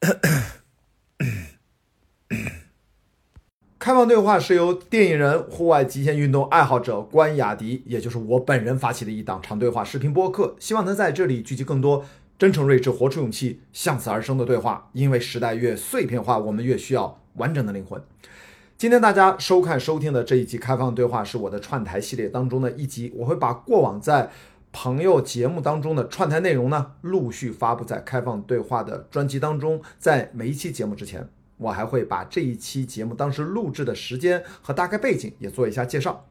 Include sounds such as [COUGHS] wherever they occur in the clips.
[COUGHS] 开放对话是由电影人、户外极限运动爱好者关雅迪，也就是我本人发起的一档长对话视频播客，希望能在这里聚集更多真诚、睿智、活出勇气、向死而生的对话。因为时代越碎片化，我们越需要完整的灵魂。今天大家收看、收听的这一集开放对话是我的串台系列当中的一集，我会把过往在朋友节目当中的串台内容呢，陆续发布在开放对话的专辑当中。在每一期节目之前，我还会把这一期节目当时录制的时间和大概背景也做一下介绍。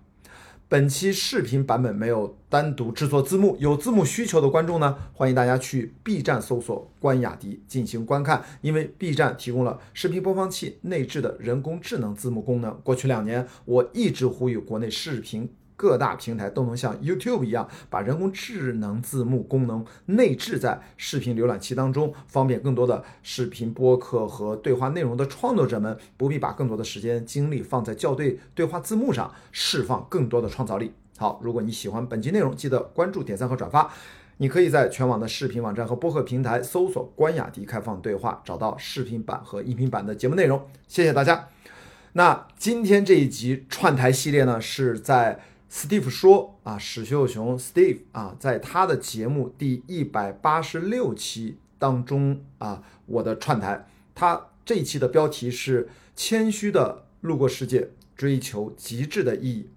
本期视频版本没有单独制作字幕，有字幕需求的观众呢，欢迎大家去 B 站搜索关雅迪进行观看，因为 B 站提供了视频播放器内置的人工智能字幕功能。过去两年，我一直呼吁国内视频。各大平台都能像 YouTube 一样，把人工智能字幕功能内置在视频浏览器当中，方便更多的视频播客和对话内容的创作者们不必把更多的时间精力放在校对对话字幕上，释放更多的创造力。好，如果你喜欢本期内容，记得关注、点赞和转发。你可以在全网的视频网站和播客平台搜索“关雅迪开放对话”，找到视频版和音频版的节目内容。谢谢大家。那今天这一集串台系列呢，是在。Steve 说啊，史秀雄 Steve 啊，在他的节目第一百八十六期当中啊，我的串台，他这一期的标题是“谦虚的路过世界，追求极致的意义”。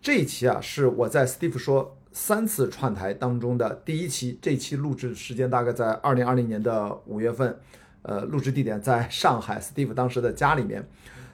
这一期啊，是我在 Steve 说三次串台当中的第一期。这期录制时间大概在二零二零年的五月份，呃，录制地点在上海，Steve 当时的家里面。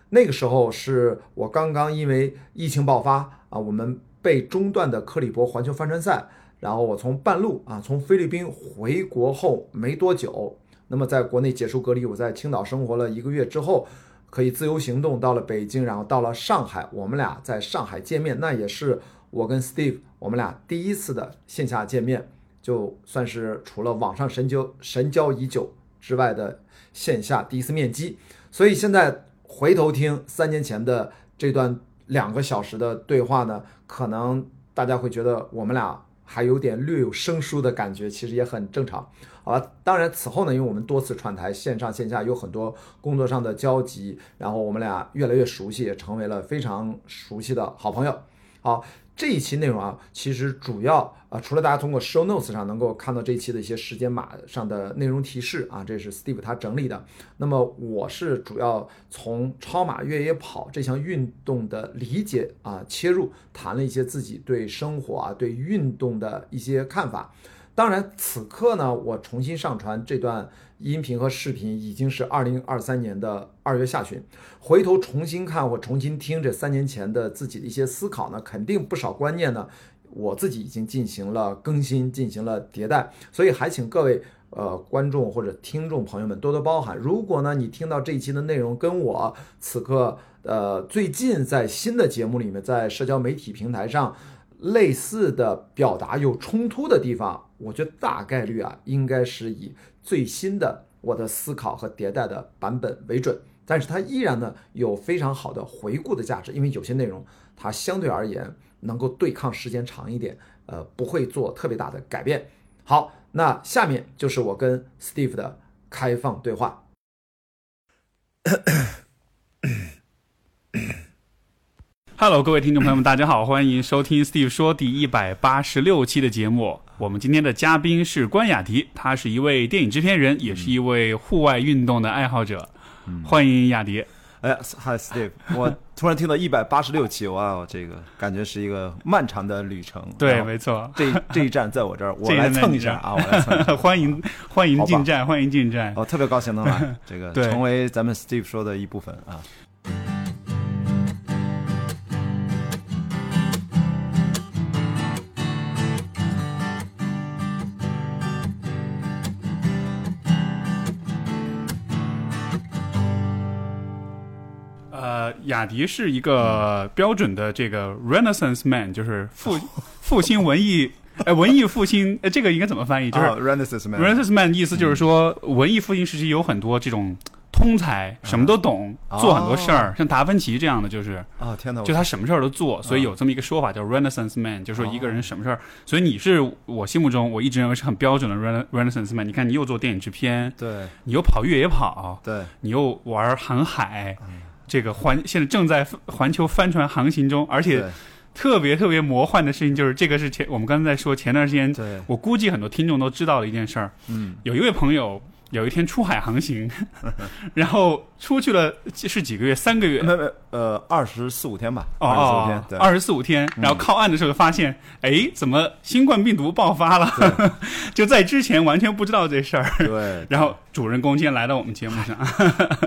那个时候是我刚刚因为疫情爆发啊，我们被中断的克里伯环球帆船赛，然后我从半路啊从菲律宾回国后没多久，那么在国内解除隔离，我在青岛生活了一个月之后，可以自由行动，到了北京，然后到了上海，我们俩在上海见面，那也是我跟 Steve 我们俩第一次的线下见面，就算是除了网上神交神交已久之外的线下第一次面基，所以现在。回头听三年前的这段两个小时的对话呢，可能大家会觉得我们俩还有点略有生疏的感觉，其实也很正常。好了，当然此后呢，因为我们多次串台，线上线下有很多工作上的交集，然后我们俩越来越熟悉，也成为了非常熟悉的好朋友。好。这一期内容啊，其实主要啊，除了大家通过 show notes 上能够看到这一期的一些时间码上的内容提示啊，这是 Steve 他整理的。那么我是主要从超马越野跑这项运动的理解啊切入，谈了一些自己对生活啊、对运动的一些看法。当然，此刻呢，我重新上传这段。音频和视频已经是二零二三年的二月下旬，回头重新看或重新听这三年前的自己的一些思考呢，肯定不少观念呢，我自己已经进行了更新，进行了迭代，所以还请各位呃观众或者听众朋友们多多包涵。如果呢你听到这一期的内容跟我此刻呃最近在新的节目里面，在社交媒体平台上类似的表达有冲突的地方，我觉得大概率啊应该是以。最新的我的思考和迭代的版本为准，但是它依然呢有非常好的回顾的价值，因为有些内容它相对而言能够对抗时间长一点，呃，不会做特别大的改变。好，那下面就是我跟 Steve 的开放对话。[LAUGHS] Hello，各位听众朋友们，大家好，欢迎收听 Steve 说第一百八十六期的节目。我们今天的嘉宾是关雅迪，他是一位电影制片人，也是一位户外运动的爱好者。欢迎雅迪。哎，Hi Steve，我突然听到一百八十六期，哇，哦这个感觉是一个漫长的旅程。对，没错，这这一站在我这儿，[LAUGHS] 我来蹭一下啊，我来蹭。[LAUGHS] 欢迎欢迎进站，欢迎进站。我特别高兴能来，[LAUGHS] 这个成为咱们 Steve 说的一部分啊。雅迪是一个标准的这个 Renaissance man，就是复 [LAUGHS] 复兴文艺，哎，文艺复兴，哎，这个应该怎么翻译？就是 Renaissance man。Renaissance man 意思就是说，文艺复兴时期有很多这种通才，什么都懂，哦做很多事儿。像达芬奇这样的，就是啊，天哪！就他什么事儿都做，所以有这么一个说法叫 Renaissance Man，就是说一个人什么事儿。所以你是我心目中我一直认为是很标准的 Rena- Renaissance Man。你看，你又做电影制片，对你又跑越野跑，对，你又玩航海，这个环现在正在环球帆船航行中，而且特别特别魔幻的事情就是这个是前我们刚才在说前段时间，对，我估计很多听众都知道的一件事儿。嗯，有一位朋友有一天出海航行，[LAUGHS] 然后出去了是几个月，三个月。没没呃，二十四五天吧，哦二十四五哦天，，对，二十四五天，然后靠岸的时候发现，哎，怎么新冠病毒爆发了？[LAUGHS] 就在之前完全不知道这事儿。对。然后主人公今天来到我们节目上，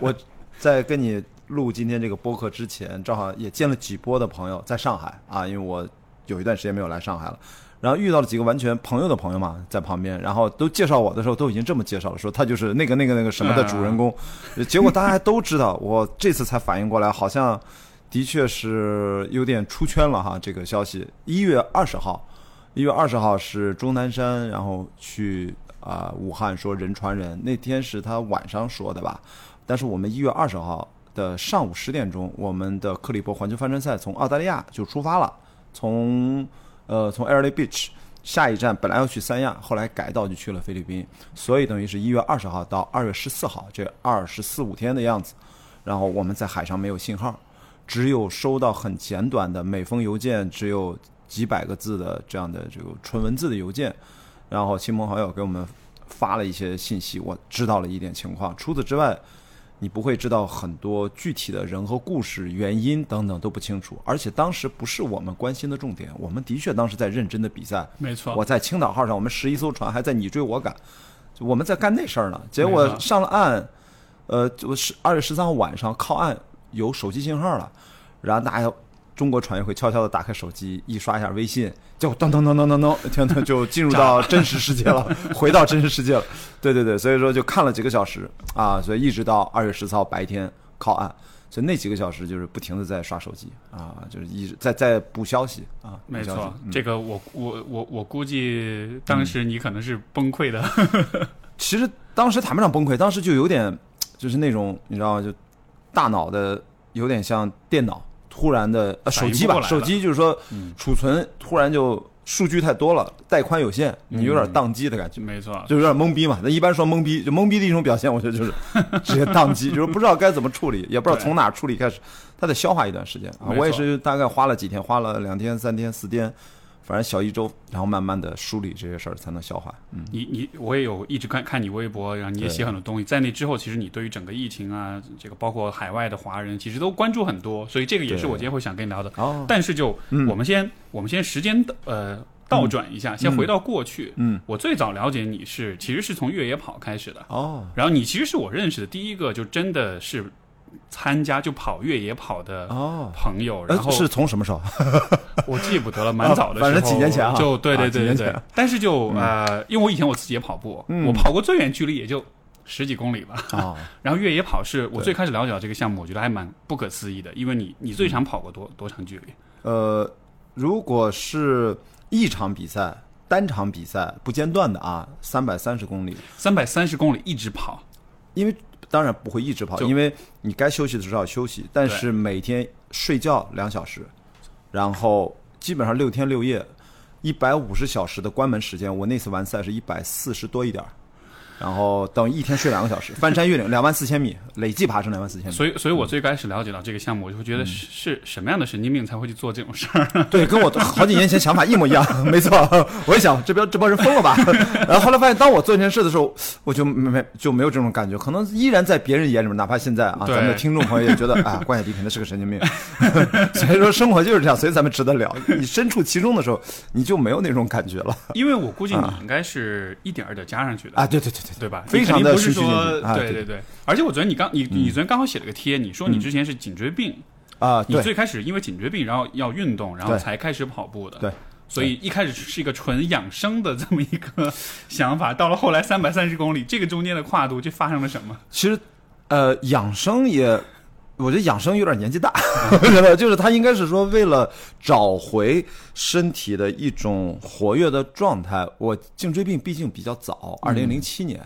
我在跟你录今天这个播客之前，正好也见了几波的朋友在上海啊，因为我有一段时间没有来上海了。然后遇到了几个完全朋友的朋友嘛，在旁边，然后都介绍我的时候，都已经这么介绍了，说他就是那个那个那个什么的主人公。结果大家还都知道，我这次才反应过来，好像的确是有点出圈了哈。这个消息，一月二十号，一月二十号是钟南山，然后去啊、武汉说人传人，那天是他晚上说的吧？但是我们一月二十号的上午十点钟，我们的克里伯环球帆船赛从澳大利亚就出发了，从呃从 a i r l y Beach 下一站本来要去三亚，后来改道就去了菲律宾，所以等于是一月二十号到二月十四号这二十四五天的样子，然后我们在海上没有信号，只有收到很简短的每封邮件，只有几百个字的这样的这个纯文字的邮件，然后亲朋好友给我们发了一些信息，我知道了一点情况。除此之外，你不会知道很多具体的人和故事、原因等等都不清楚。而且当时不是我们关心的重点，我们的确当时在认真的比赛。没错，我在青岛号上，我们十一艘船还在你追我赶，就我们在干那事儿呢。结果上了岸，呃，就是二月十三号晚上靠岸有手机信号了，然后大家中国船员会悄悄的打开手机，一刷一下微信，就噔噔噔噔噔噔，天呐，就进入到真实世界了，[LAUGHS] 回到真实世界了。对对对，所以说就看了几个小时啊，所以一直到二月十四号白天靠岸。所以那几个小时就是不停的在刷手机啊，就是一直在在补消息啊，没错，嗯这个我我我我估计当时你可能是崩溃的，[LAUGHS] 其实当时谈不上崩溃，当时就有点，就是那种你知道吗？就大脑的有点像电脑突然的呃手机吧，手机就是说嗯。储存突然就数据太多了，带宽有限，你有点嗯宕机的感觉。没错，就有点懵逼嘛，那一般说懵逼，就懵逼的一种表现，我觉得就是 [LAUGHS] 直接宕机，就是不知道该怎么处理，也不知道从哪处理开始，他得消化一段时间。啊我也是大概花了几天，花了两天、三天、四天，反正小一周，然后慢慢的梳理这些事儿才能消化。嗯，你你我也有一直看看你微博，然后你也写很多东西，在那之后，其实你对于整个疫情啊，这个包括海外的华人，其实都关注很多，所以这个也是我今天会想跟你聊的。哦，但是就嗯。我们先我们先时间呃倒转一下，先回到过去。嗯，我最早了解你是其实是从越野跑开始的，哦，然后你其实是我认识的第一个就真的是参加就跑越野跑的哦，朋友，然后呃，是从什么时候？[LAUGHS] 我记不得了，蛮早的时候，反正几年前啊。就对对对对。但是就呃，因为我以前我自己也跑步，嗯。我跑过最远距离也就十几公里吧。哦，[LAUGHS] 然后越野跑是我最开始了解到这个项目，我觉得还蛮不可思议的，因为你你最长跑过多多长距离？呃，如果是一场比赛，单场比赛不间断的啊，三百三十公里，三百三十公里一直跑，因为当然不会一直跑，因为你该休息的时候要休息，但是每天睡觉两小时，然后基本上六天六夜，一百五十小时的关门时间，我那次完赛是一百四十多一点儿然后等于一天睡两个小时，[LAUGHS] 翻山越岭两万四千米，累计爬升两万四千米。所以所以我最开始了解到这个项目，我就会觉得是是什么样的神经病才会去做这种事儿？[LAUGHS] 对，跟我好几年前想法一模一样，没错。我一想，这边这帮人疯了吧？[LAUGHS] 然后后来发现，当我做这件事的时候，我就没没就没有这种感觉，可能依然在别人眼里面，哪怕现在啊，咱们的听众朋友也觉得啊，关雅迪肯定是个神经病。所以说，生活就是这样，所以咱们值得聊。你身处其中的时候，你就没有那种感觉了因为我估计你应该是一点儿一点儿加上去的啊！对对对对对，吧？非常的你不是循序渐说进啊对嗯对对对。而且我昨天你刚你你昨天刚好写了个贴，你说你之前是颈椎病，啊，你最开始因为颈椎病，然后要运动，然后才开始跑步的。对。所以一开始是一个纯养生的这么一个 [LAUGHS] 想法，到了后来三百三十公里，这个中间的跨度，这发生了什么？其实，呃，养生也，我觉得养生有点年纪大，[LAUGHS] 真的就是他应该是说为了找回身体的一种活跃的状态。我颈椎病毕竟比较早，二零零七年。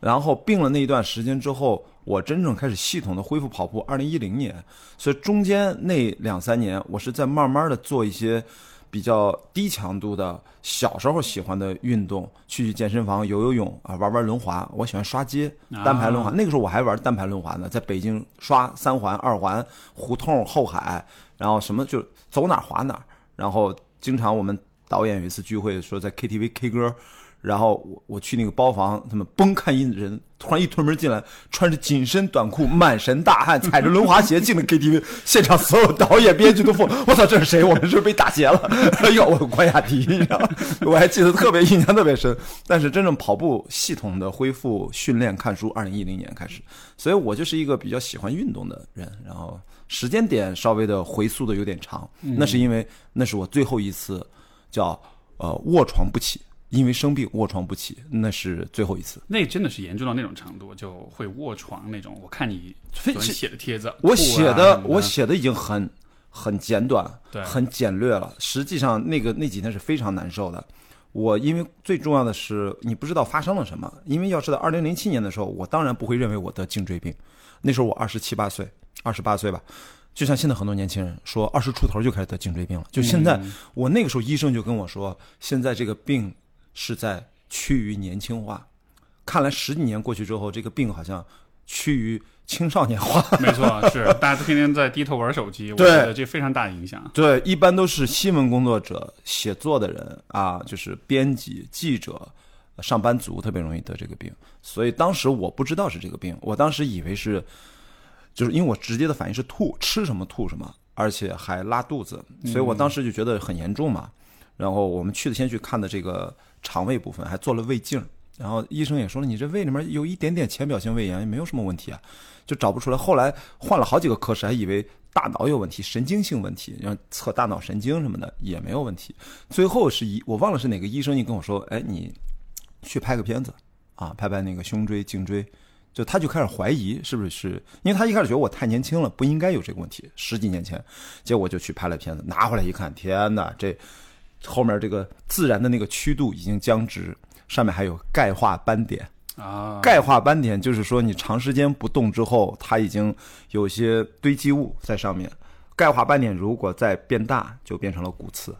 然后病了那一段时间之后，我真正开始系统的恢复跑步，二零一零年，所以中间那两三年，我是在慢慢的做一些比较低强度的小时候喜欢的运动，去健身房游游泳啊，玩玩轮滑。我喜欢刷街单排轮滑，那个时候我还玩单排轮滑呢，在北京刷三环、二环、胡同、后海，然后什么就走哪儿滑哪儿。然后经常我们导演有一次聚会说在 KTV K 歌。然后我我去那个包房，他们崩看一人，突然一推门进来，穿着紧身短裤，满身大汗，踩着轮滑鞋进了 KTV，现场所有导演编剧都疯，我操，这是谁？我们是被打劫了？哎呦，我关雅迪，你知道吗？我还记得特别印象特别深。但是真正跑步系统的恢复训练看书，二零一零年开始，所以我就是一个比较喜欢运动的人。然后时间点稍微的回溯的有点长，那是因为那是我最后一次叫呃卧床不起。因为生病卧床不起，那是最后一次。那真的是严重到那种程度，就会卧床那种。我看你写的帖子，我写的我写的已经很很简短，对，很简略了。实际上，那个那几天是非常难受的。我因为最重要的是，你不知道发生了什么。因为要知道，二零零七年的时候，我当然不会认为我得颈椎病。那时候我二十七八岁，二十八岁吧。就像现在很多年轻人说，二十出头就开始得颈椎病了。就现在，我那个时候医生就跟我说，现在这个病。是在趋于年轻化，看来十几年过去之后，这个病好像趋于青少年化。没错，是大家都天天在低头玩手机，我觉得这非常大的影响。对，一般都是新闻工作者、写作的人啊，就是编辑、记者、上班族特别容易得这个病。所以当时我不知道是这个病，我当时以为是，就是因为我直接的反应是吐，吃什么吐什么，而且还拉肚子，所以我当时就觉得很严重嘛。然后我们去的先去看的这个。肠胃部分还做了胃镜，然后医生也说了，你这胃里面有一点点浅表性胃炎，也没有什么问题啊，就找不出来。后来换了好几个科室，还以为大脑有问题，神经性问题，然后测大脑神经什么的也没有问题。最后是一我忘了是哪个医生，你跟我说，哎，你去拍个片子啊，拍拍那个胸椎、颈椎，就他就开始怀疑是不是是，因为他一开始觉得我太年轻了，不应该有这个问题。十几年前，结果就去拍了片子，拿回来一看，天哪，这。后面这个自然的那个曲度已经僵直，上面还有钙化斑点啊。钙化斑点就是说你长时间不动之后，它已经有些堆积物在上面。钙化斑点如果再变大，就变成了骨刺，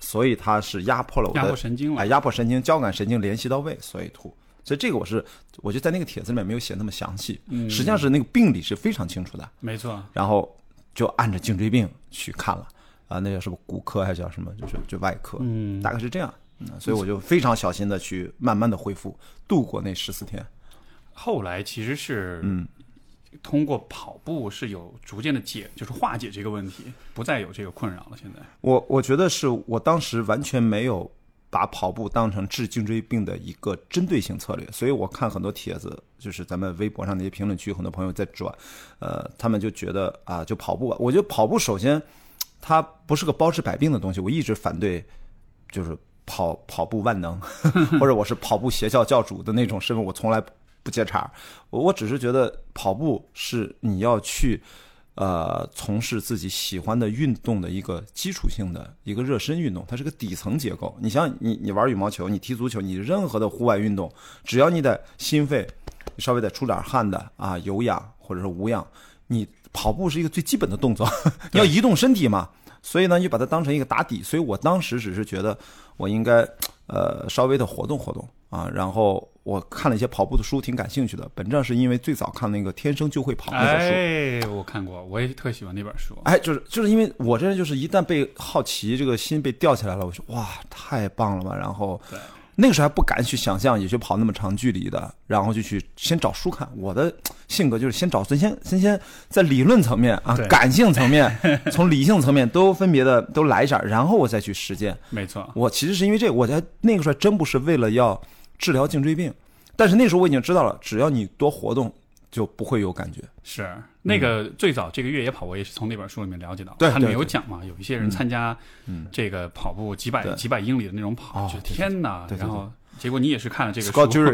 所以它是压迫了我的压迫神经了，哎，压迫神经、交感神经联系到位，所以吐。所以这个我是，我就在那个帖子里面没有写那么详细，实际上是那个病理是非常清楚的。没错。然后就按着颈椎病去看了。啊，那叫什么骨科还是叫什么？就是就外科，嗯，大概是这样。嗯所以我就非常小心的去慢慢的恢复，度过那十四天。后来其实是，嗯，通过跑步是有逐渐的解，就是化解这个问题，不再有这个困扰了。现在，我我觉得是我当时完全没有把跑步当成治颈椎病的一个针对性策略，所以我看很多帖子，就是咱们微博上那些评论区，很多朋友在转，呃，他们就觉得啊，就跑步吧。我觉得跑步首先。它不是个包治百病的东西，我一直反对，就是跑跑步万能，[LAUGHS] 或者我是跑步邪教教主的那种身份，我从来不接茬。我我只是觉得跑步是你要去，呃，从事自己喜欢的运动的一个基础性的一个热身运动，它是个底层结构。你像你你玩羽毛球，你踢足球，你任何的户外运动，只要你的心肺稍微得出点汗的啊，有氧或者是无氧，你。跑步是一个最基本的动作，你 [LAUGHS] 要移动身体嘛，所以呢，你把它当成一个打底。所以我当时只是觉得，我应该呃稍微的活动活动啊。然后我看了一些跑步的书，挺感兴趣的。本质上是因为最早看那个《天生就会跑》那本书，哎，我看过，我也特喜欢那本书。哎，就是就是因为我这人就是一旦被好奇这个心被吊起来了，我说哇，太棒了吧。然后。那个时候还不敢去想象，也去跑那么长距离的，然后就去先找书看。我的性格就是先找，先先先在理论层面啊，感性层面，[LAUGHS] 从理性层面都分别的都来一下，然后我再去实践。没错，我其实是因为这个，我在那个时候真不是为了要治疗颈椎病，但是那时候我已经知道了，只要你多活动。就不会有感觉。是那个最早这个越野跑，我也是从那本书里面了解到，对，里面有讲嘛，有一些人参加，这个跑步几百几百英里的那种跑，就天哪！然后结果你也是看了这个书，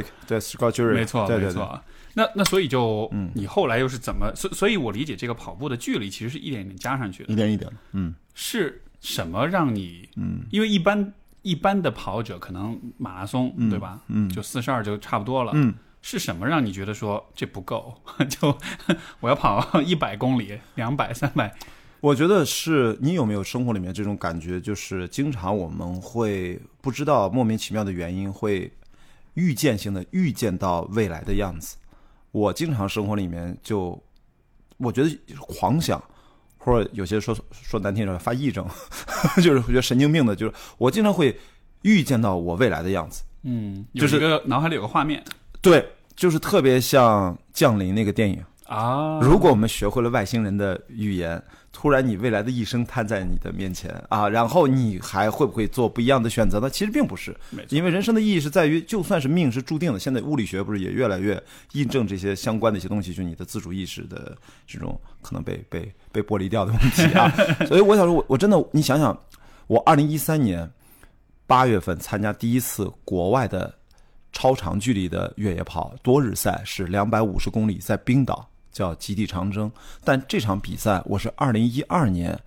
[LAUGHS] 对，Scott Jurek，没错，没错。那那所以就，你后来又是怎么？所所以，我理解这个跑步的距离其实是一点一点加上去的，一点一点。嗯，是什么让你？嗯，因为一般一般的跑者可能马拉松，对吧？嗯，就四十二就差不多了。嗯。是什么让你觉得说这不够？[LAUGHS] 就我要跑一百公里、两百、三百？我觉得是你有没有生活里面这种感觉，就是经常我们会不知道莫名其妙的原因，会预见性的预见到未来的样子。我经常生活里面就，我觉得狂想，或者有些说说难听点发癔症，[LAUGHS] 就是觉得神经病的，就是我经常会预见到我未来的样子。嗯，就是有一个脑海里有个画面对，就是特别像《降临》那个电影。啊。如果我们学会了外星人的语言，突然你未来的一生摊在你的面前啊，然后你还会不会做不一样的选择呢？其实并不是因为人生的意义是在于，就算是命是注定的，现在物理学不是也越来越印证这些相关的一些东西，就是你的自主意识的这种可能被被被剥离掉的问题啊。[LAUGHS] 所以我想说，我我真的，你想想，我二零一三年八月份参加第一次国外的超长距离的越野跑多日赛，是两百五十公里，在冰岛叫极地长征。但这场比赛我是二零一二年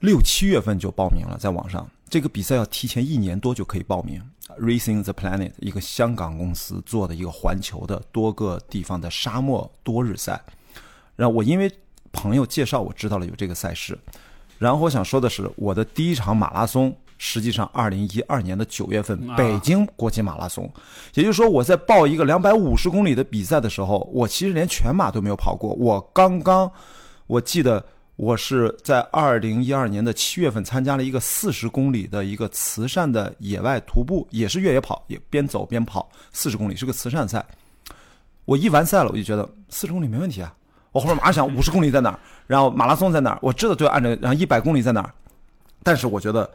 六七月份就报名了，在网上。这个比赛要提前一年多就可以报名。Racing the Planet 一个香港公司做的一个环球的多个地方的沙漠多日赛。然后我因为朋友介绍，我知道了有这个赛事。然后我想说的是，我的第一场马拉松，实际上二零一二年的九月份啊北京国际马拉松，也就是说我在报一个两百五十公里的比赛的时候，我其实连全马都没有跑过。我刚刚，我记得我是在二零一二年的七月份参加了一个四十公里的一个慈善的野外徒步，也是越野跑，也边走边跑，四十公里是个慈善赛。我一完赛了，我就觉得四十公里没问题啊。我后面马上想五十公里在哪儿，然后马拉松在哪儿，我知道就按照，然后一百公里在哪儿。但是我觉得，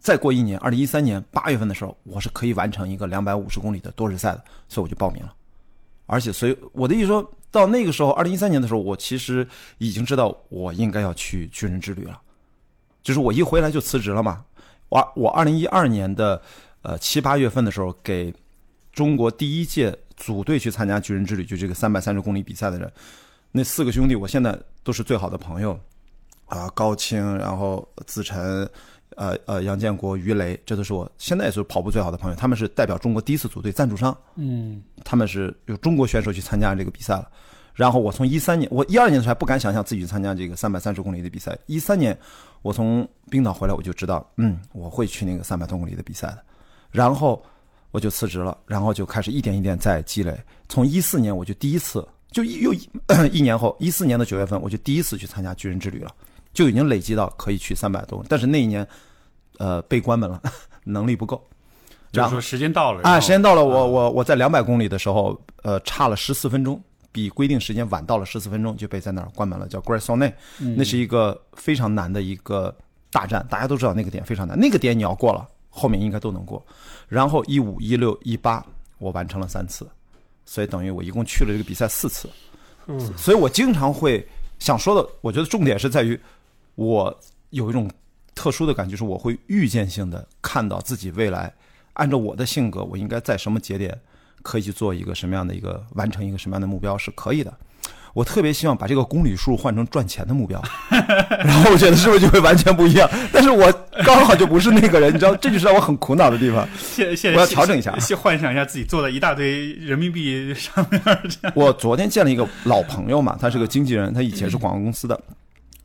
再过一年，二零一三年八月份的时候，我是可以完成一个两百五十公里的多日赛的，所以我就报名了。而且，所以我的意思说到那个时候，二零一三年的时候，我其实已经知道我应该要去巨人之旅了。就是我一回来就辞职了嘛。我我二零一二年的呃七八月份的时候，给中国第一届组队去参加巨人之旅，就这个三百三十公里比赛的人，那四个兄弟，我现在都是最好的朋友啊，高清，然后子晨。呃呃，杨建国、于雷，这都是我现在也是跑步最好的朋友。他们是代表中国第一次组队赞助商，嗯，他们是有中国选手去参加这个比赛了。然后我从一三年，我一二年的时候还不敢想象自己去参加这个三百三十公里的比赛。一三年我从冰岛回来，我就知道，嗯，我会去那个三百多公里的比赛的。然后我就辞职了，然后就开始一点一点在积累。从一四年我就第一次，就又一 [COUGHS] 一年后，一四年的九月份，我就第一次去参加巨人之旅了，就已经累积到可以去三百多。但是那一年，呃，被关门了，[LAUGHS] 能力不够。然后就是说时间到了啊，时间到了，我啊我我在两百公里的时候，呃，差了十四分钟，比规定时间晚到了十四分钟，就被在那儿关门了，叫 g r a s o n e 那是一个非常难的一个大战，大家都知道那个点非常难，那个点你要过了，后面应该都能过。然后一五、一六、一八，我完成了三次，所以等于我一共去了这个比赛四次。嗯所以我经常会想说的，我觉得重点是在于我有一种特殊的感觉，是我会预见性的看到自己未来，按照我的性格，我应该在什么节点可以去做一个什么样的一个完成一个什么样的目标是可以的。我特别希望把这个公里数换成赚钱的目标，[LAUGHS] 然后我觉得是不是就会完全不一样？但是我刚好就不是那个人，你知道，这就是让我很苦恼的地方。现现在我要调整一下先幻想一下自己做了一大堆人民币上面这样。我昨天见了一个老朋友嘛，他是个经纪人，他以前是广告公司的，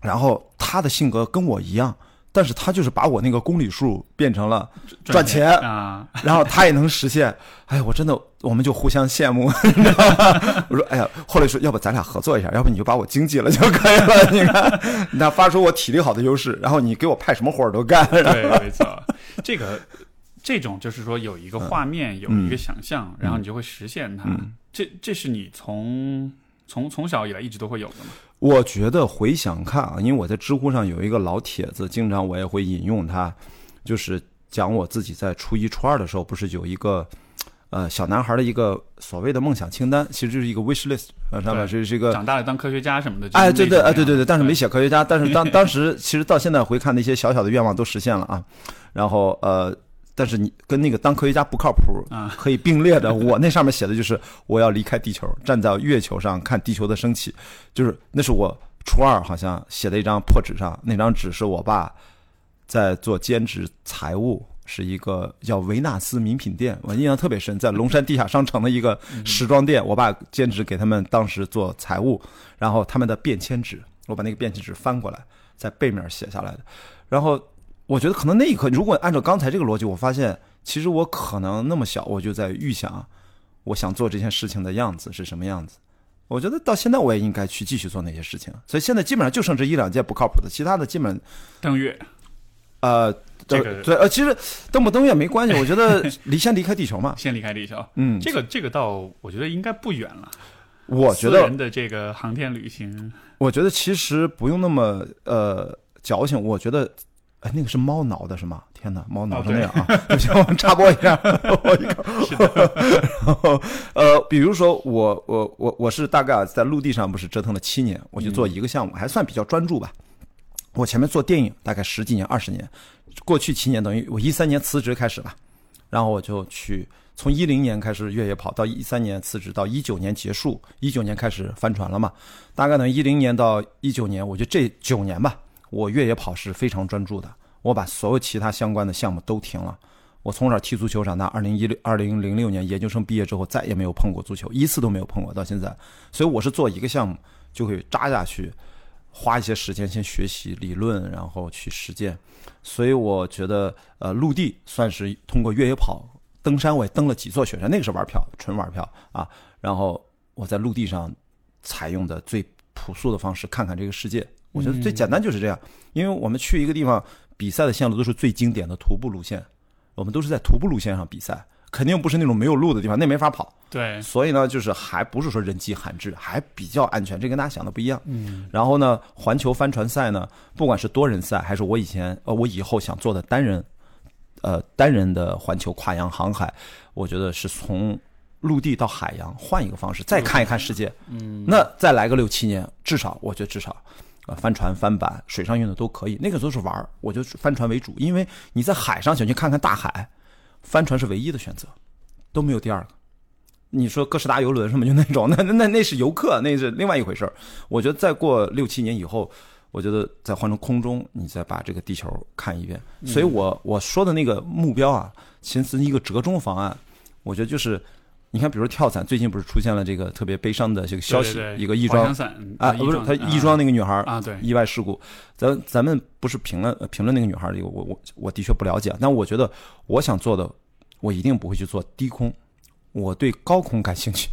然后他的性格跟我一样，但是他就是把我那个公里数变成了赚钱，啊，[LAUGHS] 然后他也能实现。哎，我真的，我们就互相羡慕，你知道吗？我说，哎呀，后来说，要不咱俩合作一下，要不你就把我经济了就可以了。[LAUGHS] 你看，那发出我体力好的优势，然后你给我派什么活儿都干。对，没错，[LAUGHS] 这个这种就是说有一个画面，有一个想象，然后你就会实现它。这这是你从从从小以来一直都会有的吗？我觉得回想看啊，因为我在知乎上有一个老帖子，经常我也会引用它，就是讲我自己在初一、初二的时候，不是有一个呃小男孩的一个所谓的梦想清单，其实就是一个 wish list，呃上面对是是一个长大了当科学家什么的。哎，对对，哎，对对对，但是没写科学家，但是当当时其实到现在回看那些小小的愿望都实现了啊，然后呃，但是你跟那个当科学家不靠谱啊。可以并列的，[LAUGHS] 我那上面写的就是我要离开地球，站在月球上看地球的升起，就是那是我初二好像写的一张破纸上，那张纸是我爸在做兼职财务，是一个叫维纳斯名品店，我印象特别深，在龙山地下商城的一个时装店，我爸兼职给他们当时做财务，然后他们的便签纸，我把那个便签纸翻过来，在背面写下来的，然后我觉得可能那一刻，如果按照刚才这个逻辑，我发现其实我可能那么小，我就在预想我想做这件事情的样子是什么样子。我觉得到现在我也应该去继续做那些事情，所以现在基本上就剩这一两件不靠谱的，其他的基本登月，呃，这个对呃，其实登不登月没关系，我觉得离先离开地球嘛。[LAUGHS] 先离开地球，嗯，这个这个倒我觉得应该不远了。我觉得人的这个航天旅行，我觉得其实不用那么呃矫情，我觉得。哎，那个是猫挠的是吗？天哪，猫挠成那样啊！行，我们插播一下，[LAUGHS] 我一个。[LAUGHS] [LAUGHS] 然后呃，比如说我我我我是大概在陆地上不是折腾了七年，我就做一个项目，还算比较专注吧。我前面做电影大概十几年、二十年，过去七年等于我一三年辞职开始吧，然后我就去从一零年开始越野跑，到一三年辞职，到一九年结束，一九年开始帆船了嘛。大概等于，一零年到一九年，我觉得这九年吧。我越野跑是非常专注的，我把所有其他相关的项目都停了。我从小踢足球长大，二零一六二零零六年研究生毕业之后，再也没有碰过足球，一次都没有碰过，到现在。所以我是做一个项目就会扎下去，花一些时间先学习理论，然后去实践。所以我觉得，呃，陆地算是通过越野跑、登山，我也登了几座雪山，那个是玩票，纯玩票啊。然后我在陆地上采用的最朴素的方式，看看这个世界。我觉得最简单就是这样，因为我们去一个地方比赛的线路都是最经典的徒步路线，我们都是在徒步路线上比赛，肯定不是那种没有路的地方，那没法跑。对，所以呢，就是还不是说人迹罕至，还比较安全，这跟大家想的不一样。嗯。然后呢，环球帆船赛呢，不管是多人赛，还是我以前呃我以后想做的单人，呃单人的环球跨洋航海，我觉得是从陆地到海洋换一个方式，再看一看世界。嗯。那再来个六七年，至少我觉得至少。啊，帆船、帆板、水上运动都可以，那个都是玩儿，我就帆船为主，因为你在海上想去看看大海，帆船是唯一的选择，都没有第二个。你说哥斯达游轮什么就那种，那那那是游客，那是另外一回事儿。我觉得再过六七年以后，我觉得再换成空中，你再把这个地球看一遍。所以我我说的那个目标啊，其实是一个折中方案，我觉得就是。你看，比如跳伞，最近不是出现了这个特别悲伤的这个消息，一个亦庄啊，不是他亦庄那个女孩啊，对，意外事故。咱咱们不是评论评论那个女孩这个，我我我的确不了解。但我觉得我想做的，我一定不会去做低空，我对高空感兴趣。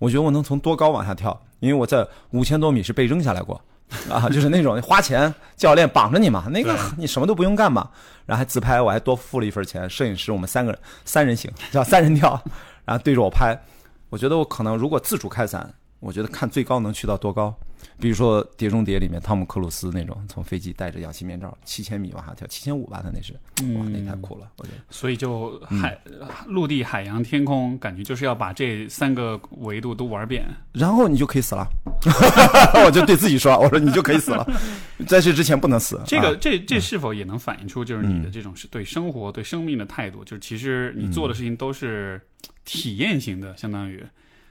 我觉得我能从多高往下跳，因为我在五千多米是被扔下来过啊，就是那种花钱教练绑着你嘛，那个你什么都不用干嘛，然后还自拍，我还多付了一份钱，摄影师我们三个人三人行叫三人跳。然后对着我拍，我觉得我可能如果自主开伞，我觉得看最高能去到多高。比如说《碟中谍》里面汤姆克鲁斯那种，从飞机戴着氧气面罩，七千米往下跳，七千五吧，他那是，哇，那太酷了，我觉得。所以就海、陆地、海洋、天空，感觉就是要把这三个维度都玩遍，然后你就可以死了。[LAUGHS] [LAUGHS] 我就对自己说，我说你就可以死了，在这之前不能死。[LAUGHS] 这个这这是否也能反映出就是你的这种是对生活、对生命的态度？就是其实你做的事情都是体验型的，相当于。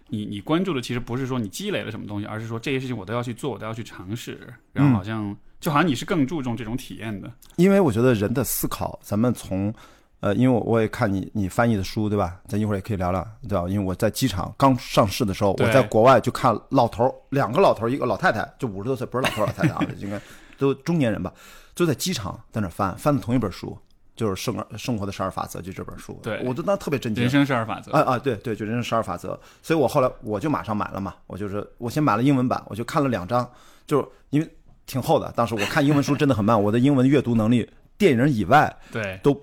你你关注的其实不是说你积累了什么东西，而是说这些事情我都要去做，我都要去尝试。然后好像就好像你是更注重这种体验的。因为我觉得人的思考，咱们从呃，因为我我也看你你翻译的书，对吧？咱一会儿也可以聊聊，对吧？因为我在机场刚上市的时候，我在国外就看老头两个老头一个老太太，就五十多岁，不是老头老太太啊，应该都中年人吧，就在机场在那翻翻的同一本书。就是生而生活的十二法则，就这本书，对我都当特别震惊。人生十二法则，啊啊，对对，就人生十二法则。所以我后来我就马上买了嘛，我就是我先买了英文版，我就看了两章，就是因为挺厚的。当时我看英文书真的很慢，我的英文阅读能力电影以外对都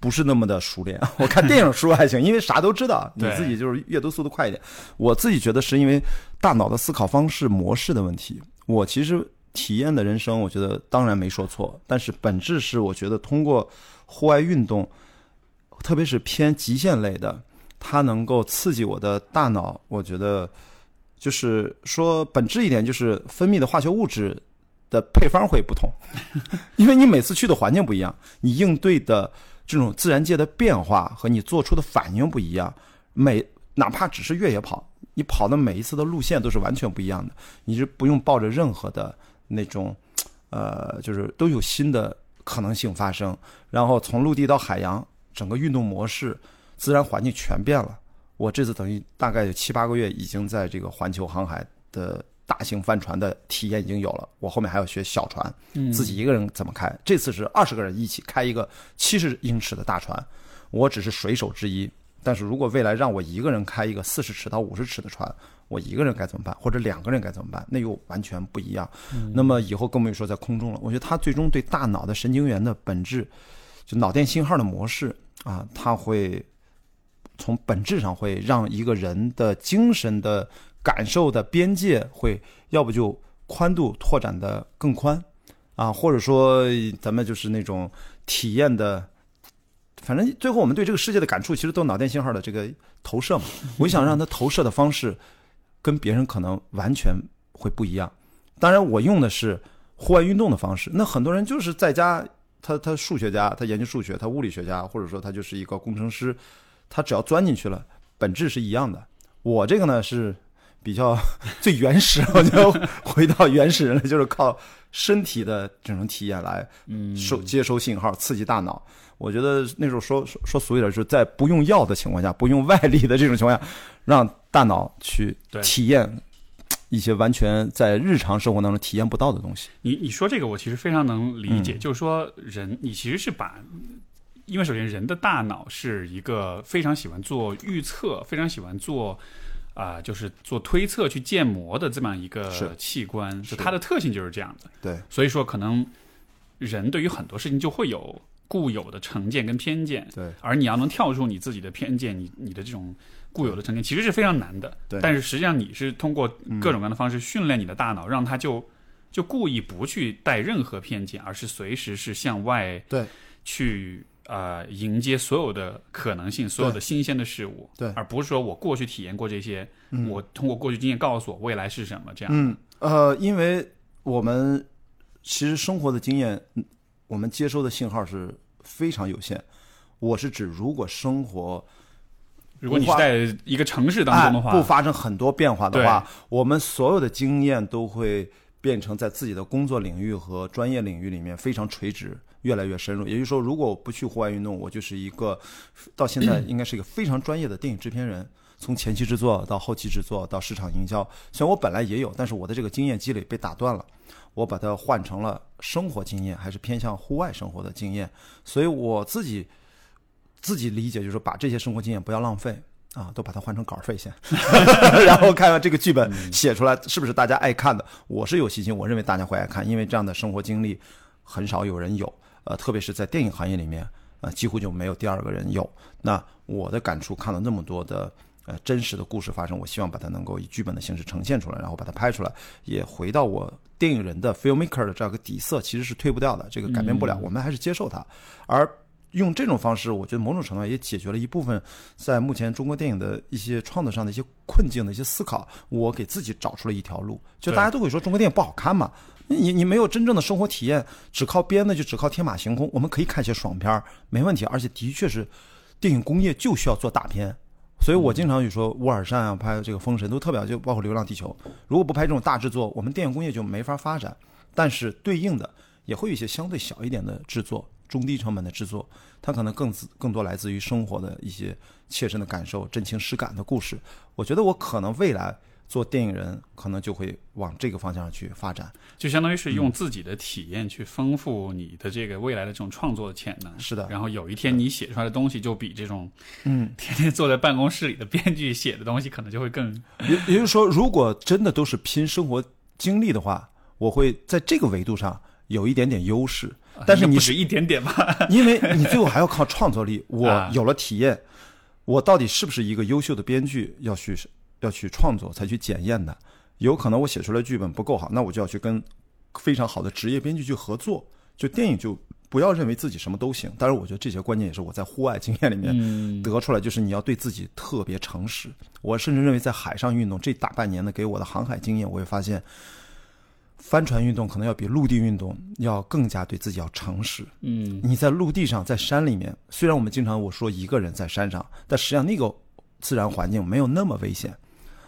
不是那么的熟练。[LAUGHS] 我看电影书还行，因为啥都知道，你自己就是阅读速度快一点。我自己觉得是因为大脑的思考方式模式的问题。我其实体验的人生，我觉得当然没说错，但是本质是我觉得通过。户外运动，特别是偏极限类的，它能够刺激我的大脑。我觉得，就是说本质一点，就是分泌的化学物质的配方会不同，[LAUGHS] 因为你每次去的环境不一样，你应对的这种自然界的变化和你做出的反应不一样。每哪怕只是越野跑，你跑的每一次的路线都是完全不一样的。你是不用抱着任何的那种，呃，就是都有新的。可能性发生，然后从陆地到海洋，整个运动模式、自然环境全变了。我这次等于大概有七八个月，已经在这个环球航海的大型帆船的体验已经有了。我后面还要学小船，自己一个人怎么开。这次是二十个人一起开一个七十英尺的大船，我只是水手之一。但是如果未来让我一个人开一个四十尺到五十尺的船，我一个人该怎么办？或者两个人该怎么办？那又完全不一样。那么以后更不用说在空中了。我觉得它最终对大脑的神经元的本质，就脑电信号的模式啊，它会从本质上会让一个人的精神的感受的边界会要不就宽度拓展的更宽啊，或者说咱们就是那种体验的。反正最后我们对这个世界的感触，其实都脑电信号的这个投射嘛。我想让它投射的方式跟别人可能完全会不一样。当然，我用的是户外运动的方式。那很多人就是在家，他他数学家，他研究数学，他物理学家，或者说他就是一个工程师，他只要钻进去了，本质是一样的。我这个呢是比较 [LAUGHS] 最原始，我就 [LAUGHS] 回到原始人了，就是靠身体的这种体验来收接收信号，刺激大脑。我觉得那时候说说说俗一点，就是在不用药的情况下，不用外力的这种情况下，让大脑去体验一些完全在日常生活当中体验不到的东西。你你说这个，我其实非常能理解，就是说人，你其实是把，因为首先人的大脑是一个非常喜欢做预测、非常喜欢做啊，就是做推测、去建模的这么一个器官，就它的特性就是这样的。对，所以说可能人对于很多事情就会有。固有的成见跟偏见，对，而你要能跳出你自己的偏见，你你的这种固有的成见，其实是非常难的。对，但是实际上你是通过各种各样的方式训练你的大脑，让它就就故意不去带任何偏见，而是随时是向外对去呃迎接所有的可能性，所有的新鲜的事物，对，而不是说我过去体验过这些，我通过过去经验告诉我未来是什么这样。嗯呃，因为我们其实生活的经验。我们接收的信号是非常有限。我是指，如果生活，如果你是在一个城市当中的话，不发生很多变化的话，我们所有的经验都会变成在自己的工作领域和专业领域里面非常垂直，越来越深入。也就是说，如果我不去户外运动，我就是一个到现在 [CLEARS THROAT] 应该是一个非常专业的电影制片人，从前期制作到后期制作到市场营销。虽然我本来也有，但是我的这个经验积累被打断了。我把它换成了生活经验，还是偏向户外生活的经验，所以我自己自己理解就是把这些生活经验不要浪费啊，都把它换成稿费先，[LAUGHS] [LAUGHS] 然后看看这个剧本写出来是不是大家爱看的。我是有信心，我认为大家会爱看，因为这样的生活经历很少有人有，呃，特别是在电影行业里面，呃，几乎就没有第二个人有。那我的感触，看了那么多的。呃，真实的故事发生，我希望把它能够以剧本的形式呈现出来，然后把它拍出来，也回到我电影人的 filmmaker 的这样一个底色，其实是退不掉的，这个改变不了，我们还是接受它。而用这种方式，我觉得某种程度上也解决了一部分在目前中国电影的一些创作上的一些困境的一些思考。我给自己找出了一条路，就大家都会说中国电影不好看嘛，你你没有真正的生活体验，只靠编的就只靠天马行空。我们可以看一些爽片儿，没问题，而且的确是电影工业就需要做大片。所以我经常就说，乌尔善啊，拍这个《封神》都特别好，就包括《流浪地球》。如果不拍这种大制作，我们电影工业就没法发展。但是对应的也会有一些相对小一点的制作，中低成本的制作，它可能更自更多来自于生活的一些切身的感受、真情实感的故事。我觉得我可能未来。做电影人可能就会往这个方向去发展，就相当于是用自己的体验去丰富你的这个未来的这种创作的潜能。是的，然后有一天你写出来的东西就比这种嗯天天坐在办公室里的编剧写的东西可能就会更。也也就是说，如果真的都是拼生活经历的话，我会在这个维度上有一点点优势。但是你是一点点吧，[LAUGHS] 因为你最后还要靠创作力。我有了体验，我到底是不是一个优秀的编剧要去？要去创作才去检验的，有可能我写出来剧本不够好，那我就要去跟非常好的职业编剧去合作。就电影就不要认为自己什么都行。当然，我觉得这些观念也是我在户外经验里面得出来，就是你要对自己特别诚实。我甚至认为在海上运动这大半年的给我的航海经验，我也发现，帆船运动可能要比陆地运动要更加对自己要诚实。嗯，你在陆地上，在山里面，虽然我们经常我说一个人在山上，但实际上那个自然环境没有那么危险。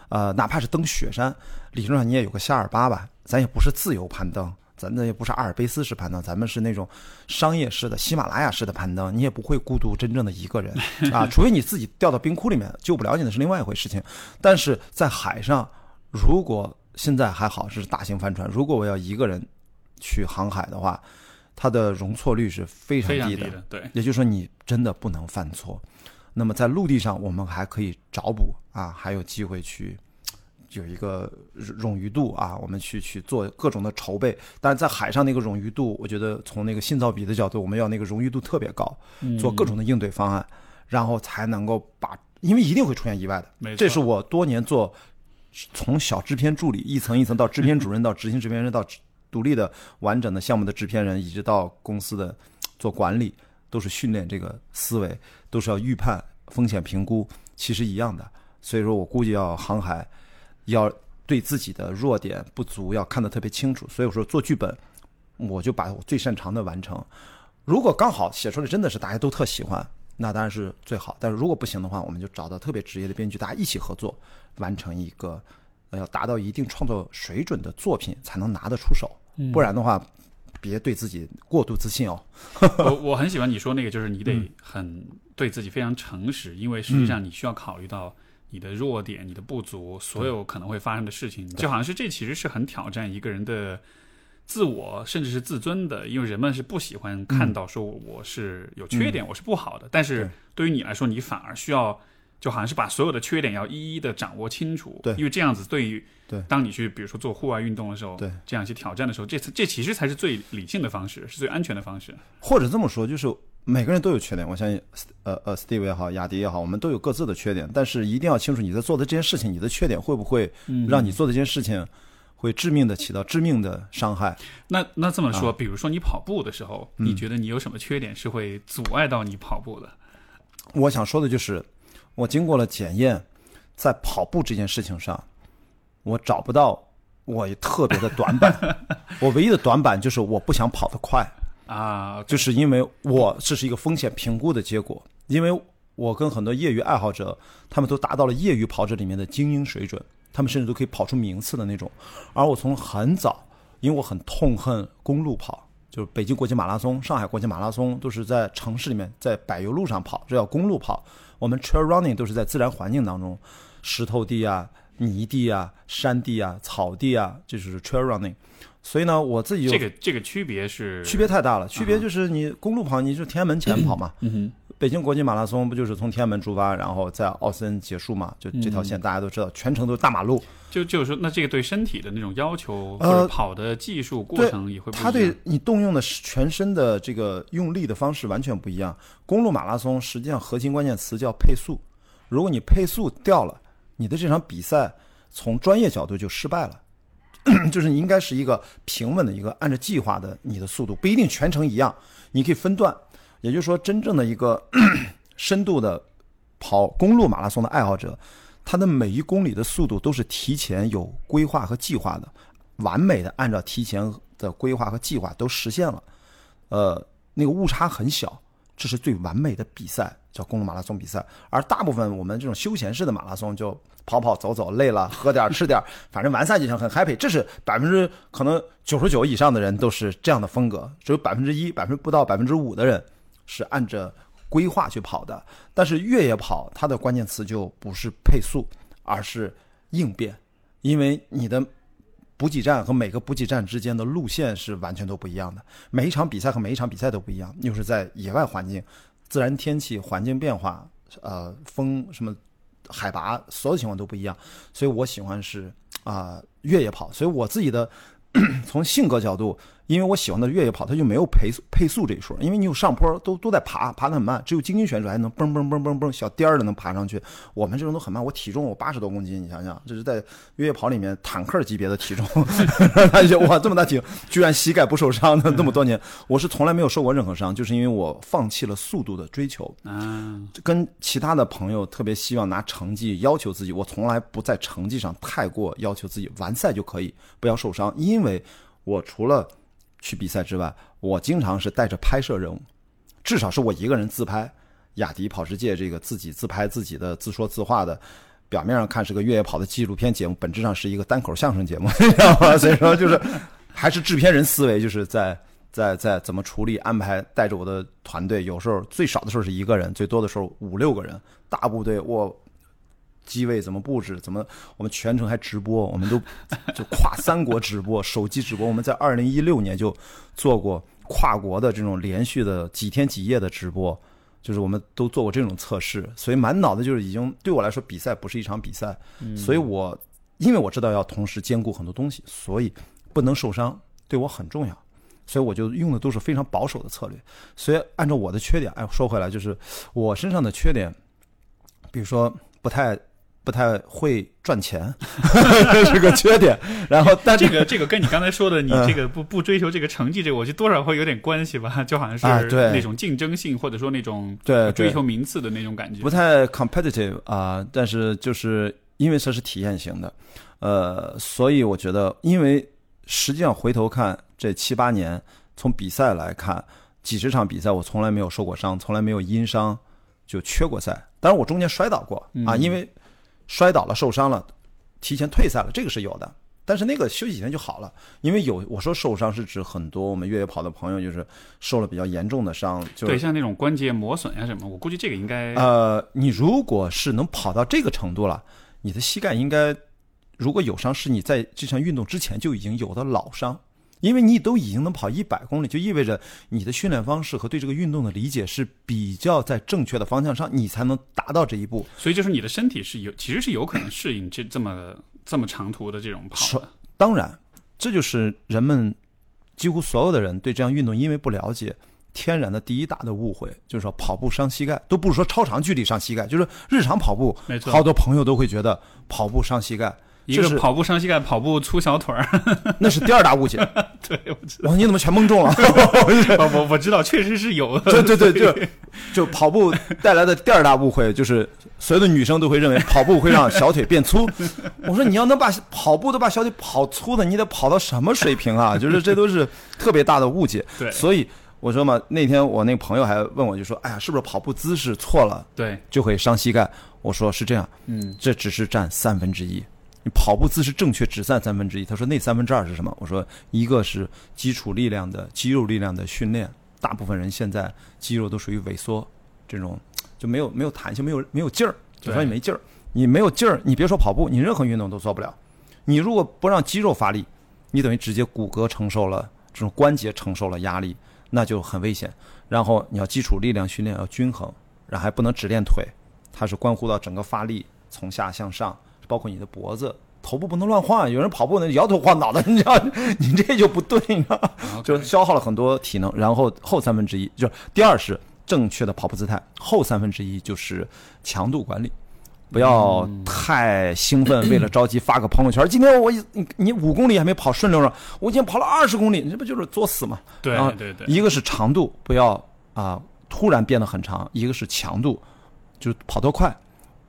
呃，哪怕是登雪山，理论上你也有个夏尔巴吧，咱也不是自由攀登，咱那也不是阿尔卑斯式攀登，咱们是那种商业式的喜马拉雅式的攀登，你也不会孤独真正的一个人 [LAUGHS] 啊，除非你自己掉到冰窟里面救不了你的是另外一回事情。但是在海上，如果现在还好是大型帆船，如果我要一个人去航海的话，它的容错率是非常低的，非常低的，对，也就是说你真的不能犯错。那么在陆地上，我们还可以找补啊，还有机会去有一个冗余度啊，我们去去做各种的筹备。但是在海上那个冗余度，我觉得从那个信噪比的角度，我们要那个冗余度特别高，做各种的应对方案，然后才能够把，因为一定会出现意外的。这是我多年做从小制片助理一层一层到制片主任到执行制片人到独立的完整的项目的制片人，一直到公司的做管理，都是训练这个思维，都是要预判风险评估，其实一样的。所以说我估计要航海，要对自己的弱点不足要看得特别清楚。所以我说做剧本，我就把我最擅长的完成。如果刚好写出来真的是大家都特喜欢，那当然是最好。但是如果不行的话，我们就找到特别职业的编剧，大家一起合作，完成一个呃要达到一定创作水准的作品，才能拿得出手。不然的话，别对自己过度自信哦。[LAUGHS] 我我很喜欢你说那个，就是你得很对自己非常诚实，因为实际上你需要考虑到你的弱点、你的不足，所有可能会发生的事情，就好像是这其实是很挑战一个人的自我，甚至是自尊的，因为人们是不喜欢看到说我是有缺点，我是不好的，但是对。对于你来说，你反而需要。就好像是把所有的缺点要一一的掌握清楚，对因为这样子对于对当你去比如说做户外运动的时候，对这样去挑战的时候，这这其实才是最理性的方式，是最安全的方式。或者这么说，就是每个人都有缺点。我相信，呃呃，Steve 也好，雅迪也好，我们都有各自的缺点。但是一定要清楚你在做的这件事情，你的缺点会不会让你做的这件事情会致命的起到致命的伤害？那那这么啊说，比如说你跑步的时候，嗯你觉得你有什么缺点是会阻碍到你跑步的？我想说的就是，我经过了检验，在跑步这件事情上，我找不到我特别的短板。[LAUGHS] 我唯一的短板就是我不想跑得快。啊，就是因为我这是一个风险评估的结果，因为我跟很多业余爱好者，他们都达到了业余跑者里面的精英水准，他们甚至都可以跑出名次的那种。而我从很早，因为我很痛恨公路跑，就是北京国际马拉松、上海国际马拉松都是在城市里面，在柏油路上跑，这叫公路跑。我们 trail running 都是在自然环境当中，石头地啊、泥地啊、山地啊、草地啊，这就是 trail running。所以呢，我自己就这个这个区别是区别太大了，区别就是你公路跑，你就天安门前跑嘛，嗯北京国际马拉松不就是从天安门出发，然后在奥森结束嘛？就这条线大家都知道，全程都是大马路。就就是说，那这个对身体的那种要求，或呃者跑的技术过程也会不一样。它对你动用的全身的这个用力的方式完全不一样。公路马拉松实际上核心关键词叫配速，如果你配速掉了，你的这场比赛从专业角度就失败了。[CLEARS THROAT] 就是你应该是一个平稳的一个按照计划的你的速度，不一定全程一样，你可以分段。也就是说，真正的一个 [CLEARS THROAT] 深度的跑公路马拉松的爱好者，他的每一公里的速度都是提前有规划和计划的，完美的按照提前的规划和计划都实现了，呃，那个误差很小，这是最完美的比赛，叫公路马拉松比赛。而大部分我们这种休闲式的马拉松，就跑跑走走，累了喝点儿吃点儿，[LAUGHS] 反正完赛就行，很 happy。这是百分之可能九十九以上的人都是这样的风格，只有百分之一、百分之不到百分之五的人是按着规划去跑的。但是越野跑，它的关键词就不是配速，而是应变，因为你的补给站和每个补给站之间的路线是完全都不一样的，每一场比赛和每一场比赛都不一样，又是在野外环境、自然天气、环境变化，呃，风什么。海拔所有情况都不一样，所以我喜欢是啊、越野跑。所以我自己的 [CLEARS THROAT] 从性格角度，因为我喜欢的越野跑，它就没有配速配速这一说，因为你有上坡都都在爬，爬得很慢，只有精英选手还能蹦蹦蹦蹦蹦小颠儿的能爬上去。我们这种都很慢，我体重我八十多公斤，你想想，这是在越野跑里面坦克级别的体重，他就哇这么大体重，居然膝盖不受伤的，那么多年，我是从来没有受过任何伤，就是因为我放弃了速度的追求。啊，跟其他的朋友特别希望拿成绩要求自己，我从来不在成绩上太过要求自己，完赛就可以，不要受伤。因为我除了去比赛之外，我经常是带着拍摄任务，至少是我一个人自拍。雅迪跑世界这个自己自拍自己的自说自话的，表面上看是个越野跑的纪录片节目，本质上是一个单口相声节目，[LAUGHS] 你知道吗？所以说就是还是制片人思维，就是在在在怎么处理安排，带着我的团队，有时候最少的时候是一个人，最多的时候五六个人，大部队我。机位怎么布置？怎么我们全程还直播？我们都 [LAUGHS] 就跨三国直播，手机直播。我们在二零一六年就做过跨国的这种连续的几天几夜的直播，就是我们都做过这种测试。所以满脑子就是已经对我来说，比赛不是一场比赛。所以我因为我知道要同时兼顾很多东西，所以不能受伤对我很重要。所以我就用的都是非常保守的策略。所以按照我的缺点，哎，说回来就是我身上的缺点，比如说不太。不太会赚钱，[LAUGHS] 这是个缺点。然后，但这个这个跟你刚才说的，你这个不不追求这个成绩，这个我觉得多少会有点关系吧？就好像是那种竞争性，或者说那种对追求名次的那种感觉，不太 competitive 啊。但是就是因为它是体验型的，呃，所以我觉得，因为实际上回头看这七八年，从比赛来看，几十场比赛我从来没有受过伤，从来没有因伤就缺过赛。当然我中间摔倒过啊，因为。摔倒了，受伤了，提前退赛了，这个是有的。但是那个休息几天就好了，因为有我说受伤是指很多我们越野跑的朋友就是受了比较严重的伤，就对，像那种关节磨损呀什么，我估计这个应该呃，你如果是能跑到这个程度了，你的膝盖应该如果有伤是你在这项运动之前就已经有的老伤。因为你都已经能跑一百公里，就意味着你的训练方式和对这个运动的理解是比较在正确的方向上，你才能达到这一步。所以就是你的身体是有，其实是有可能适应这这么这么长途的这种跑的。当然，这就是人们几乎所有的人对这项运动因为不了解，天然的第一大的误会，就是说跑步伤膝盖，都不是说超长距离伤膝盖，就是日常跑步，没错，好多朋友都会觉得跑步伤膝盖。一个跑步伤膝盖，跑步粗小腿儿，[LAUGHS] 那是第二大误解。[LAUGHS] 对，我知道。你怎么全蒙中了？[LAUGHS] 我我知道，确实是有。对对对，就就跑步带来的第二大误会，就是所有的女生都会认为跑步会让小腿变粗。我说你要能把跑步都把小腿跑粗的，你得跑到什么水平啊？就是这都是特别大的误解。对，所以我说嘛，那天我那个朋友还问我，就说：“哎呀，是不是跑步姿势错了，对，就会伤膝盖？”我说是这样，嗯，这只是占三分之一。跑步姿势正确只占三分之一。他说那三分之二是什么？我说一个是基础力量的肌肉力量的训练，大部分人现在肌肉都属于萎缩，这种就没有没有弹性，没有没有劲儿，就说你没劲儿。你没有劲儿，你别说跑步，你任何运动都做不了。你如果不让肌肉发力，你等于直接骨骼承受了这种关节承受了压力，那就很危险。然后你要基础力量训练要均衡，然后还不能只练腿，它是关乎到整个发力从下向上。包括你的脖子、头部不能乱晃，[LAUGHS] 有人跑步呢摇头晃脑的，[LAUGHS] 你知道，[LAUGHS] 你这就不对，你知道，就消耗了很多体能。然后后三分之一，就第二是正确的跑步姿态，后三分之一就是强度管理，不要太兴奋，为了着急发个朋友圈。[CLEARS THROAT] 今天我你你五公里还没跑顺溜呢，我已经跑了二十公里，你这不就是作死吗？对对对，一个是长度不要啊突然变得很长，一个是强度，就是跑多快，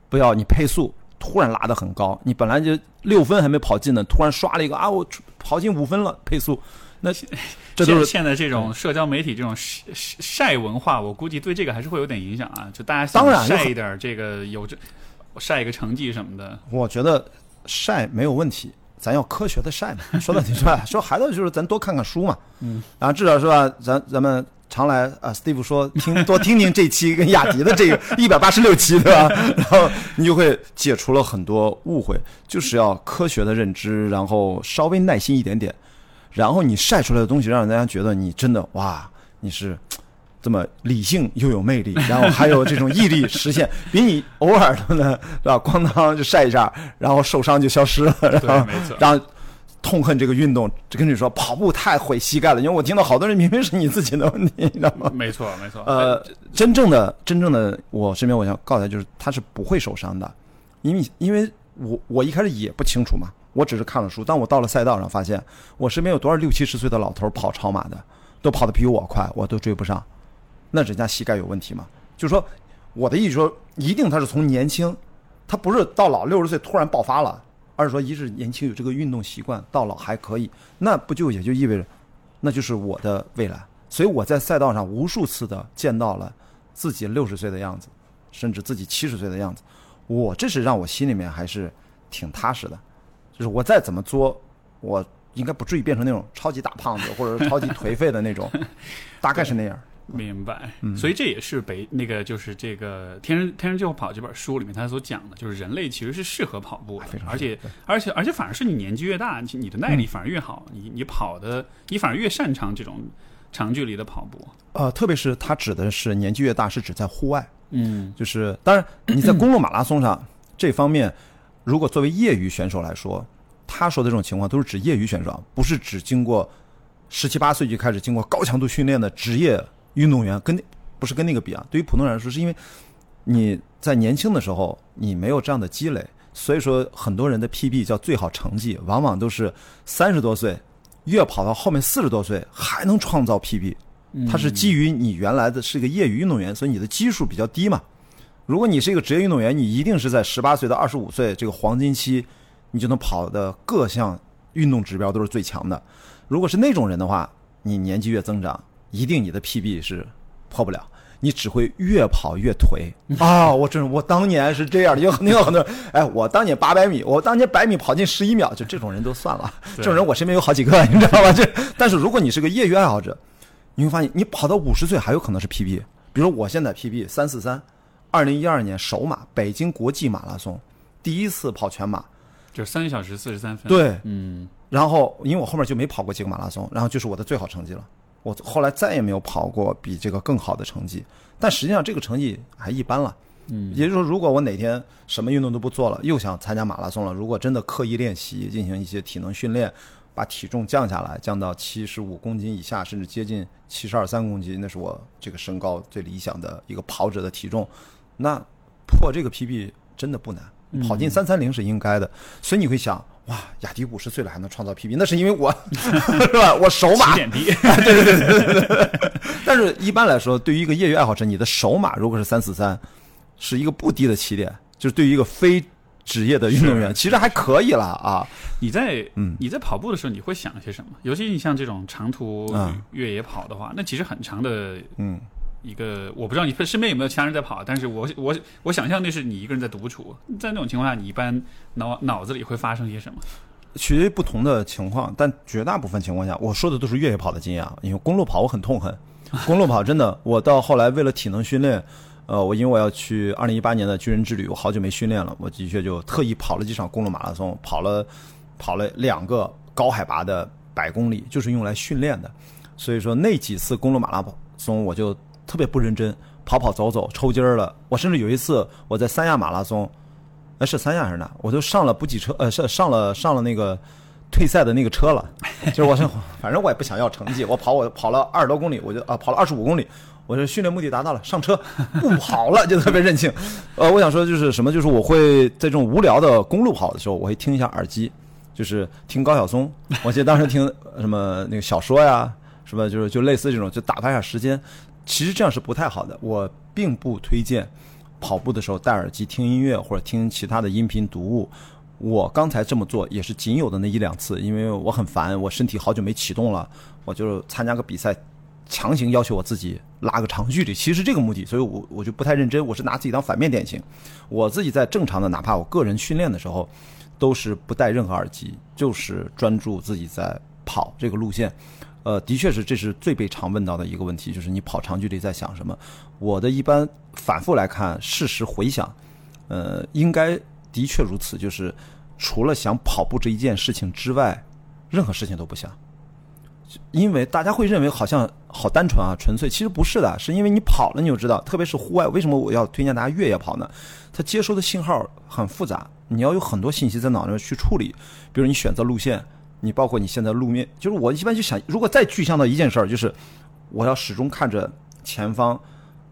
不要你配速。突然拉得很高，你本来就六分还没跑进呢，突然刷了一个啊，我跑进五分了，配速，那 [LAUGHS] 这都是现在这种社交媒体这种晒晒文化，我估计对这个还是会有点影响啊。就大家当然晒一点这个有这晒一个成绩什么的，我觉得晒没有问题，咱要科学的晒嘛。说的挺说说孩子就是咱多看看书嘛，嗯，然后至少是吧，咱咱们。常来啊，Steve 说听多听听这期跟雅迪的这个一百八十六期，对吧？[LAUGHS] 然后你就会解除了很多误会，就是要科学的认知，然后稍微耐心一点点，然后你晒出来的东西，让大家觉得你真的哇，你是这么理性又有魅力，然后还有这种毅力实现，比你偶尔的呢，是吧？咣当就晒一下，然后受伤就消失了，然后然后。痛恨这个运动，就跟你说跑步太毁膝盖了。因为我听到好多人明明是你自己的问题，你知道吗？没错，没错。呃，真正的真正的，我身边我想告诉他，就是他是不会受伤的，因为因为我我一开始也不清楚嘛，我只是看了书。但我到了赛道上，发现我身边有多少六七十岁的老头跑超马的，都跑得比我快，我都追不上。那人家膝盖有问题吗？就是说，我的意思说，一定他是从年轻，他不是到老六十岁突然爆发了。而是说，一是年轻有这个运动习惯，到老还可以，那不就也就意味着，那就是我的未来。所以我在赛道上无数次的见到了自己六十岁的样子，甚至自己七十岁的样子，我这是让我心里面还是挺踏实的。就是我再怎么作，我应该不至于变成那种超级大胖子或者是超级颓废的那种，大概是那样。明白，嗯。所以这也是北那个就是这个《天生天生就会跑》这本书里面他所讲的，就是人类其实是适合跑步而且而且而且反而是你年纪越大，你你的耐力反而越好，你你跑的你反而越擅长这种长距离的跑步。呃，特别是他指的是年纪越大，是指在户外，嗯。就是当然你在公路马拉松上这方面，如果作为业余选手来说，他说的这种情况都是指业余选手，啊，不是指经过十七八岁就开始经过高强度训练的职业运动员，跟那不是跟那个比啊。对于普通人来说，是因为你在年轻的时候你没有这样的积累，所以说很多人的 PB 叫最好成绩，往往都是三十多岁越跑到后面四十多岁还能创造 PB。它是基于你原来的是一个业余运动员，所以你的基数比较低嘛。如果你是一个职业运动员，你一定是在十八岁到二十五岁这个黄金期，你就能跑的各项运动指标都是最强的。如果是那种人的话，你年纪越增长，一定你的 PB 是破不了，你只会越跑越颓啊！我真我当年是这样的，有很多很多人，哎，我当年八百米，我当年百米跑进十一秒，就这种人都算了，这种人我身边有好几个，[LAUGHS] 你知道吧？这但是如果你是个业余爱好者，你会发现你跑到五十岁还有可能是 PB。比如我现在 PB 三四三，二零一二年首马北京国际马拉松，第一次跑全马，就是三小时四十三分。，对，嗯然后因为我后面就没跑过几个马拉松，然后就是我的最好成绩了。我后来再也没有跑过比这个更好的成绩，但实际上这个成绩还一般了。嗯，也就是说，如果我哪天什么运动都不做了，又想参加马拉松了，如果真的刻意练习，进行一些体能训练，把体重降下来，降到七十五公斤以下，甚至接近七十二三公斤，那是我这个身高最理想的一个跑者的体重，那破这个 PB 真的不难，跑进三三零是应该的。所以你会想，哇，雅迪五十岁了还能创造 PB，那是因为我是吧？我手马起点低。但是一般来说，对于一个业余爱好者，你的手马如果是三四三，是一个不低的起点，就是对于一个非职业的运动员，其实还可以了啊。你在嗯你在跑步的时候，你会想些什么？尤其你像这种长途嗯越野跑的话，那其实很长的嗯，一个，我不知道你身边有没有其他人在跑，但是我我我想象那是你一个人在独处，在那种情况下，你一般脑脑子里会发生些什么？取决于不同的情况，但绝大部分情况下，我说的都是越野跑的经验啊。因为公路跑我很痛恨，公路跑真的，我到后来为了体能训练，呃，我因为我要去二零一八年的军人之旅，我好久没训练了，我的确就特意跑了几场公路马拉松，跑了跑了两个高海拔的百公里，就是用来训练的。所以说那几次公路马拉松，我就特别不认真，跑跑走走抽筋儿了。我甚至有一次我在三亚马拉松，哎是三亚还是哪？我就上了补给车，呃是上了上了那个退赛的那个车了。就是我是反正我也不想要成绩，我跑我跑了二十多公里，我就啊跑了二十五公里。我就训练目的达到了，上车不跑了，就特别任性。呃，我想说就是什么，就是我会在这种无聊的公路跑的时候，我会听一下耳机，就是听高晓松。我记得当时听什么那个小说呀，什么就是就类似这种，就打发一下时间。其实这样是不太好的，我并不推荐跑步的时候戴耳机听音乐或者听其他的音频读物。我刚才这么做也是仅有的那一两次，因为我很烦，我身体好久没启动了，我就参加个比赛，强行要求我自己拉个长距离，其实这个目的，所以我我就不太认真，我是拿自己当反面典型。我自己在正常的，哪怕我个人训练的时候，都是不戴任何耳机，就是专注自己在跑这个路线。呃，的确是，这是最被常问到的一个问题，就是你跑长距离在想什么？我的一般反复来看，事实回想，呃，应该的确如此，就是除了想跑步这一件事情之外，任何事情都不想。因为大家会认为好像好单纯啊，纯粹，其实不是的，是因为你跑了你就知道，特别是户外，为什么我要推荐大家越野跑呢？它接收的信号很复杂，你要有很多信息在脑子里去处理，比如你选择路线，你包括你现在路面，就是我一般就想，如果再具象到一件事儿，就是我要始终看着前方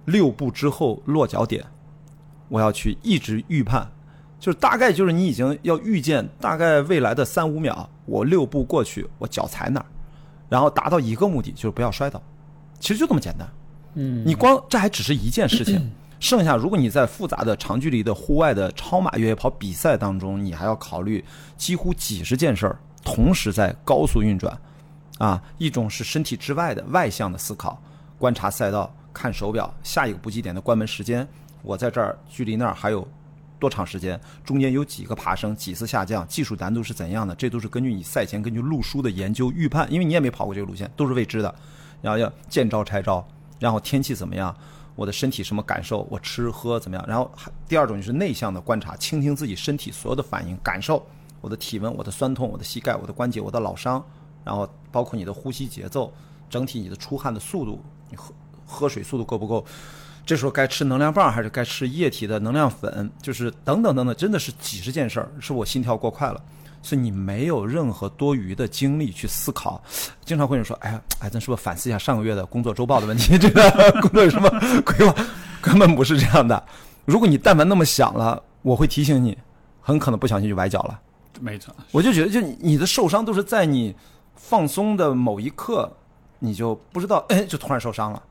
六步之后落脚点，我要去一直预判，就是大概就是你已经要预见大概未来的三五秒，我六步过去，我脚踩哪儿，然后达到一个目的，就是不要摔倒，其实就这么简单。嗯，你光这还只是一件事情，[CLEARS THROAT] 剩下如果你在复杂的长距离的户外的超马越野跑比赛当中，你还要考虑几乎几十件事儿同时在高速运转，啊，一种是身体之外的外向的思考，观察赛道，看手表，下一个补给点的关门时间，我在这儿距离那儿还有多长时间，中间有几个爬升，几次下降，技术难度是怎样的，这都是根据你赛前根据路书的研究预判，因为你也没跑过这个路线，都是未知的，然后要见招拆招，然后天气怎么样，我的身体什么感受，我吃喝怎么样，然后还第二种就是内向的观察，倾听自己身体所有的反应感受，我的体温，我的酸痛，我的膝盖，我的关节，我的老伤，然后包括你的呼吸节奏，整体你的出汗的速度，你喝喝水速度够不够？这时候该吃能量棒还是该吃液体的能量粉？就是等等等等，真的是几十件事儿，是我心跳过快了，所以你没有任何多余的精力去思考。经常会有人说：“哎呀，哎，咱是不是反思一下上个月的工作周报的问题？这个工作有什么规划？”根本不是这样的。如果你但凡那么想了，我会提醒你，很可能不小心就崴脚了。没错，我就觉得，就你的受伤都是在你放松的某一刻，你就不知道，哎，就突然受伤了，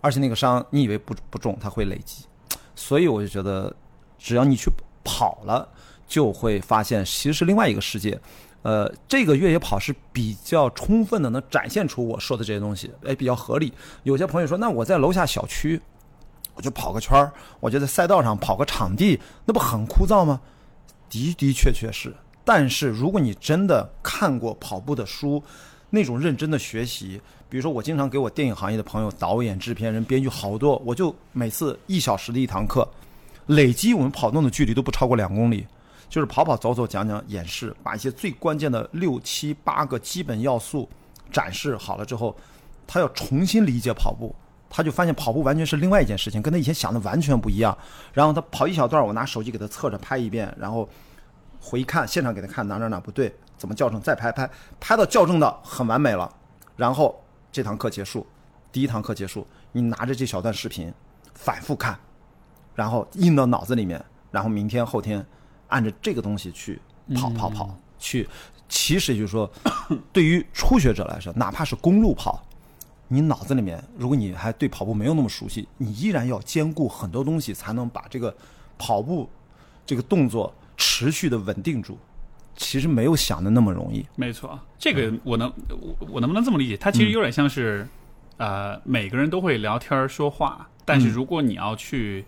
而且那个伤你以为不不重，它会累积，所以我就觉得，只要你去跑了，就会发现其实是另外一个世界。呃，这个越野跑是比较充分的能展现出我说的这些东西，哎，比较合理。有些朋友说，那我在楼下小区，我就跑个圈儿，我就在赛道上跑个场地，那不很枯燥吗？的的确确是，但是如果你真的看过跑步的书，那种认真的学习，比如说我经常给我电影行业的朋友、导演、制片人、编剧好多，我就每次一小时的一堂课，累积我们跑动的距离都不超过两公里，就是跑跑走走、讲讲演示，把一些最关键的六七八个基本要素展示好了之后，他要重新理解跑步。他就发现跑步完全是另外一件事情，跟他以前想的完全不一样。然后他跑一小段，我拿手机给他侧着拍一遍，然后回看现场给他看哪哪哪不对，怎么校正，再拍拍，拍到校正的很完美了。然后这堂课结束，第一堂课结束，你拿着这小段视频反复看，然后印到脑子里面，然后明天后天按着这个东西去跑跑跑去。其实也就是说，对于初学者来说，哪怕是公路跑。你脑子里面，如果你还对跑步没有那么熟悉，你依然要兼顾很多东西，才能把这个跑步这个动作持续的稳定住。其实没有想的那么容易。没错，这个我能我我能不能这么理解？它其实有点像是，呃，每个人都会聊天说话，但是如果你要去。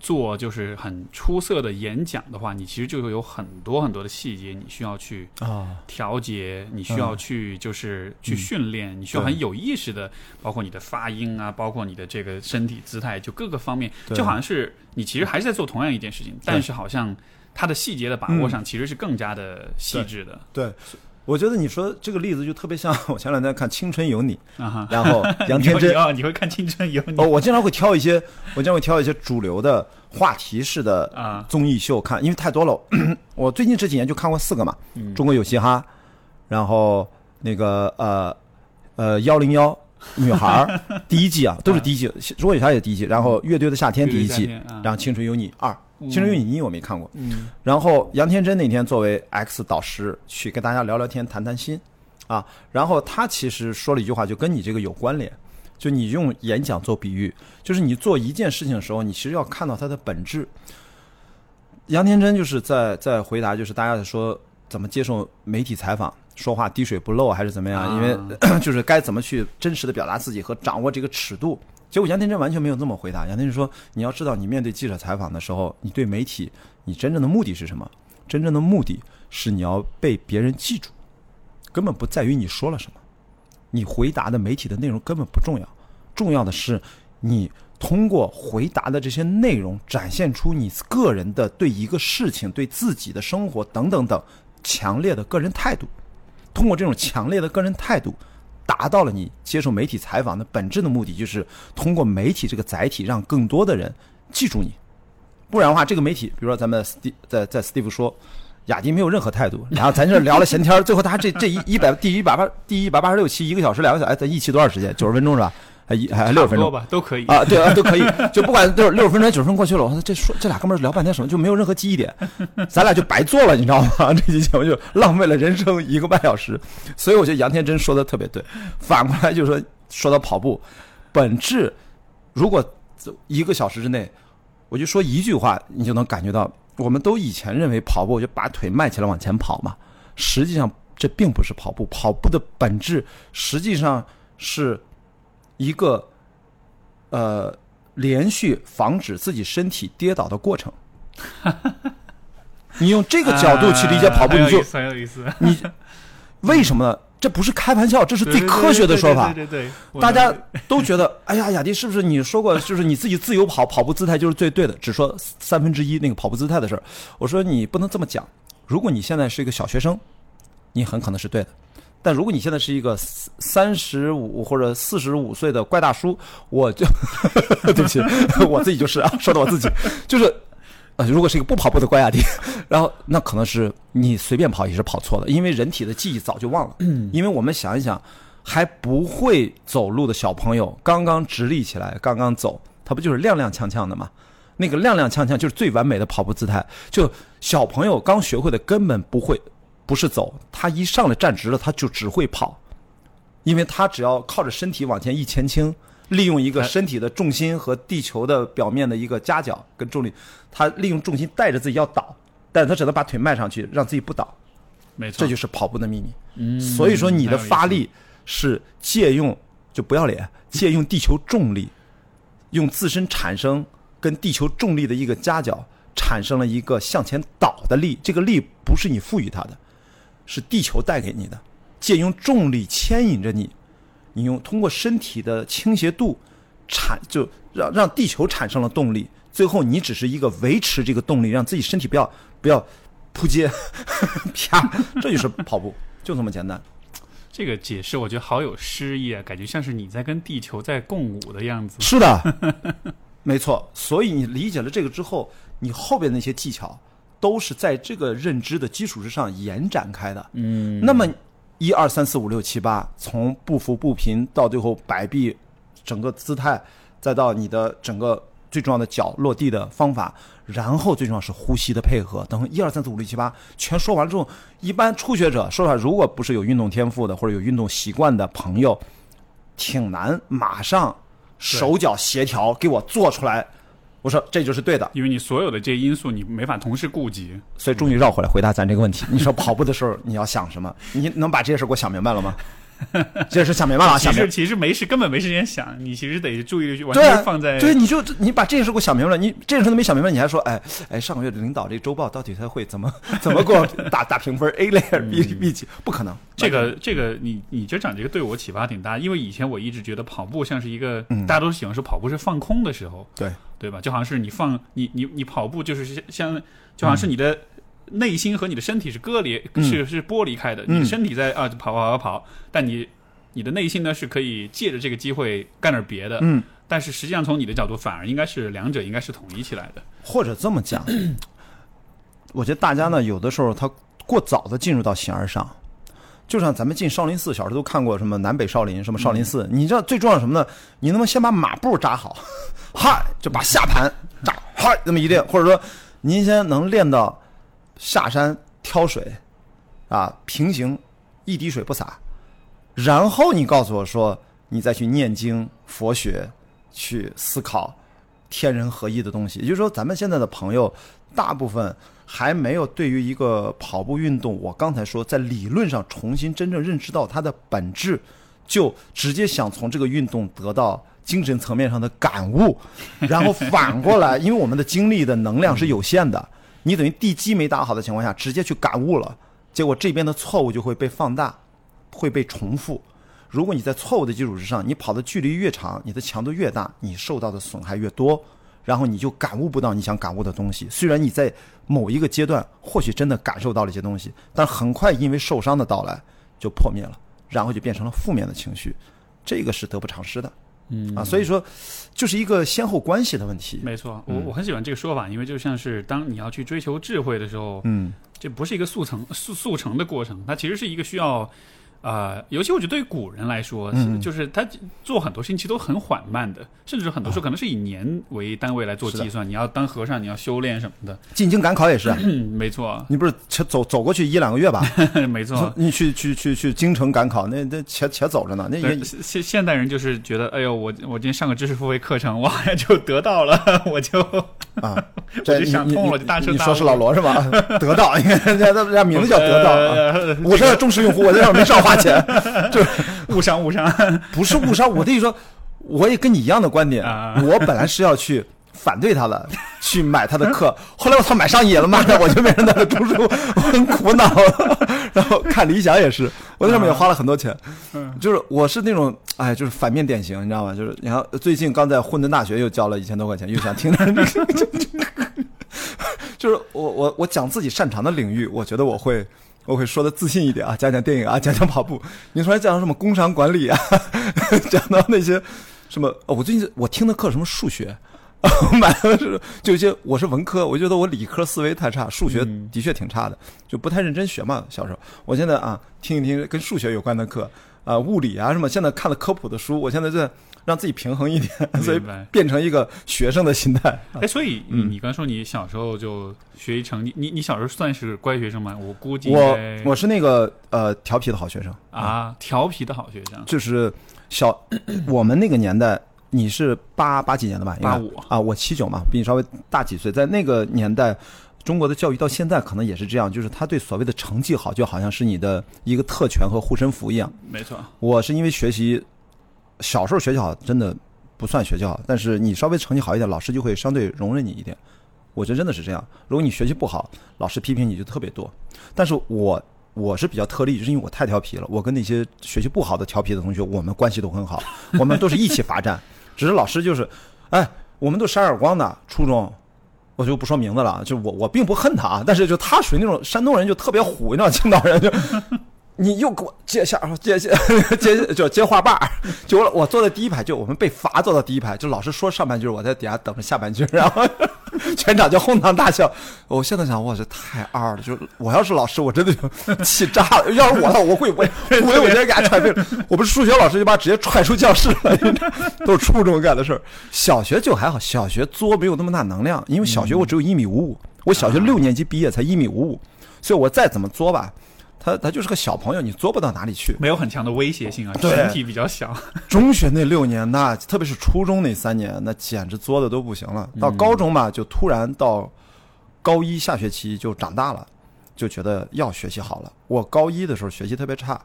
做就是很出色的演讲的话，你其实就会有很多很多的细节，你需要去啊调节，你需要去就是去训练，你需要很有意识的，包括你的发音啊，包括你的这个身体姿态，就各个方面，就好像是你其实还是在做同样一件事情，但是好像它的细节的把握上其实是更加的细致的。对。我觉得你说这个例子就特别像我前两天看《青春有你》，啊然后 [LAUGHS] 杨天真啊，你会看《青春有你》哦，我经常会挑一些，我经常会挑一些主流的话题式的啊综艺秀看，因为太多了。[CLEARS THROAT] 我最近这几年就看过四个嘛，中国有嘻哈》，然后那个呃呃幺零幺女孩 [LAUGHS] 第一季啊，都是第一季，中国有嘻哈也第一季，然后乐队的夏天第一季，然后《青春有你二》。《青春有你》我没看过，嗯，然后杨天真那天作为 X 导师去跟大家聊聊天、谈谈心，啊，然后他其实说了一句话，就跟你这个有关联，就你用演讲做比喻，就是你做一件事情的时候，你其实要看到它的本质。杨天真就是在在回答，就是大家在说怎么接受媒体采访，说话滴水不漏还是怎么样，因为 [CLEARS THROAT] 就是该怎么去真实的表达自己和掌握这个尺度。结果杨天真完全没有这么回答。杨天真说：“你要知道，你面对记者采访的时候，你对媒体，你真正的目的是什么？真正的目的是你要被别人记住，根本不在于你说了什么，你回答的媒体的内容根本不重要，重要的是你通过回答的这些内容，展现出你个人的对一个事情、对自己的生活等等等强烈的个人态度。通过这种强烈的个人态度。”达到了你接受媒体采访的本质的目的，就是通过媒体这个载体，让更多的人记住你。不然的话，这个媒体，比如说咱们斯在在斯蒂夫说，雅迪没有任何态度，然后咱这聊了闲天最后他这这一一百第一百八第一百八十六期一个小时两个小时，哎，咱一期多少时间？九十分钟是吧？还一还六十分钟吧，都可以啊，对啊，都可以，就不管就是六十分钟九十分过去了，我说这说这俩哥们聊半天什么，就没有任何记忆点，咱俩就白做了，你知道吗？这期节目就浪费了人生一个半小时，所以我觉得杨天真说的特别对。反过来就是说，说到跑步，本质如果一个小时之内，我就说一句话，你就能感觉到，我们都以前认为跑步就把腿迈起来往前跑嘛，实际上这并不是跑步，跑步的本质实际上是。一个，呃，连续防止自己身体跌倒的过程，[LAUGHS] 你用这个角度去理解跑步，你就。你 [LAUGHS] 为什么呢？这不是开玩笑，这是最科学的说法。对对对大家都觉得，[LAUGHS] 哎呀，雅迪是不是你说过，就是你自己自由跑跑步姿态就是最对的？只说三分之一那个跑步姿态的事儿。我说你不能这么讲。如果你现在是一个小学生，你很可能是对的。但如果你现在是一个三十五或者四十五岁的怪大叔，我就 [LAUGHS] 对不起，[LAUGHS] 我自己就是啊，[LAUGHS] 说的我自己就是。呃，如果是一个不跑步的怪亚迪，然后那可能是你随便跑也是跑错的，因为人体的记忆早就忘了。嗯因为我们想一想，还不会走路的小朋友刚刚直立起来，刚刚走，他不就是踉踉跄跄的吗？那个踉踉跄跄就是最完美的跑步姿态。就小朋友刚学会的根本不会，不是走，他一上来站直了，他就只会跑，因为他只要靠着身体往前一前倾，利用一个身体的重心和地球的表面的一个夹角跟重力，他利用重心带着自己要倒，但是他只能把腿迈上去，让自己不倒。没错，这就是跑步的秘密。嗯所以说你的发力是借用就不要脸，借用地球重力，用自身产生跟地球重力的一个夹角，产生了一个向前倒的力。这个力不是你赋予它的，是地球带给你的，借用重力牵引着你，你用通过身体的倾斜度产就让让地球产生了动力，最后你只是一个维持这个动力，让自己身体不要不要扑街，[LAUGHS] 啪，这就是跑步，[LAUGHS] 就这么简单。这个解释我觉得好有诗意啊，感觉像是你在跟地球在共舞的样子。是的，没错。所以你理解了这个之后，你后边那些技巧都是在这个认知的基础之上延展开的。嗯，那么一二三四五六七八，从不服不平到最后摆臂，整个姿态，再到你的整个最重要的脚落地的方法，然后最重要是呼吸的配合。等一二三四五六七八全说完了之后，一般初学者说实话，如果不是有运动天赋的或者有运动习惯的朋友，挺难马上手脚协调给我做出来。我说这就是对的，因为你所有的这些因素你没法同时顾及。所以终于绕回来回答咱这个问题。你说跑步的时候你要想什么？[LAUGHS] 你能把这些事给我想明白了吗？这事想明白了 [LAUGHS] 想明实其实没事，根本没时间想，你其实得注意力完全放在对，你就你把这件事给我想明白了，你这件事都没想明白，你还说，哎哎，上个月的领导这周报到底他会怎么 [LAUGHS] 怎么给我打打评分？A 类还是 B B 级？不可能，这个这个你你就讲这个对我启发挺大，因为以前我一直觉得跑步像是一个、嗯大家都喜欢说跑步是放空的时候，对对吧？就好像是你放你你你跑步就是像像就好像是你的内心和你的身体是割裂、嗯。是是剥离开的，嗯。你的身体在啊跑跑跑跑，但你你的内心呢是可以借着这个机会干点别的，嗯，但是实际上从你的角度反而应该是两者应该是统一起来的，或者这么讲，[COUGHS] 我觉得大家呢有的时候他过早的进入到形而上。就像咱们进少林寺，小时候都看过什么南北少林，什么少林寺。你知道最重要的什么呢？你能不能先把马步扎好，[LAUGHS] 嗨，就把下盘扎，嗨，那么一练，或者说您先能练到下山挑水，啊，平行一滴水不洒，然后你告诉我说，你再去念经、佛学，去思考天人合一的东西。也就是说，咱们现在的朋友大部分还没有对于一个跑步运动，我刚才说在理论上重新真正认知到它的本质，就直接想从这个运动得到。精神层面上的感悟，[LAUGHS] 然后反过来，因为我们的精力的能量是有限的，你等于地基没打好的情况下，直接去感悟了，结果这边的错误就会被放大，会被重复。如果你在错误的基础之上，你跑的距离越长，你的强度越大，你受到的损害越多，然后你就感悟不到你想感悟的东西。虽然你在某一个阶段或许真的感受到了一些东西，但很快因为受伤的到来就破灭了，然后就变成了负面的情绪，这个是得不偿失的。嗯啊，所以说就是一个先后关系的问题。没错，我我很喜欢这个说法，因为就像是当你要去追求智慧的时候，嗯，这不是一个速成速速成的过程，它其实是一个需要。呃，尤其我觉得对于古人来说，嗯就是他做很多事情其实都很缓慢的，甚至很多时候可能是以年为单位来做计算。你要当和尚，你要修炼什么的。进京赶考也是，嗯，[CLEARS THROAT] 没错，你不是且走走过去一两个月吧？[LAUGHS] 没错。你去去去去京城赶考，那那且且走着呢，那现现代人就是觉得，哎呦，我我今天上个知识付费课程，哇，[LAUGHS] 就得到了，我就啊，[LAUGHS] 这我就想你通了你就大彻大悟你说是老罗是吧？得到，你看人家人家名字叫得到啊。呃我是忠实用户，我在上面没少花钱，[LAUGHS] 就误伤误伤。[LAUGHS] 不是误伤。我的意思说，我也跟你一样的观点啊，我本来是要去反对他的，去买他的课。[LAUGHS] 后来我操买上瘾了，妈的，我就变成他的读书，我很苦恼。然后看理想也是，我在上面也花了很多钱。就是我是那种哎，就是反面典型，你知道吗？就是你看最近刚在混沌大学又交了一千多块钱，又想听那个，就是我我我讲自己擅长的领域，我觉得我会。我会说的自信一点啊，讲讲电影啊，讲讲跑步。你突然讲什么工商管理啊，[LAUGHS] 讲到那些什么？哦，我最近我听的课什么数学，[LAUGHS] 买的是就一些我是文科，我觉得我理科思维太差，数学的确挺差的，就不太认真学嘛。小时候，我现在啊，听一听跟数学有关的课啊，物理啊什么，现在看了科普的书，我现在在。让自己平衡一点，所以变成一个学生的心态。哎，所以你你刚说你小时候就学习成绩，你你小时候算是乖学生吗？我估计我我是那个呃调皮的好学生啊，调皮的好学生，就是小 [CLEARS THROAT] 我们那个年代，你是八八几年的吧？八五啊，我七九嘛，比你稍微大几岁。在那个年代，中国的教育到现在可能也是这样，就是他对所谓的成绩好，就好像是你的一个特权和护身符一样。没错，我是因为学习。小时候学习好真的不算学习好，但是你稍微成绩好一点，老师就会相对容忍你一点。我觉得真的是这样。如果你学习不好，老师批评你就特别多。但是我我是比较特例，就是因为我太调皮了。我跟那些学习不好的调皮的同学，我们关系都很好，我们都是一起罚站。只是老师就是，哎，我们都扇耳光的。初中我就不说名字了，就我我并不恨他啊，但是就他属于那种山东人，就特别虎，你知道，青岛人就。你又给我接下，接 [LAUGHS] 接接就接话把儿，就我我坐在第一排，就我们被罚坐到第一排，就老师说上半句，我在底下等着下半句，然后 [LAUGHS] 全场就哄堂大笑。我现在想，哇，这太二了！就我要是老师，我真的就气炸了。要是我，我会我我我直接给他踹飞。我不是数学老师，就把直接踹出教室了。都是初中干的事儿，小学就还好，小学作没有那么大能量，因为小学我只有一米五五，我小学六年级毕业才一米五五，所以我再怎么作吧。他他就是个小朋友，你作不到哪里去，没有很强的威胁性啊，身体比较小。中学那六年，那特别是初中那三年，那简直作的都不行了。到高中嘛，就突然到高一下学期就长大了，就觉得要学习好了。我高一的时候学习特别差，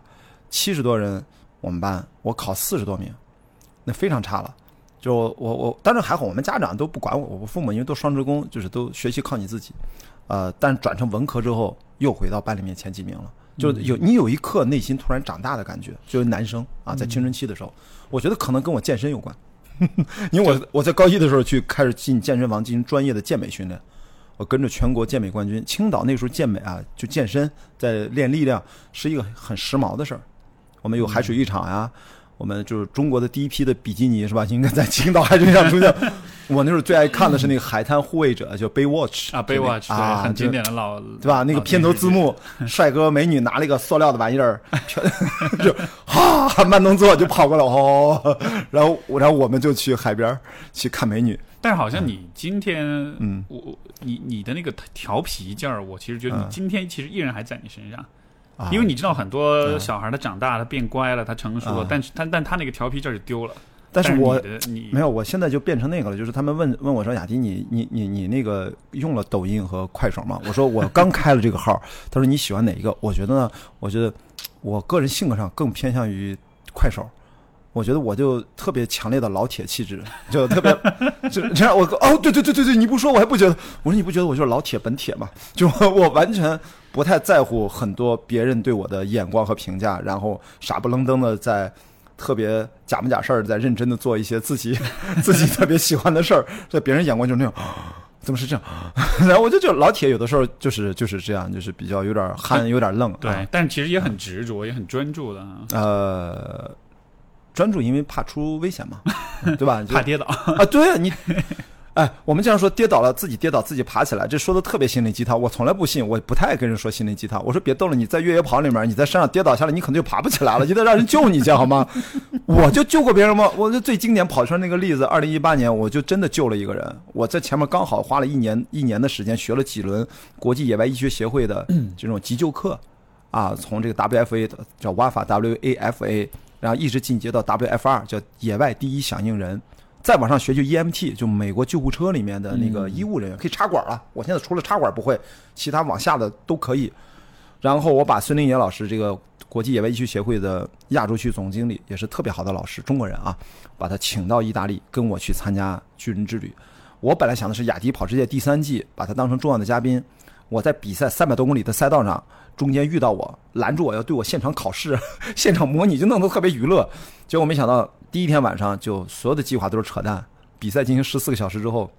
七十多人我们班，我考四十多名，那非常差了。就我我，但是还好，我们家长都不管我，我父母因为都双职工，就是都学习靠你自己。呃，但转成文科之后，又回到班里面前几名了。就有你有一刻内心突然长大的感觉，就是男生啊，在青春期的时候，我觉得可能跟我健身有关，[LAUGHS] 因为我我在高一的时候去开始进健身房进行专业的健美训练，我跟着全国健美冠军，青岛那时候健美啊，就健身在练力量是一个很时髦的事儿，我们有海水浴场呀。我们就是中国的第一批的比基尼是吧？应该在青岛海水浴场出现。我那时候最爱看的是那个《海滩护卫者》，叫《Baywatch》啊，《Baywatch》啊，很经典的老对吧？那个片头字幕，[LAUGHS] 帅哥美女拿了一个塑料的玩意儿，[LAUGHS] 就哈慢动作就跑过来哦，然后然后我们就去海边去看美女。但是好像你今天，嗯，我你你的那个调皮劲儿，我其实觉得你今天其实依然还在你身上。因为你知道很多小孩他长大他变乖了他成熟了，但是他但他那个调皮劲儿就丢了。但是我你没有，我现在就变成那个了。就是他们问问我说：“雅迪，你你你你那个用了抖音和快手吗？”我说：“我刚开了这个号。”他说：“你喜欢哪一个？”我觉得呢，我觉得我个人性格上更偏向于快手。我觉得我就特别强烈的老铁气质，就特别就这样。我哦，对对对对对，你不说我还不觉得。我说你不觉得我就是老铁本铁吗？[LAUGHS] 就我完全。不太在乎很多别人对我的眼光和评价，然后傻不愣登的在特别假模假式儿，在认真的做一些自己 [LAUGHS] 自己特别喜欢的事儿，在别人眼光就是那样，[GASPS] 怎么是这样？[LAUGHS] 然后我就觉得老铁有的时候就是就是这样，就是比较有点憨，有点愣。对，但其实也很执着，也很专注的。呃，专注，因为怕出危险嘛，[LAUGHS] 对吧？怕跌倒啊！对你。哎，我们经常说跌倒了自己跌倒自己爬起来，这说的特别心灵鸡汤。我从来不信，我不太爱跟人说心灵鸡汤。我说别逗了，你在越野跑里面，你在山上跌倒下来，你可能就爬不起来了，就得让人救你去好吗？[LAUGHS] 我就救过别人吗？我就最经典跑圈那个例子，二零一八年我就真的救了一个人。我在前面刚好花了一年一年的时间学了几轮国际野外医学协会的 [CLEARS THROAT] 这种急救课，啊，从这个 WFA 的叫 WAFA WAFA，然后一直进阶到 WFR 叫野外第一响应人。再往上学就 EMT，就美国救护车里面的那个医务人员可以插管了。我现在除了插管不会，其他往下的都可以。然后我把孙林野老师，这个国际野外医学协会的亚洲区总经理，也是特别好的老师，中国人啊，把他请到意大利跟我去参加巨人之旅。我本来想的是雅迪跑世界第三季，把他当成重要的嘉宾。我在比赛三百多公里的赛道上，中间遇到我，拦住我要对我现场考试、[LAUGHS] 现场模拟，就弄得特别娱乐。结果没想到第一天晚上就所有的计划都是扯淡。比赛进行十四个小时之后，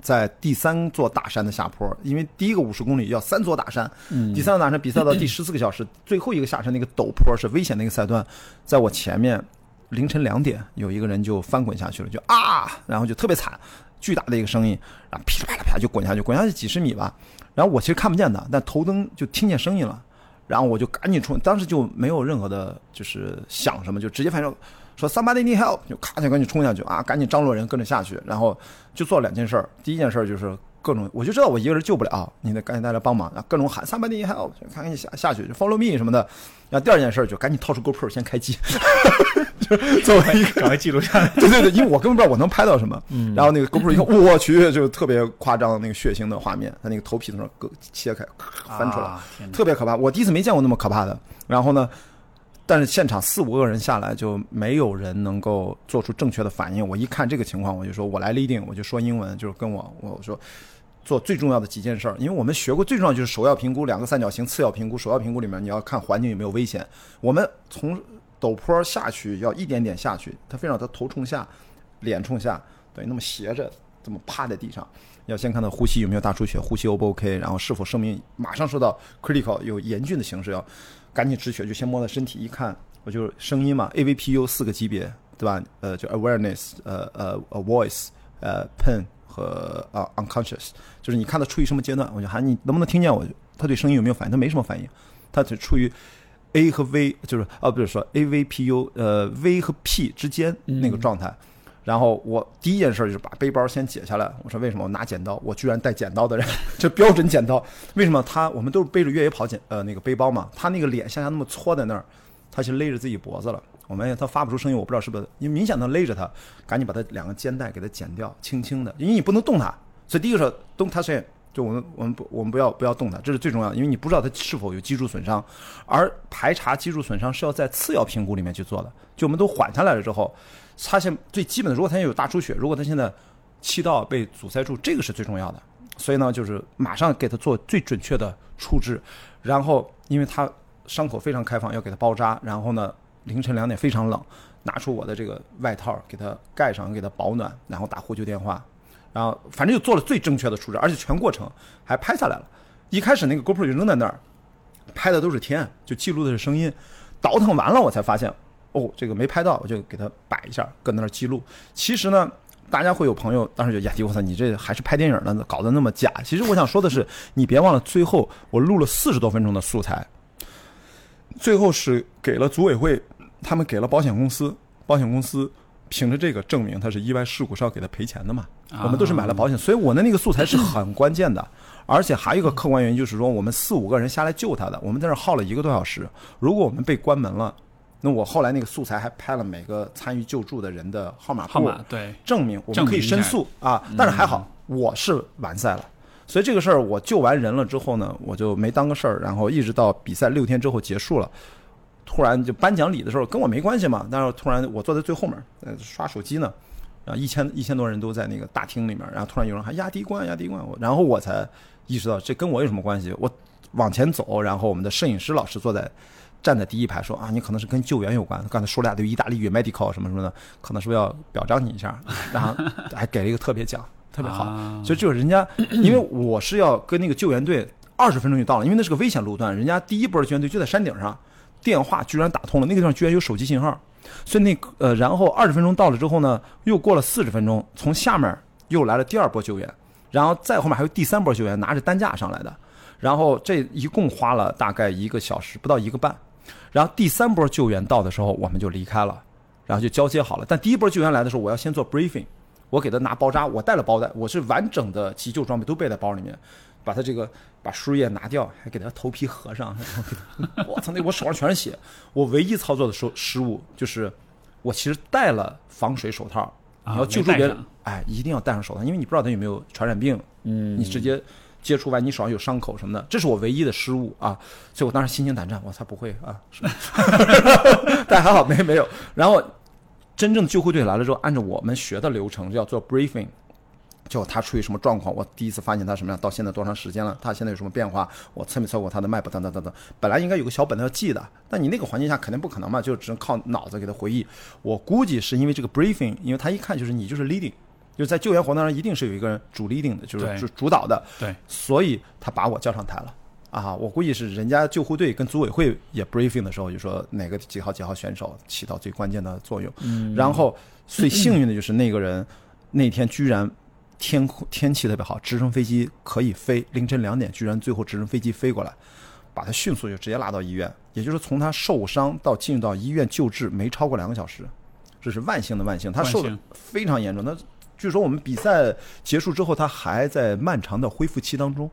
在第三座大山的下坡，因为第一个五十公里要三座大山，第三座大山比赛到第 [CLEARS THROAT] 十四个小时，最后一个下山那个陡坡是危险的一个赛段，在我前面凌晨两点有一个人就翻滚下去了，就啊，然后就特别惨，巨大的一个声音，然后噼里啪啦啪啦就滚下去，滚下去几十米吧。然后我其实看不见他，但头灯就听见声音了，然后我就赶紧冲，当时就没有任何的就是想什么，就直接反正说 somebody need help，就咔就赶紧冲下去啊，赶紧张罗人跟着下去，然后就做了两件事儿。第一件事儿就是各种，我就知道我一个人救不了，你得赶紧大家帮忙，啊，各种喊 somebody need help，就赶紧下下去，就 follow me 什么的。然后第二件事儿就赶紧掏出 GoPro 先开机，[LAUGHS] 就作为一个赶快记录下来。对对对，因为我根本不知道我能拍到什么。嗯，然后那个 GoPro 一看，我去，就特别夸张那个血腥的画面，他那个头皮从那割切开，翻出来，啊特别可怕。我第一次没见过那么可怕的。然后呢，但是现场四五个人下来，就没有人能够做出正确的反应。我一看这个情况，我就说我来 leading，我就说英文，就是跟我我说。做最重要的几件事儿，因为我们学过最重要就是首要评估两个三角形，次要评估。首要评估里面你要看环境有没有危险。我们从陡坡下去要一点点下去，他非让他头冲下，脸冲下，等于那么斜着这么趴在地上。要先看到呼吸有没有大出血，呼吸 O 不 OK，然后是否生命马上受到 critical 有严峻的形势，要赶紧止血，就先摸他身体，一看我就声音嘛，AVPU 四个级别，对吧？呃，就 awareness，呃呃呃 voice，呃 pen 和啊 unconscious，就是你看他处于什么阶段，我就喊你能不能听见我？他对声音有没有反应？他没什么反应，他只处于 A 和 V，就是啊，不是说 AVPU，呃 V 和 P 之间那个状态。然后我第一件事就是把背包先解下来。我说为什么我拿剪刀？我居然带剪刀的人，[LAUGHS] 这标准剪刀。为什么他我们都是背着越野跑剪呃那个背包嘛？他那个脸向下那么搓在那儿，他是勒着自己脖子了。我们他发不出声音，我不知道是不是因为明显的勒着他，赶紧把他两个肩带给他剪掉，轻轻的，因为你不能动他。所以第一个是 don't touch it，就我们我们不我们不要不要动它，这是最重要的，因为你不知道它是否有脊柱损伤，而排查脊柱损伤是要在次要评估里面去做的。就我们都缓下来了之后，发现最基本的，如果他有大出血，如果他现在气道被阻塞住，这个是最重要的。所以呢，就是马上给他做最准确的处置，然后因为他伤口非常开放，要给他包扎，然后呢凌晨两点非常冷，拿出我的这个外套给他盖上，给他保暖，然后打呼救电话，然后反正就做了最正确的处置，而且全过程还拍下来了。一开始那个 GoPro 就扔在那儿，拍的都是天，就记录的是声音。倒腾完了，我才发现，哦，这个没拍到，我就给它摆一下，搁那儿记录。其实呢，大家会有朋友当时就呀，我操，你这还是拍电影呢，搞得那么假。其实我想说的是，你别忘了，最后我录了四十多分钟的素材，最后是给了组委会，他们给了保险公司，保险公司凭着这个证明他是意外事故是要给他赔钱的嘛。我们都是买了保险，所以我的那个素材是很关键的。[LAUGHS] 而且还有一个客观原因，就是说我们四五个人下来救他的，我们在那儿耗了一个多小时。如果我们被关门了，那我后来那个素材还拍了每个参与救助的人的号码号码对，证明我们可以申诉啊。但是还好，我是完赛了，所以这个事儿我救完人了之后呢，我就没当个事儿，然后一直到比赛六天之后结束了。突然就颁奖礼的时候跟我没关系嘛，但是突然我坐在最后面，呃，刷手机呢，然后一千一千多人都在那个大厅里面，然后突然有人喊压低冠压低冠，我然后我才意识到这跟我有什么关系。我往前走，然后我们的摄影师老师坐在站在第一排说啊，你可能是跟救援有关。刚才说了俩对意大利语 medical 什么什么的，可能是不是要表彰你一下？[LAUGHS] 然后还给了一个特别奖，特别好。啊所以就是人家，[CLEARS THROAT] 因为我是要跟那个救援队二十分钟就到了，因为那是个危险路段，人家第一波救援队就在山顶上，电话居然打通了，那个地方居然有手机信号，所以那呃，然后二十分钟到了之后呢，又过了四十分钟，从下面又来了第二波救援，然后再后面还有第三波救援，拿着担架上来的，然后这一共花了大概一个小时，不到一个半，然后第三波救援到的时候，我们就离开了，然后就交接好了，但第一波救援来的时候，我要先做 briefing。我给他拿包扎，我带了包带，我是完整的急救装备都备在包里面，把他这个把输液拿掉，还给他头皮合上。[LAUGHS] 我操，那我手上全是血。我唯一操作的失失误就是，我其实戴了防水手套。啊你要救助别人哎，一定要戴上手套，因为你不知道他有没有传染病。嗯，你直接接触完，你手上有伤口什么的，这是我唯一的失误啊。所以我当时心惊胆战，我才不会啊，是 [LAUGHS] 但还好没没有。然后真正救护队来了之后，按照我们学的流程要做 briefing，就他出于什么状况，我第一次发现他什么样，到现在多长时间了，他现在有什么变化，我测没测过他的脉搏等等等等。本来应该有个小本子要记的，但你那个环境下肯定不可能嘛，就只能靠脑子给他回忆。我估计是因为这个 briefing，因为他一看就是你就是 leading，就是在救援活动上一定是有一个人主 leading 的，就是主主导的，对，所以他把我叫上台了。啊，我估计是人家救护队跟组委会也 briefing 的时候，就说哪个几号几号选手起到最关键的作用。嗯，然后最幸运的就是那个人那天居然天空天气特别好，直升飞机可以飞，凌晨两点居然最后直升飞机飞过来，把他迅速就直接拉到医院，也就是从他受伤到进入到医院救治没超过两个小时，这是万幸的万幸，他受的非常严重。那据说我们比赛结束之后，他还在漫长的恢复期当中。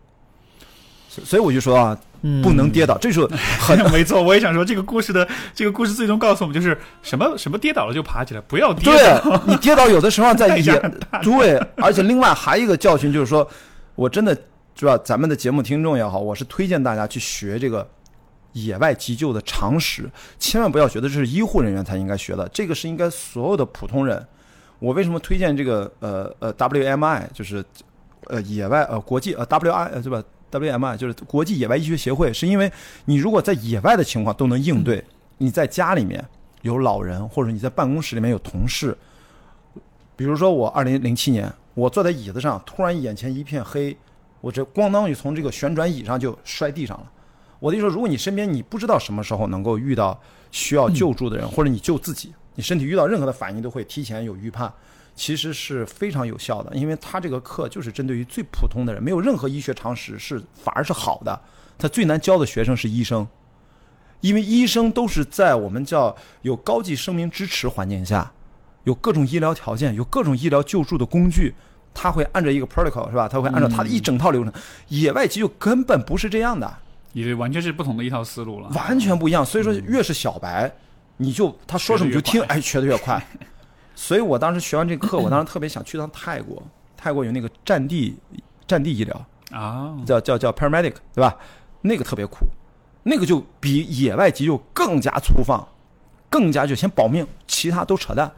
所所以我就说啊，不能跌倒，这是很 [LAUGHS] 没错，我也想说这个故事的这个故事最终告诉我们就是什么什么跌倒了就爬起来，不要跌对倒。你跌倒有的时候在 [LAUGHS] 野对，而且另外还有一个教训就是说，我真的是吧，咱们的节目听众也好，我是推荐大家去学这个野外急救的常识，千万不要觉得这是医护人员才应该学的，这个是应该所有的普通人。我为什么推荐这个呃呃 WMI 就是呃野外呃国际呃 WI 呃对吧 WMI 就是国际野外医学协会，是因为你如果在野外的情况都能应对，你在家里面有老人或者你在办公室里面有同事，比如说我二零零七年，我坐在椅子上，突然眼前一片黑，我这咣当就从这个旋转椅上就摔地上了。我的意思说，如果你身边你不知道什么时候能够遇到需要救助的人，或者你救自己，你身体遇到任何的反应都会提前有预判，其实是非常有效的。因为他这个课就是针对于最普通的人，没有任何医学常识，是反而是好的。他最难教的学生是医生，因为医生都是在我们叫有高级生命支持环境下，有各种医疗条件，有各种医疗救助的工具，他会按照一个 protocol 是吧？他会按照他的一整套流程。野外急救根本不是这样的，也完全是不同的一套思路了。完全不一样。所以说，越是小白，你就他说什么你就听，哎，学的越快。所以我当时学完这个课，[LAUGHS] 我当时特别想去趟泰国，泰国有那个战地战地医疗，啊，叫叫叫 paramedic，对吧？那个特别苦，那个就比野外急救更加粗放，更加就先保命，其他都扯淡。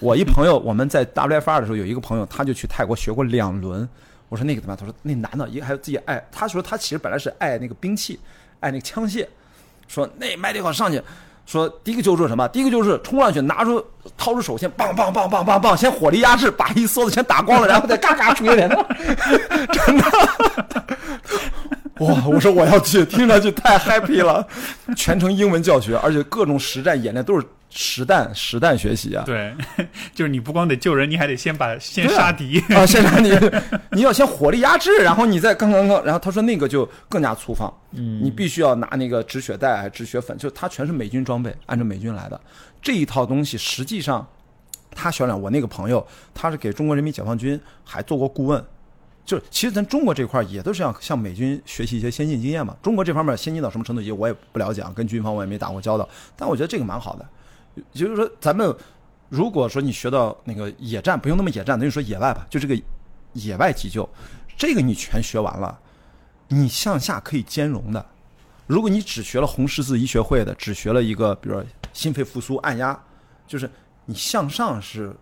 我一朋友，[LAUGHS] 我们在 WFR 的时候有一个朋友，他就去泰国学过两轮。我说那个怎么样？他说那男的，一个还有自己爱，他说他其实本来是爱那个兵器，爱那个枪械，说那 medical 上去。说第一个救助是什么？第一个就是冲上去，拿出掏出手，先棒棒棒棒棒棒，先火力压制，把一梭子全打光了，然后再嘎嘎出一脸，[LAUGHS] 真的。[LAUGHS] 哇！我说我要去，听上去太 happy 了，全程英文教学，而且各种实战演练都是实弹实弹学习啊！对，[LAUGHS] 就是你不光得救人，你还得先把先杀敌。[LAUGHS] 啊，先杀敌你要先火力压制，然后你再刚刚刚，然后他说那个就更加粗放，嗯，你必须要拿那个止血带、止血粉，就它全是美军装备，按照美军来的这一套东西，实际上他小两我那个朋友，他是给中国人民解放军还做过顾问。就其实咱中国这块儿也都是要向美军学习一些先进经验嘛。中国这方面先进到什么程度，也我也不了解啊，跟军方我也没打过交道。但我觉得这个蛮好的，也就是说咱们如果说你学到那个野战，不用那么野战，等于说野外吧，就这个野外急救，这个你全学完了，你向下可以兼容的。如果你只学了红十字医学会的，只学了一个，比如说心肺复苏、按压，就是你向上是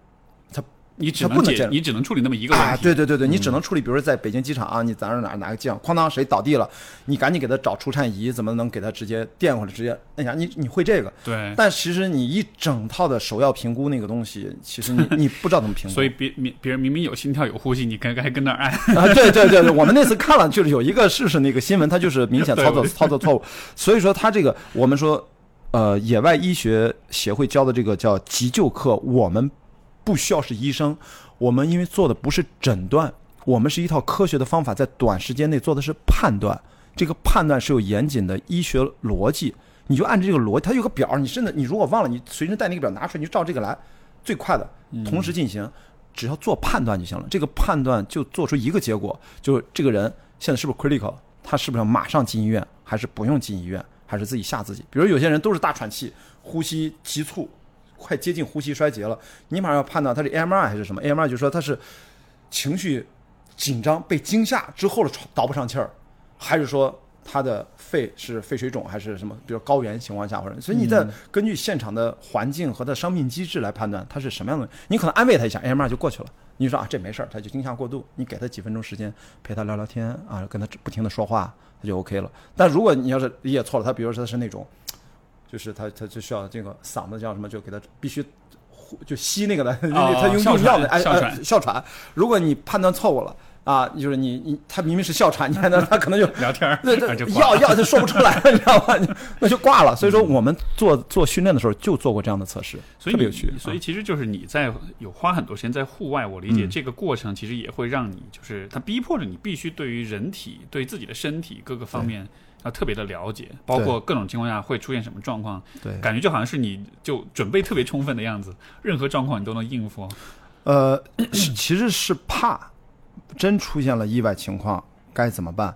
你只能解，你只能处理那么一个问题。啊，对对对对，你只能处理，比如说在北京机场啊，你咱这哪儿哪个机场，哐当谁倒地了，你赶紧给他找除颤仪，怎么能给他直接电或者直接摁下？你你会这个，对但其实你一整套的首要评估那个东西，其实你 [LAUGHS] 你不知道怎么评估，所以别别别人明明有心跳有呼吸，你该该跟那儿按。啊，对对对对，我们那次看了，就是有一个试试那个新闻，它就是明显操作操作错误，所以说他这个我们说，呃，野外医学协会教的这个叫急救课，我们不需要是医生，我们因为做的不是诊断，我们是一套科学的方法，在短时间内做的是判断，这个判断是有严谨的医学逻辑，你就按照这个逻辑，它有个表，你甚至你如果忘了，你随身带那个表拿出来，你就照这个来，最快的同时进行。只要做判断就行了。这个判断就做出一个结果，就是这个人现在是不是 critical，他是不是要马上进医院，还是不用进医院，还是自己吓自己？比如有些人都是大喘气，呼吸急促，快接近呼吸衰竭了，你马上要判断他是 AMR 还是什么？AMR 就说他是情绪紧张、被惊吓之后的倒不上气儿，还是说他的肺是肺水肿还是什么，比如高原情况下或者，所以你在根据现场的环境和它的伤病机制来判断他是什么样的。你可能安慰他一下，AMR 就过去了。你说啊这没事儿，他就惊吓过度，你给他几分钟时间陪他聊聊天啊，跟他不停的说话，他就 OK 了。但如果你要是理解错了，他比如说他是那种，就是他他就需要这个嗓子叫什么，就给他必须呼就吸那个的，哦 [LAUGHS] 他用用药的哎哮喘呃哮喘。如果你判断错误了啊，就是你你他明明是哮喘，你看他他可能就聊天儿，那这啊就药药就说不出来了，[LAUGHS] 你知道吗？[LAUGHS] 那就挂了。所以说我们做做训练的时候就做过这样的测试，所以你特别有趣。所以啊其实就是你在有花很多时间在户外，我理解嗯这个过程其实也会让你，就是它逼迫着你必须对于人体、对自己的身体各个方面要特别的了解，包括各种情况下会出现什么状况，对，感觉就好像是你就准备特别充分的样子，任何状况你都能应付。呃，是其实是怕真出现了意外情况该怎么办。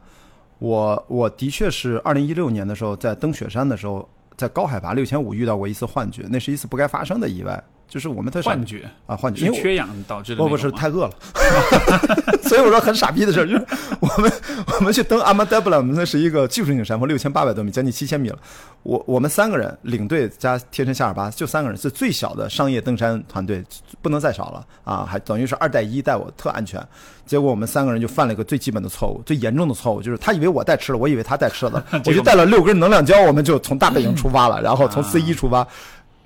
我我的确是二零一六年的时候在登雪山的时候，在高海拔六千五遇到过一次幻觉，那是一次不该发生的意外，就是我们特傻幻觉啊幻觉，因为缺氧导致的不不是太饿了，[LAUGHS] [LAUGHS] 所以我说很傻逼的事儿，就是 [LAUGHS] 我们我们去登阿玛德布拉，那是一个技术性山峰，六千八百多米，将近七千米了。我我们三个人，领队加贴身夏尔巴，就三个人是最小的商业登山团队，不能再少了啊！还等于是二带一带我特安全。结果我们三个人就犯了一个最基本的错误，最严重的错误就是他以为我带吃的，我以为他带吃的，我就带了六根能量胶，我们就从大本营出发了，然后从 C 一出发，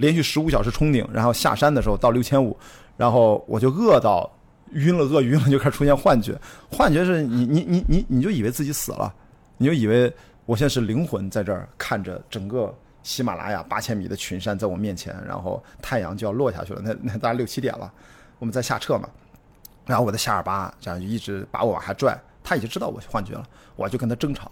连续十五小时冲顶，然后下山的时候到六千五，然后我就饿到晕了，饿晕了就开始出现幻觉。幻觉是你你你你你就以为自己死了，你就以为我现在是灵魂在这儿看着整个喜马拉雅八千米的群山在我面前，然后太阳就要落下去了，那那大概六七点了，我们在下撤嘛，然后我的夏尔巴这样就一直把我往下拽，他已经知道我幻觉了，我就跟他争吵，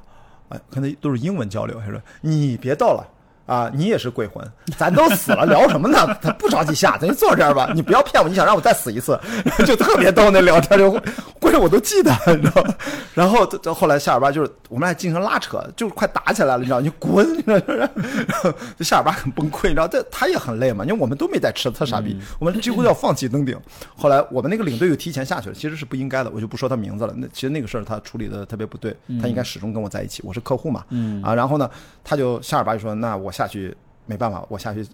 哎，跟他都是英文交流，他说你别到了。啊，你也是鬼魂，咱都死了，聊什么呢？他不着急下，咱就坐这儿吧。你不要骗我，你想让我再死一次，就特别逗那聊天，就关键我都记得，你知道吗？然后这后来夏尔巴就是我们俩进行拉扯，就是快打起来了，你知道？你滚，你知道？然后这夏尔巴很崩溃，你知道？这他也很累嘛，因为我们都没带吃的，特傻逼，我们几乎要放弃登顶。后来我们那个领队又提前下去了，其实是不应该的，我就不说他名字了。那其实那个事儿他处理的特别不对，他应该始终跟我在一起，我是客户嘛，嗯啊，然后呢，他就夏尔巴就说：“那我下去没办法，我下去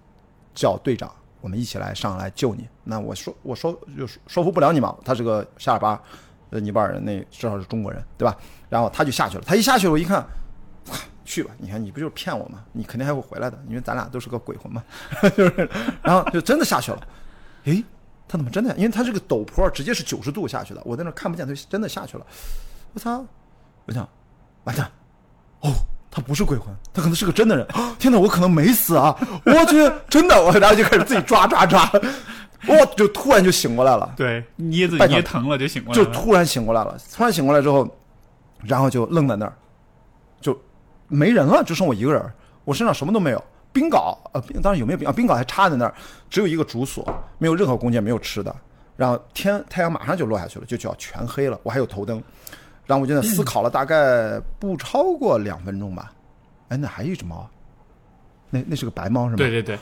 叫队长，我们一起来上来救你。”那我说我说就说服不了你嘛，他是个夏尔巴，呃，尼泊尔人，那至少是中国人，对吧？然后他就下去了，他一下去了，我一看。去吧，你看你不就是骗我吗？你肯定还会回来的，因为咱俩都是个鬼魂嘛，[LAUGHS] 就是，然后就真的下去了。诶，他怎么真的？因为他这个陡坡直接是九十度下去的，我在那看不见，他真的下去了。我操！我想，完蛋，哦，他不是鬼魂，他可能是个真的人。[GASPS] 天哪，我可能没死啊！我去，真的，我然后就开始自己抓抓抓，我就突然就醒过来了。对，捏自己捏疼了就醒过来了，就突然醒过来了，突然醒过来之后，然后就愣在那儿，就没人了，就剩我一个人，我身上什么都没有，冰镐，呃，当然有没有冰啊？冰镐还插在那儿，只有一个主锁，没有任何弓箭，没有吃的。然后天太阳马上就落下去了，就就要全黑了，我还有头灯，然后我就在思考了大概不超过两分钟吧。哎，那还有一只猫，那那是个白猫是吗？对对对，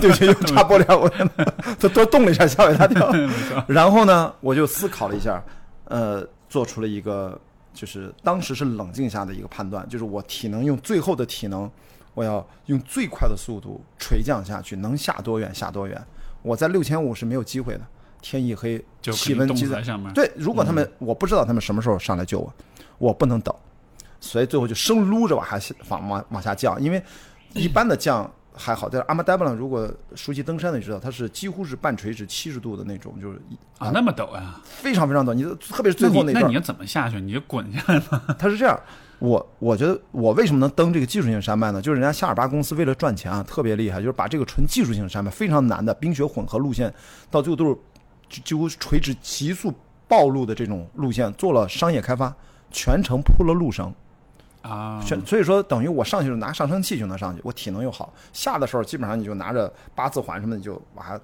对 [LAUGHS] 不起，又插播两，我 [LAUGHS] 它多动了一下，吓我一大跳。[LAUGHS] 然后呢，我就思考了一下，呃，做出了一个就是当时是冷静下的一个判断，就是我体能用最后的体能，我要用最快的速度垂降下去，能下多远下多远。我在六千五是没有机会的，天一黑，气温积在上面。对，如果他们、我不知道他们什么时候上来救我，我不能等，所以最后就生撸着往下往往往下降，因为一般的降还好，但是阿玛达布朗如果熟悉登山的你知道，它是几乎是半垂直七十度的那种，就是啊，那么陡啊！非常非常陡，你特别是最后段那你那你，要怎么下去？你就滚下来吗？它是这样。我我觉得我为什么能登这个技术性山脉呢？就是人家夏尔巴公司为了赚钱啊，特别厉害，就是把这个纯技术性山脉非常难的冰雪混合路线，到最后都是几几乎垂直急速暴露的这种路线做了商业开发，全程铺了路绳。啊，全所以说等于我上去就拿上升器就能上去，我体能又好，下的时候基本上你就拿着八字环什么的你就往下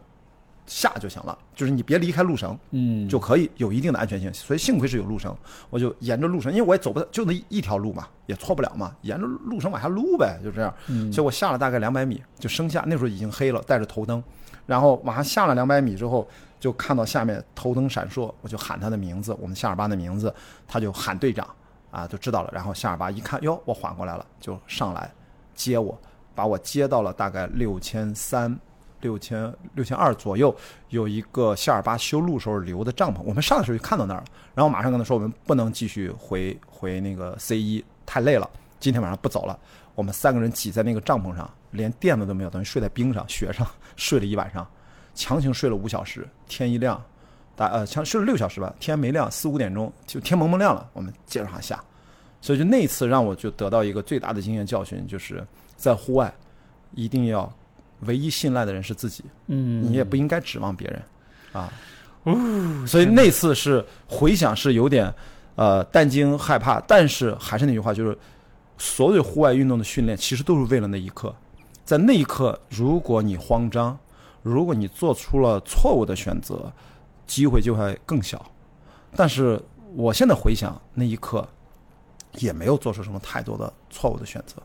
下就行了，就是你别离开路绳，嗯，就可以有一定的安全性。所以幸亏是有路绳，我就沿着路绳，因为我也走不就那一条路嘛，也错不了嘛，沿着路绳往下撸呗，就这样。所以我下了大概两百米就升下，那时候已经黑了，带着头灯，然后往下下了两百米之后，就看到下面头灯闪烁，我就喊他的名字，我们夏尔巴的名字，他就喊队长。啊，就知道了。然后夏尔巴一看，哟，我缓过来了，就上来接我，把我接到了大概六千三、六千六千二左右，有一个夏尔巴修路时候留的帐篷。我们上的时候就看到那儿了，然后马上跟他说，我们不能继续回回那个 C 一，太累了，今天晚上不走了。我们三个人挤在那个帐篷上，连垫子都没有，等于睡在冰上、雪上睡了一晚上，强行睡了五小时。天一亮，大呃，强睡了六小时吧，天没亮，四五点钟就天蒙蒙亮了，我们接着往下。所以就那一次让我就得到一个最大的经验教训，就是在户外一定要唯一信赖的人是自己，嗯，你也不应该指望别人啊。哦所以那次是回想是有点呃担惊害怕，但是还是那句话，就是所有户外运动的训练其实都是为了那一刻，在那一刻，如果你慌张，如果你做出了错误的选择，机会就会更小。但是我现在回想那一刻，也没有做出什么太多的错误的选择，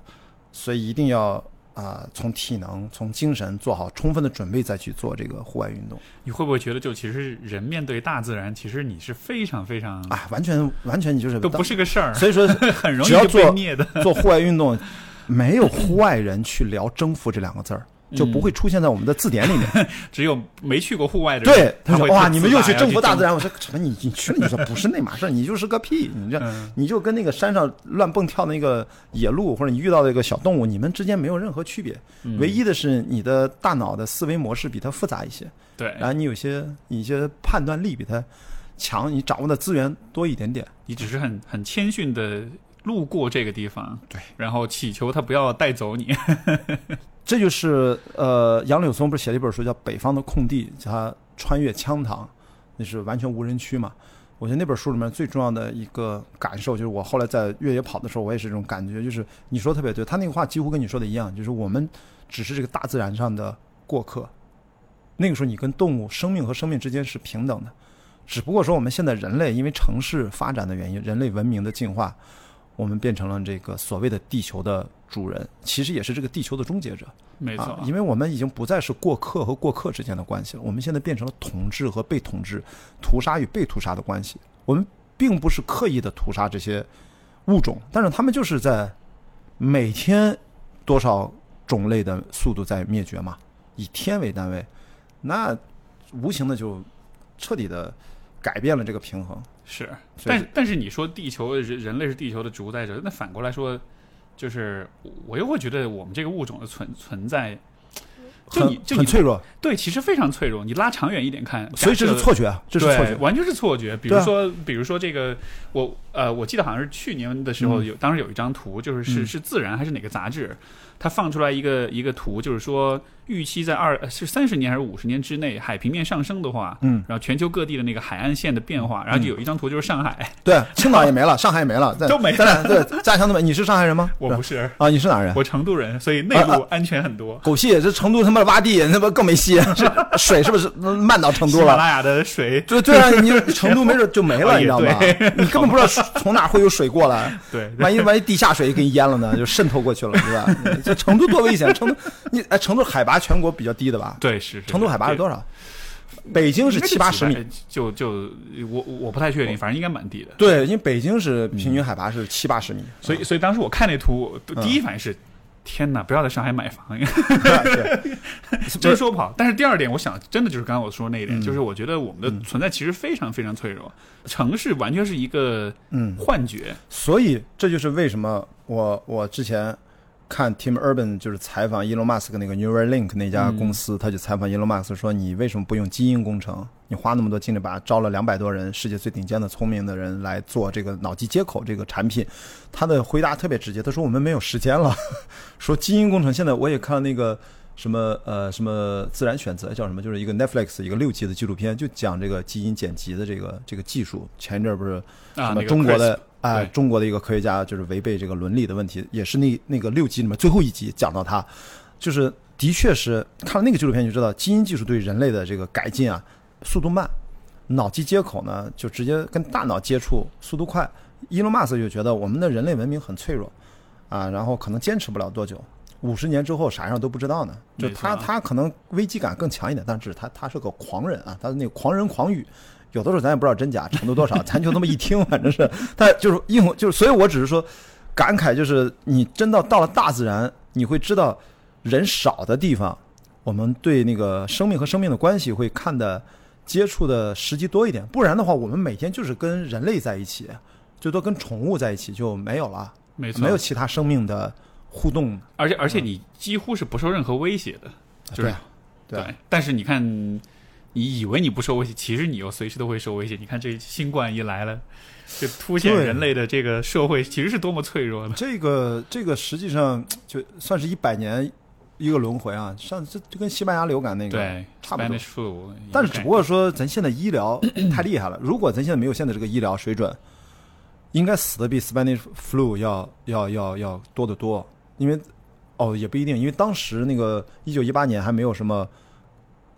所以一定要啊、从体能、从精神做好充分的准备，再去做这个户外运动。你会不会觉得，就其实人面对大自然，其实你是非常非常哎，完全完全你就是都不是个事儿，[LAUGHS] 所以说 [LAUGHS] 很容易被灭的。做户外运动，没有户外人去聊征服这两个字儿，就不会出现在我们的字典里面。[LAUGHS] 只有没去过户外的人，对，他说哇，你们又去去征服大自然。我说什么？你你去了？你说不是那码事儿，你就是个屁！你这嗯你就跟那个山上乱蹦跳的那个野鹿，或者你遇到的一个小动物，你们之间没有任何区别。嗯唯一的是你的大脑的思维模式比它复杂一些，对，然后你有些你一些判断力比它强，你掌握的资源多一点点。你只是很很谦逊的路过这个地方，对，然后祈求他不要带走你。这就是呃，杨柳松不是写了一本书叫《北方的空地》，叫他穿越羌塘，那是完全无人区嘛。我觉得那本书里面最重要的一个感受，就是我后来在越野跑的时候，我也是这种感觉，就是你说特别对，他那个话几乎跟你说的一样，就是我们只是这个大自然上的过客。那个时候，你跟动物生命和生命之间是平等的，只不过说我们现在人类因为城市发展的原因，人类文明的进化，我们变成了这个所谓的地球的主人，其实也是这个地球的终结者。没错，啊，因为我们已经不再是过客和过客之间的关系了，我们现在变成了统治和被统治、屠杀与被屠杀的关系。我们并不是刻意的屠杀这些物种，但是他们就是在每天多少种类的速度在灭绝嘛，以天为单位，那无形的就彻底的改变了这个平衡。是，但但是你说地球人人类是地球的主宰者，那反过来说，就是我又会觉得我们这个物种的存存在，就很你就你很脆弱，对，其实非常脆弱。你拉长远一点看，所以这是错觉，啊，这是错觉。完全是错觉。比如说，比如说这个，我呃，我记得好像是去年的时候嗯有，当时有一张图，就是是嗯是自然还是哪个杂志，它放出来一个一个图，就是说预期在二呃是三十年还是五十年之内，海平面上升的话，嗯，然后全球各地的那个海岸线的变化，然后就有一张图就是上海，对，青岛也没了，上海也没了，在都没了对，家乡都没。你是上海人吗？[LAUGHS] 我不是，啊，你是哪人？我成都人，所以内陆安全很多。狗屁！这成都他妈挖地，他妈更没戏，[LAUGHS] 这水是不是漫到成都了？喜马拉雅的水，对对啊，你成都没准就没了，你知道吗？你根本不知道 [LAUGHS] 从哪会有水过来，对，万一万一地下水给你淹了呢，就渗透过去了，对吧？这成都多危险！成都，你哎，成都海拔全国比较低的吧？对是是成都海拔是多少？北京是七八十米，就就我我不太确定，反正应该蛮低的。对，因为北京是平均海拔是七八十米，所以所以当时我看那图，嗯第一反应是。天哪！不要在上海买房，对，真 [LAUGHS] 说不好。但是第二点，我想真的就是刚刚我说那一点，嗯就是我觉得我们的存在其实非常非常脆弱，城市完全是一个嗯，幻觉。所以这就是为什么我我之前看 Tim Urban 就是采访 Elon Musk 那个 Neuralink 那家公司，他就采访 Elon Musk 说：“你为什么不用基因工程？你花那么多精力把招了两百多人，世界最顶尖的聪明的人来做这个脑机接口这个产品？”他的回答特别直接，他说：“我们没有时间了。[LAUGHS] ”说基因工程现在我也看了那个。什么呃什么自然选择叫什么？就是一个 Netflix 一个六集的纪录片，就讲这个基因剪辑的这个这个技术。前一阵儿不是啊，什么中国的哎、对。中国的一个科学家就是违背这个伦理的问题，也是那那个六集里面最后一集讲到他，就是的确是看了那个纪录片就知道，基因技术对人类的这个改进啊，速度慢，脑机接口呢就直接跟大脑接触，速度快。伊隆马斯就觉得我们的人类文明很脆弱。啊，然后可能坚持不了多久。五十年之后啥样都不知道呢，就他他可能危机感更强一点，但是他他是个狂人啊，他的那个狂人狂语有的时候咱也不知道真假程度多少，咱就那么一听，反正是，但就是应就是，所以我只是说感慨，就是你真到到了大自然，你会知道人少的地方，我们对那个生命和生命的关系会看的接触的时机多一点，不然的话，我们每天就是跟人类在一起，最多跟宠物在一起就没有了，没错，没有其他生命的互动。而且而且你几乎是不受任何威胁的，就是对啊对啊。但是你看，你以为你不受威胁，其实你又随时都会受威胁。你看这新冠一来了，就凸显对人类的这个社会其实是多么脆弱的。这个这个实际上就算是一百年一个轮回啊，上这就跟西班牙流感那个对，差不多 flu，但是只不过说咱现在医疗太厉害了，如果咱现在没有现在这个医疗水准，应该死的比 Spanish flu 要要要要多得多，因为哦也不一定，因为当时那个一九一八年还没有什么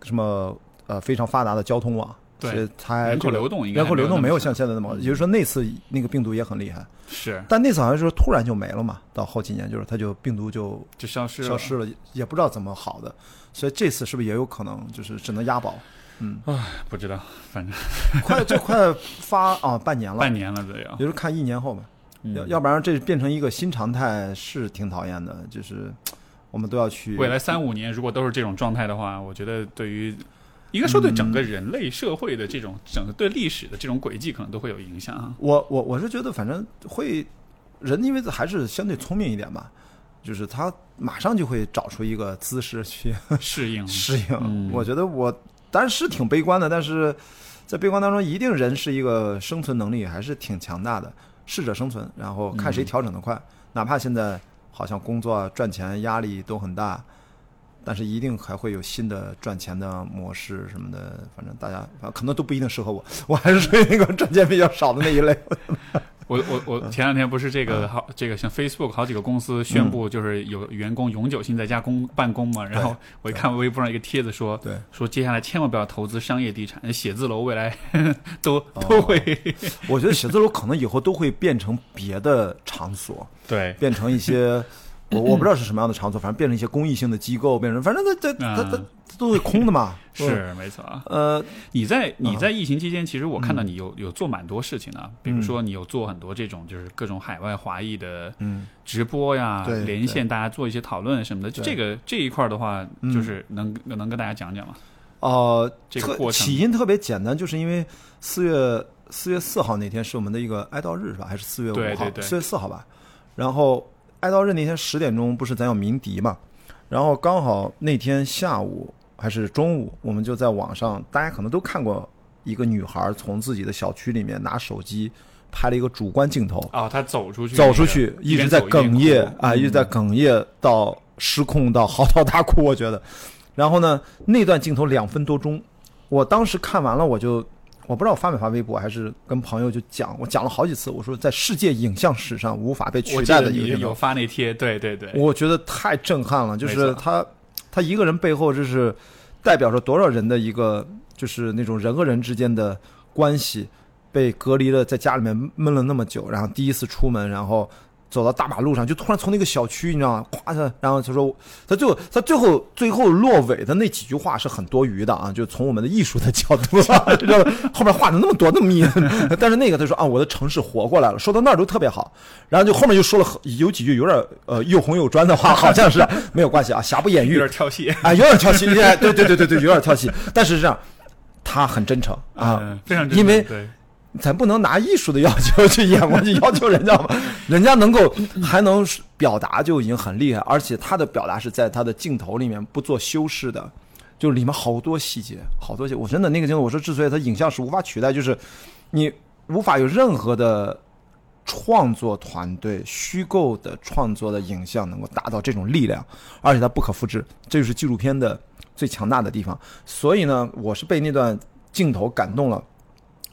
什么呃非常发达的交通网。对它还人口流动应该人口流动没有像像现在那么，也就是说那次那个病毒也很厉害，是但那次好像是突然就没了嘛，到后几年就是它就病毒就就消失了消失了，也不知道怎么好的，所以这次是不是也有可能就是只能押宝？嗯不知道，反正快这快发啊半年了，半年了 [LAUGHS] 这要。也就是看一年后吧。嗯要要不然这变成一个新常态是挺讨厌的，就是我们都要去未来三五年如果都是这种状态的话，我觉得对于应该说对整个人类社会的这种整个对历史的这种轨迹可能都会有影响啊。我我我是觉得反正会人因为还是相对聪明一点吧，就是他马上就会找出一个姿势去适应 [LAUGHS] 适应。嗯我觉得我当然是挺悲观的，但是在悲观当中，一定人是一个生存能力还是挺强大的，适者生存，然后看谁调整的快。哪怕现在好像工作赚钱压力都很大，但是一定还会有新的赚钱的模式什么的。反正大家反正可能都不一定适合我，[LAUGHS] 我还是属于那个赚钱比较少的那一类。[LAUGHS] 我我我前两天不是这嗯个好这个像 Facebook 好几个公司宣布就是有员工永久性在家工办公嘛，然后我一看微博上一个帖子说对，说接下来千万不要投资商业地产，写字楼未来 [LAUGHS] 都哦都会我觉得写字楼可能以后都会变成别的场所。对变成一些我我不知道是什么样的场所，反正变成一些公益性的机构，变成反正它它它它嗯都会空的嘛。[LAUGHS] 是没错啊。呃，你在嗯你在疫情期间，其实我看到你有有做蛮多事情的，比如说你有做很多这种就是各种海外华裔的嗯，直播呀，对连线大家做一些讨论什么的。就这个这一块的话，嗯就是能能跟大家讲讲吗？呃，这个过程起因特别简单，就是因为四月四月四号那天是我们的一个哀悼日是吧？还是四月五号？四月四号吧。然后哀悼日那天十点钟不是咱要鸣笛嘛？然后刚好那天下午还是中午，我们就在网上，大家可能都看过一个女孩从自己的小区里面拿手机拍了一个主观镜头，哦，她走出去，走出去，一直在哽咽啊，一直在。哽咽到失控到嚎啕大哭，我觉得。然后呢，那段镜头两分多钟，我当时看完了，我就我不知道我发没发微博，还是跟朋友就讲，我讲了好几次，我说在世界影像史上无法被取代的一个镜头，发那贴，对对对，我觉得太震撼了，就是他他一个人背后，就是代表着多少人的一个，就是那种人和人之间的关系被隔离了，在家里面闷了那么久，然后第一次出门，然后走到大马路上，就突然从那个小区，你知道吗？咵他，然后他说，他最后他最后最后落尾的那几句话是很多余的啊，就从我们的艺术的角度啊，[LAUGHS] [LAUGHS] 知道吧？后面画的那么多那么密，但是那个他说啊，我的城市活过来了，说到那儿都特别好，然后就后面就说了很有几句有点呃又红又专的话，好像是没有关系啊，瑕不掩瑜有点跳戏啊，有点跳戏，哎对对对对对，有点跳戏，但是是这样，他很真诚啊，嗯非常真诚因为对咱不能拿艺术的要求 [LAUGHS] 去眼光去要求人家嘛，[LAUGHS] 人家能够还能表达就已经很厉害，而且他的表达是在他的镜头里面不做修饰的，就是里面好多细节，好多细节。我真的那个镜头，我说之所以它影像是无法取代，就是你无法有任何的创作团队虚构的创作的影像能够达到这种力量，而且它不可复制，这就是纪录片的最强大的地方。所以呢，我是被那段镜头感动了。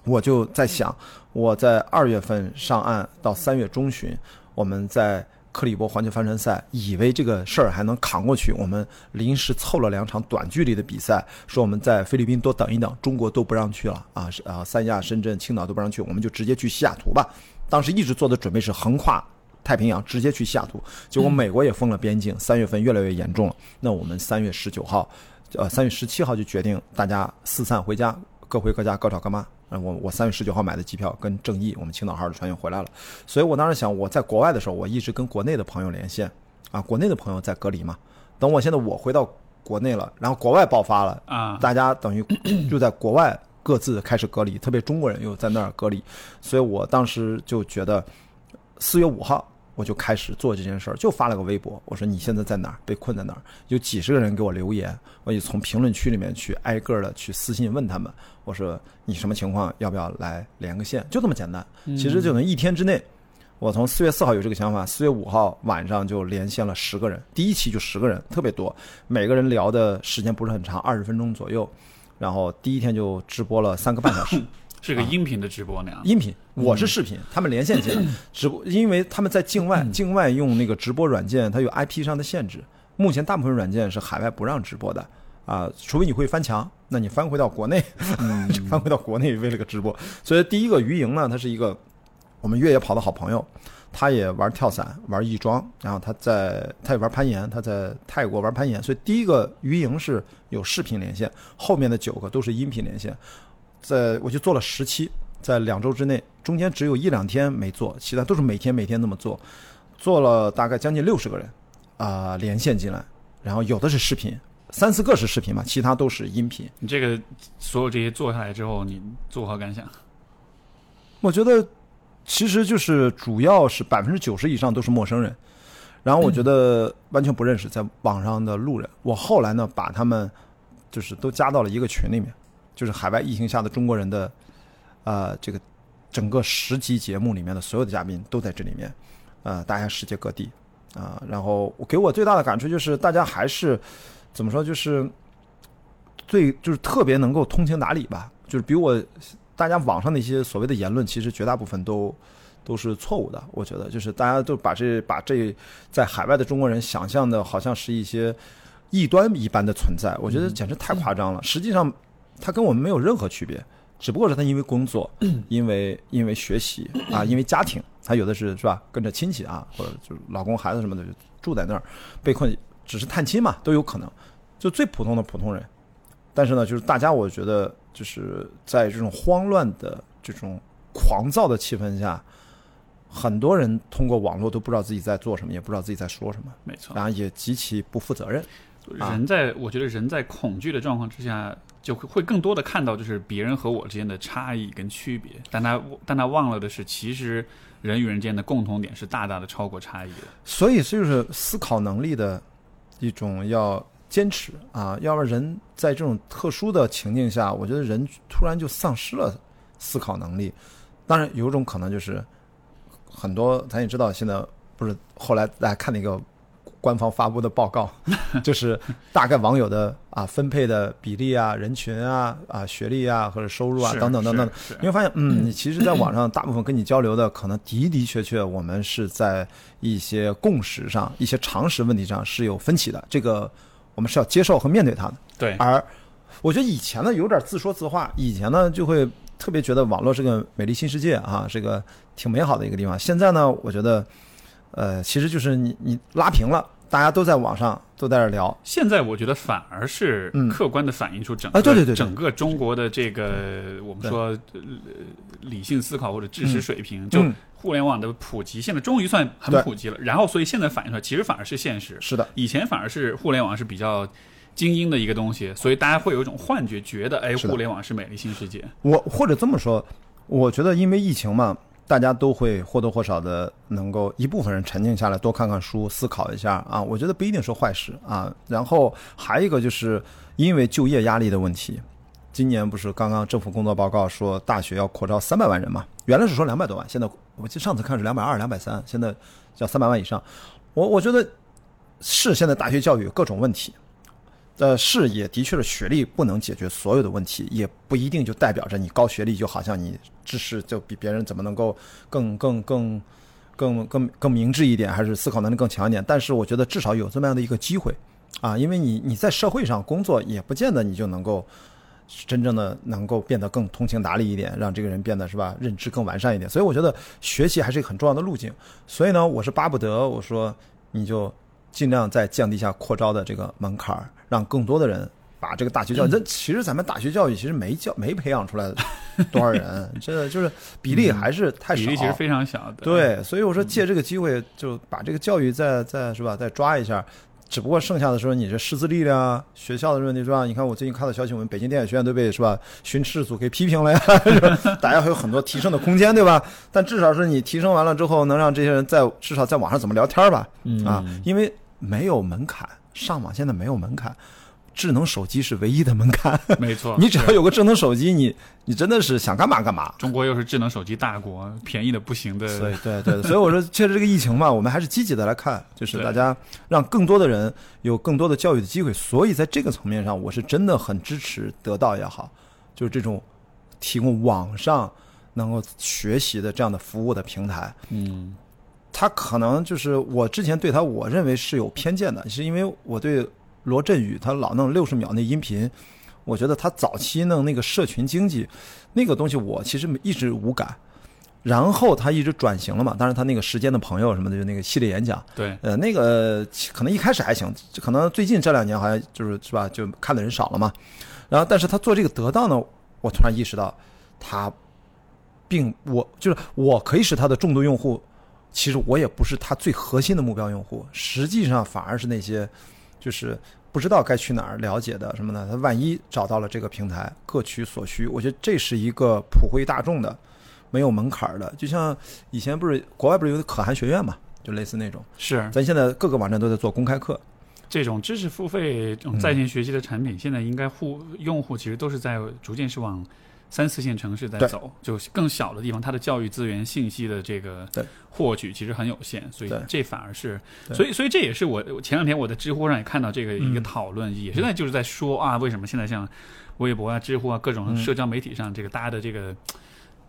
我就在想，我在二月份上岸到三月中旬，我们在克里伯环球帆船赛，以为这个事儿还能扛过去，我们临时凑了两场短距离的比赛，说我们在菲律宾多等一等，中国都不让去了啊，是 [LAUGHS] 啊，三亚、深圳、青岛都不让去，我们就直接去西雅图吧。当时一直做的准备是横跨太平洋，直接去西雅图。结果美国也封了边境，三月份越来越严重了。那我们三月十九号，呃，三月十七号就决定大家四散回家，各回各家，各找各妈。呃，我我三月十九号买的机票跟正义我们青岛号的船员回来了，所以我当时想，我在国外的时候，我一直跟国内的朋友连线啊，国内的朋友在隔离嘛。等我现在我回到国内了，然后国外爆发了，啊，大家等于就在国外各自开始隔离，特别中国人又在那儿隔离，所以我当时就觉得四月五号我就开始做这件事儿，就发了个微博，我说你现在在哪儿？被困在哪儿？有几十个人给我留言，我也从评论区里面去挨个的去私信问他们，我说你什么情况？要不要来连个线？就这么简单。其实就能一天之内。我从四月四号有这个想法，四月五号晚上就连线了十个人，第一期就十个人，特别多，每个人聊的时间不是很长，二十分钟左右，然后第一天就直播了三个半小时，[LAUGHS] 是个音频的直播那样。音频，我是视频，他们连线起来 [LAUGHS] 直播，因为他们在境外，境外用那个直播软件，它有 IP 上的限制，目前大部分软件是海外不让直播的。啊，除非你会翻墙，那你翻回到国内，[LAUGHS] 翻回到国内为了个直播。所以第一个于莹呢，她是一个我们越野跑的好朋友，他也玩跳伞，玩翼装，然后他在他也玩攀岩，他在泰国玩攀岩。所以第一个鱼莹是有视频连线，后面的九个都是音频连线。在我就做了十期，在两周之内，中间只有一两天没做，其他都是每天每天那么做，做了大概将近六十个人啊、连线进来，然后有的是视频，三四个是视频嘛，其他都是音频。你这个所有这些做下来之后，你作何感想？我觉得其实就是主要是百分之九十以上都是陌生人，然后我觉得完全不认识在网上的路人。我后来呢把他们就是都加到了一个群里面，就是海外疫情下的中国人的呃这个整个十集节目里面的所有的嘉宾都在这里面，呃，大家世界各地啊、然后我给我最大的感触就是大家还是怎么说就是最就是特别能够通情达理吧，就是比我大家网上的一些所谓的言论，其实绝大部分都都是错误的。我觉得，就是大家都把这把这在海外的中国人想象的好像是一些异端一般的存在，我觉得简直太夸张了。实际上，他跟我们没有任何区别，只不过是他因为工作，[CLEARS THROAT] 因为因为学习啊，因为家庭，他有的是是吧，跟着亲戚啊，或者就是老公孩子什么的就住在那儿，被困，只是探亲嘛，都有可能，就最普通的普通人。但是呢，就是大家，我觉得就是在这种慌乱的这种狂躁的气氛下，很多人通过网络都不知道自己在做什么，也不知道自己在说什么，没错，然后也极其不负责任。啊人在我觉得人在恐惧的状况之下，就会会更多的看到就是别人和我之间的差异跟区别，但他但他忘了的是，其实人与人之间的共同点是大大的超过差异的。所以这就是思考能力的一种要坚持啊，要不然人在这种特殊的情境下，我觉得人突然就丧失了思考能力。当然，有一种可能就是很多咱也知道，现在不是后来大家看那个官方发布的报告，[LAUGHS] 就是大概网友的啊分配的比例啊、人群啊、啊学历啊或者收入啊等等等等，你会发现，嗯，你其实在网上 [CLEARS THROAT] 大部分跟你交流的，可能的的确确我们是在一些共识上、一些常识问题上是有分歧的，这个我们是要接受和面对它的。对，而我觉得以前呢有点自说自话，以前呢就会特别觉得网络是个美丽新世界啊，是个挺美好的一个地方。现在呢，我觉得，呃，其实就是你你拉平了，大家都在网上都在这儿聊，现在我觉得反而是嗯。客观的反映出整个、啊对对对对。整个中国的这个我们说呃理性思考或者知识水平，就嗯互联网的普及，现在终于算很普及了。然后，所以现在反映出来，其实反而是现实。是的，以前反而是互联网是比较精英的一个东西，所以大家会有一种幻觉，觉得哎，互联网是美丽新世界。我或者这么说，我觉得因为疫情嘛，大家都会或多或少的能够一部分人沉静下来，多看看书，思考一下啊。我觉得不一定是坏事啊。然后还有一个就是因为就业压力的问题，今年不是刚刚政府工作报告说大学要扩招三百万人嘛？原来是说两百多万，现在我记得上次看是两百二、两百三，现在叫三百万以上。我我觉得是现在大学教育各种问题，呃，是也的确是学历不能解决所有的问题，也不一定就代表着你高学历就好像你知识就比别人怎么能够更更更更更更明智一点，还是思考能力更强一点。但是我觉得至少有这么样的一个机会啊，因为你你在社会上工作，也不见得你就能够真正的能够变得更通情达理一点，让这个人变得是吧认知更完善一点。所以我觉得学习还是一个很重要的路径。所以呢，我是巴不得我说你就尽量在降低一下扩招的这个门槛儿，让更多的人把这个大学教育，这其实咱们大学教育其实没教没培养出来多少人，[LAUGHS] 这就是比例还是太少。比例其实非常小的。对，所以我说借这个机会就把这个教育再再是吧，再抓一下。只不过剩下的时候，你这师资力量啊，学校的问题是吧？你看我最近看到消息，我们北京电影学院都被是吧巡视组给批评了呀，[LAUGHS] 是吧大家还有很多提升的空间，对吧？但至少是你提升完了之后，能让这些人在至少在网上怎么聊天吧？嗯啊，因为没有门槛，上网现在没有门槛，智能手机是唯一的门槛。没错，[LAUGHS] 你只要有个智能手机，你你真的是想干嘛干嘛。中国又是智能手机大国，便宜的不行的。对对对，[LAUGHS] 所以我说，借着这个疫情嘛，我们还是积极的来看，就是大家让更多的人有更多的教育的机会。所以在这个层面上，我是真的很支持得到也好，就是这种提供网上能够学习的这样的服务的平台。嗯，他可能就是我之前对他，我认为是有偏见的，是因为我对罗振宇他老弄六十秒那音频，我觉得他早期弄那个社群经济那个东西，我其实一直无感。然后他一直转型了嘛，当然他那个时间的朋友什么的，就那个系列演讲，对，呃，那个可能一开始还行，可能最近这两年好像就是是吧，就看的人少了嘛。然后，但是他做这个得到呢，我突然意识到，他并我就是我可以是他的重度用户，其实我也不是他最核心的目标用户，实际上反而是那些就是不知道该去哪儿了解的什么呢，他万一找到了这个平台，各取所需，我觉得这是一个普惠大众的，没有门槛儿的，就像以前不是国外不是有个可汗学院嘛，就类似那种。是。咱现在各个网站都在做公开课，这种知识付费、这种在线学习的产品，现在应该户用户其实都是在逐渐是往三四线城市在走，就更小的地方，它的教育资源、信息的这个获取其实很有限，所以这反而是，所以所以这也是我我前两天我在知乎上也看到这个一个嗯讨论，也是在就是在说啊，为什么现在像微博啊、知乎啊各种嗯。社交媒体上，这个大家的这个。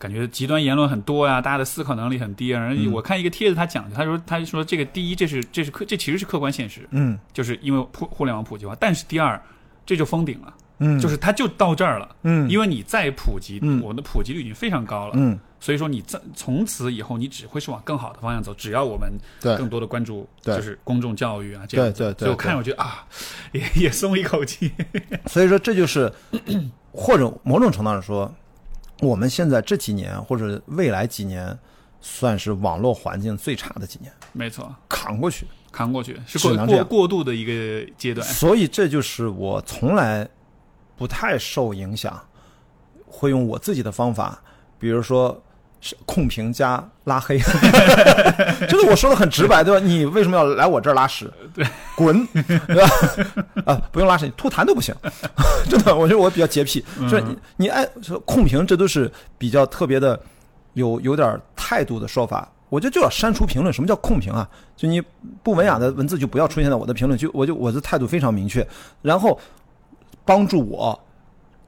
感觉极端言论很多呀，大家的思考能力很低啊。然后嗯。我看一个帖子，他讲，他说他说这个第一，这是这是客，这其实是客观现实，嗯。就是因为互互联网普及化。但是第二，这就封顶了，嗯，就是它就到这儿了。嗯，因为你再普及，嗯。我的普及率已经非常高了，嗯。所以说你在从此以后，你只会是往更好的方向走。只要我们对。更多的关注，对。就是公众教育啊，这样。子对对对所以我看我觉得啊，[LAUGHS] 也也松一口气。[LAUGHS] 所以说这就是 [CLEARS THROAT] 或者某种程度上说，我们现在这几年或者未来几年，算是网络环境最差的几年，没错，扛过去。扛过去是过过过渡的一个阶段。所以这就是我从来不太受影响，会用我自己的方法，比如说是控评加拉黑，[LAUGHS] 就是我说的很直白，对吧？你为什么要来我这儿拉屎？对，[LAUGHS] 滚，对吧？[LAUGHS] 啊，不用拉屎，你吐痰都不行，真的，我觉得我比较洁癖，就是你你爱说控评，这都是比较特别的有有点态度的说法。我觉得就要删除评论。什么叫控评啊？就你不文雅的文字就不要出现在我的评论区。我就我的态度非常明确，然后帮助我，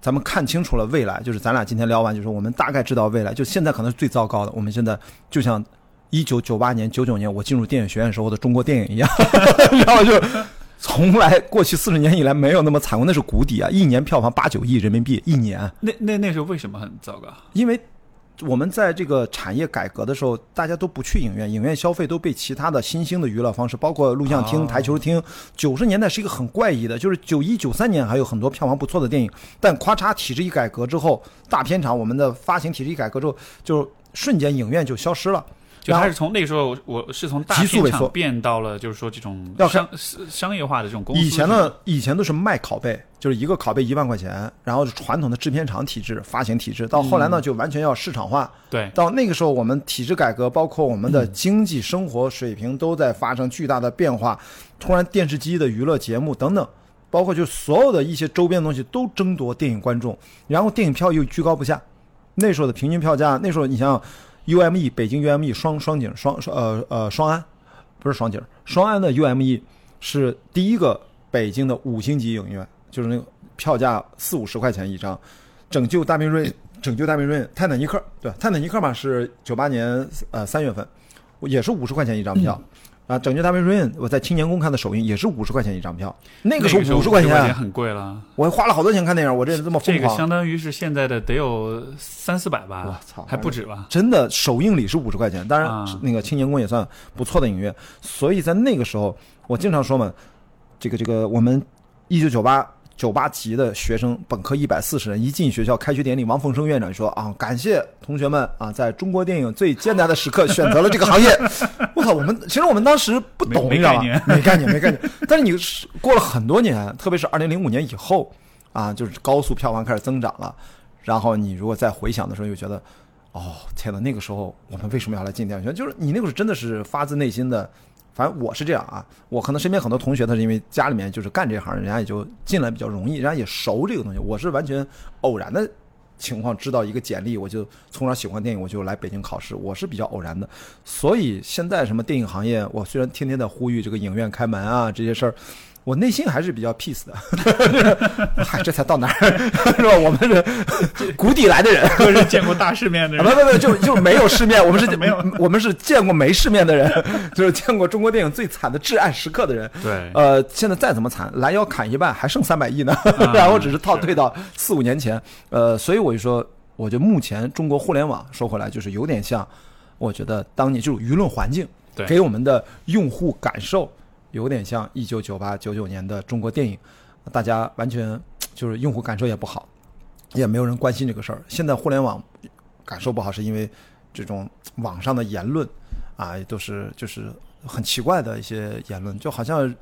咱们看清楚了未来。就是咱俩今天聊完，就是我们大概知道未来。就现在可能是最糟糕的。我们现在就像一九九八年、九九年我进入电影学院时候的中国电影一样，[LAUGHS] 然后就从来过去四十年以来没有那么惨过，那是谷底啊！一年票房八九亿人民币，一年。那那那时候为什么很糟糕？因为我们在这个产业改革的时候，大家都不去影院，影院消费都被其他的新兴的娱乐方式，包括录像厅、哦台球厅。九十年代是一个很怪异的，就是九一、九三年还有很多票房不错的电影，但咔嚓体制一改革之后，大片场我们的发行体制一改革之后，就瞬间影院就消失了。就它是从那个时候，我是从大片急速萎缩场变到了就是说这种要商商业化的这种公司。以前呢，以前都是卖拷贝，就是一个拷贝一万块钱，然后是传统的制片厂体制、发行体制，到后来呢就完全要市场化。对到那个时候，我们体制改革，包括我们的经济生活水平都在发生巨大的变化。突然，电视机的娱乐节目等等，包括就所有的一些周边的东西都争夺电影观众，然后电影票又居高不下。那时候的平均票价，那时候你想想，UME 北京 UME 双双井双双呃呃双安，不是双井，双安的 UME 是第一个北京的五星级影院，就是那个票价四五十块钱一张，拯救大兵瑞，拯救大兵瑞，泰坦尼克，对，泰坦尼克嘛是九八年呃三月份，也是五十块钱一张票。啊，拯救大兵瑞恩，我在青年宫看的首映也是五十块钱一张票，那个时候五十块钱也，很贵了。我花了好多钱看电影，我这人这么疯狂，这个相当于是现在的得有三四百吧，我操还不止吧？真的首映礼是五十块钱，当然、啊那个青年宫也算不错的影院，所以在那个时候，我经常说嘛，这个这个我们一九九八九八级的学生，本科一百四十人，一进学校开学典礼，王凤生院长说啊，感谢同学们啊，在中国电影最艰难的时刻 [LAUGHS] 选择了这个行业。我靠，我们其实我们当时不懂，没你知道吧没概念没概念，没概念。但是你是过了很多年，特别是二零零五年以后啊，就是高速票房开始增长了，然后你如果再回想的时候，又觉得。哦，天呐！那个时候我们为什么要来进电影学院？就是你那个时候真的是发自内心的，反正我是这样啊。我可能身边很多同学，他是因为家里面就是干这行，人家也就进来比较容易，人家也熟这个东西。我是完全偶然的情况知道一个简历，我就从小喜欢电影，我就来北京考试。我是比较偶然的，所以现在什么电影行业，我虽然天天在呼吁这个影院开门啊这些事儿。我内心还是比较 peace 的，嗨，[LAUGHS] 这才到哪儿？[LAUGHS] 是吧？我们是谷底来的人，都是见过大世面的啊，人。不不不，就就没有世面，我们是 [LAUGHS] 没有，我们是见过没世面的人，就是见过中国电影最惨的至暗时刻的人。对，呃，现在再怎么惨，拦腰砍一半，还剩三百亿呢，啊然后只是套退到四五年前。呃，所以我就说，我觉得目前中国互联网说回来，就是有点像，我觉得当年就是舆论环境给我们的用户感受，有点像一九九八九九年的中国电影，大家完全就是用户感受也不好，也没有人关心这个事儿。现在互联网感受不好，是因为这种网上的言论啊，都是就是很奇怪的一些言论，就好像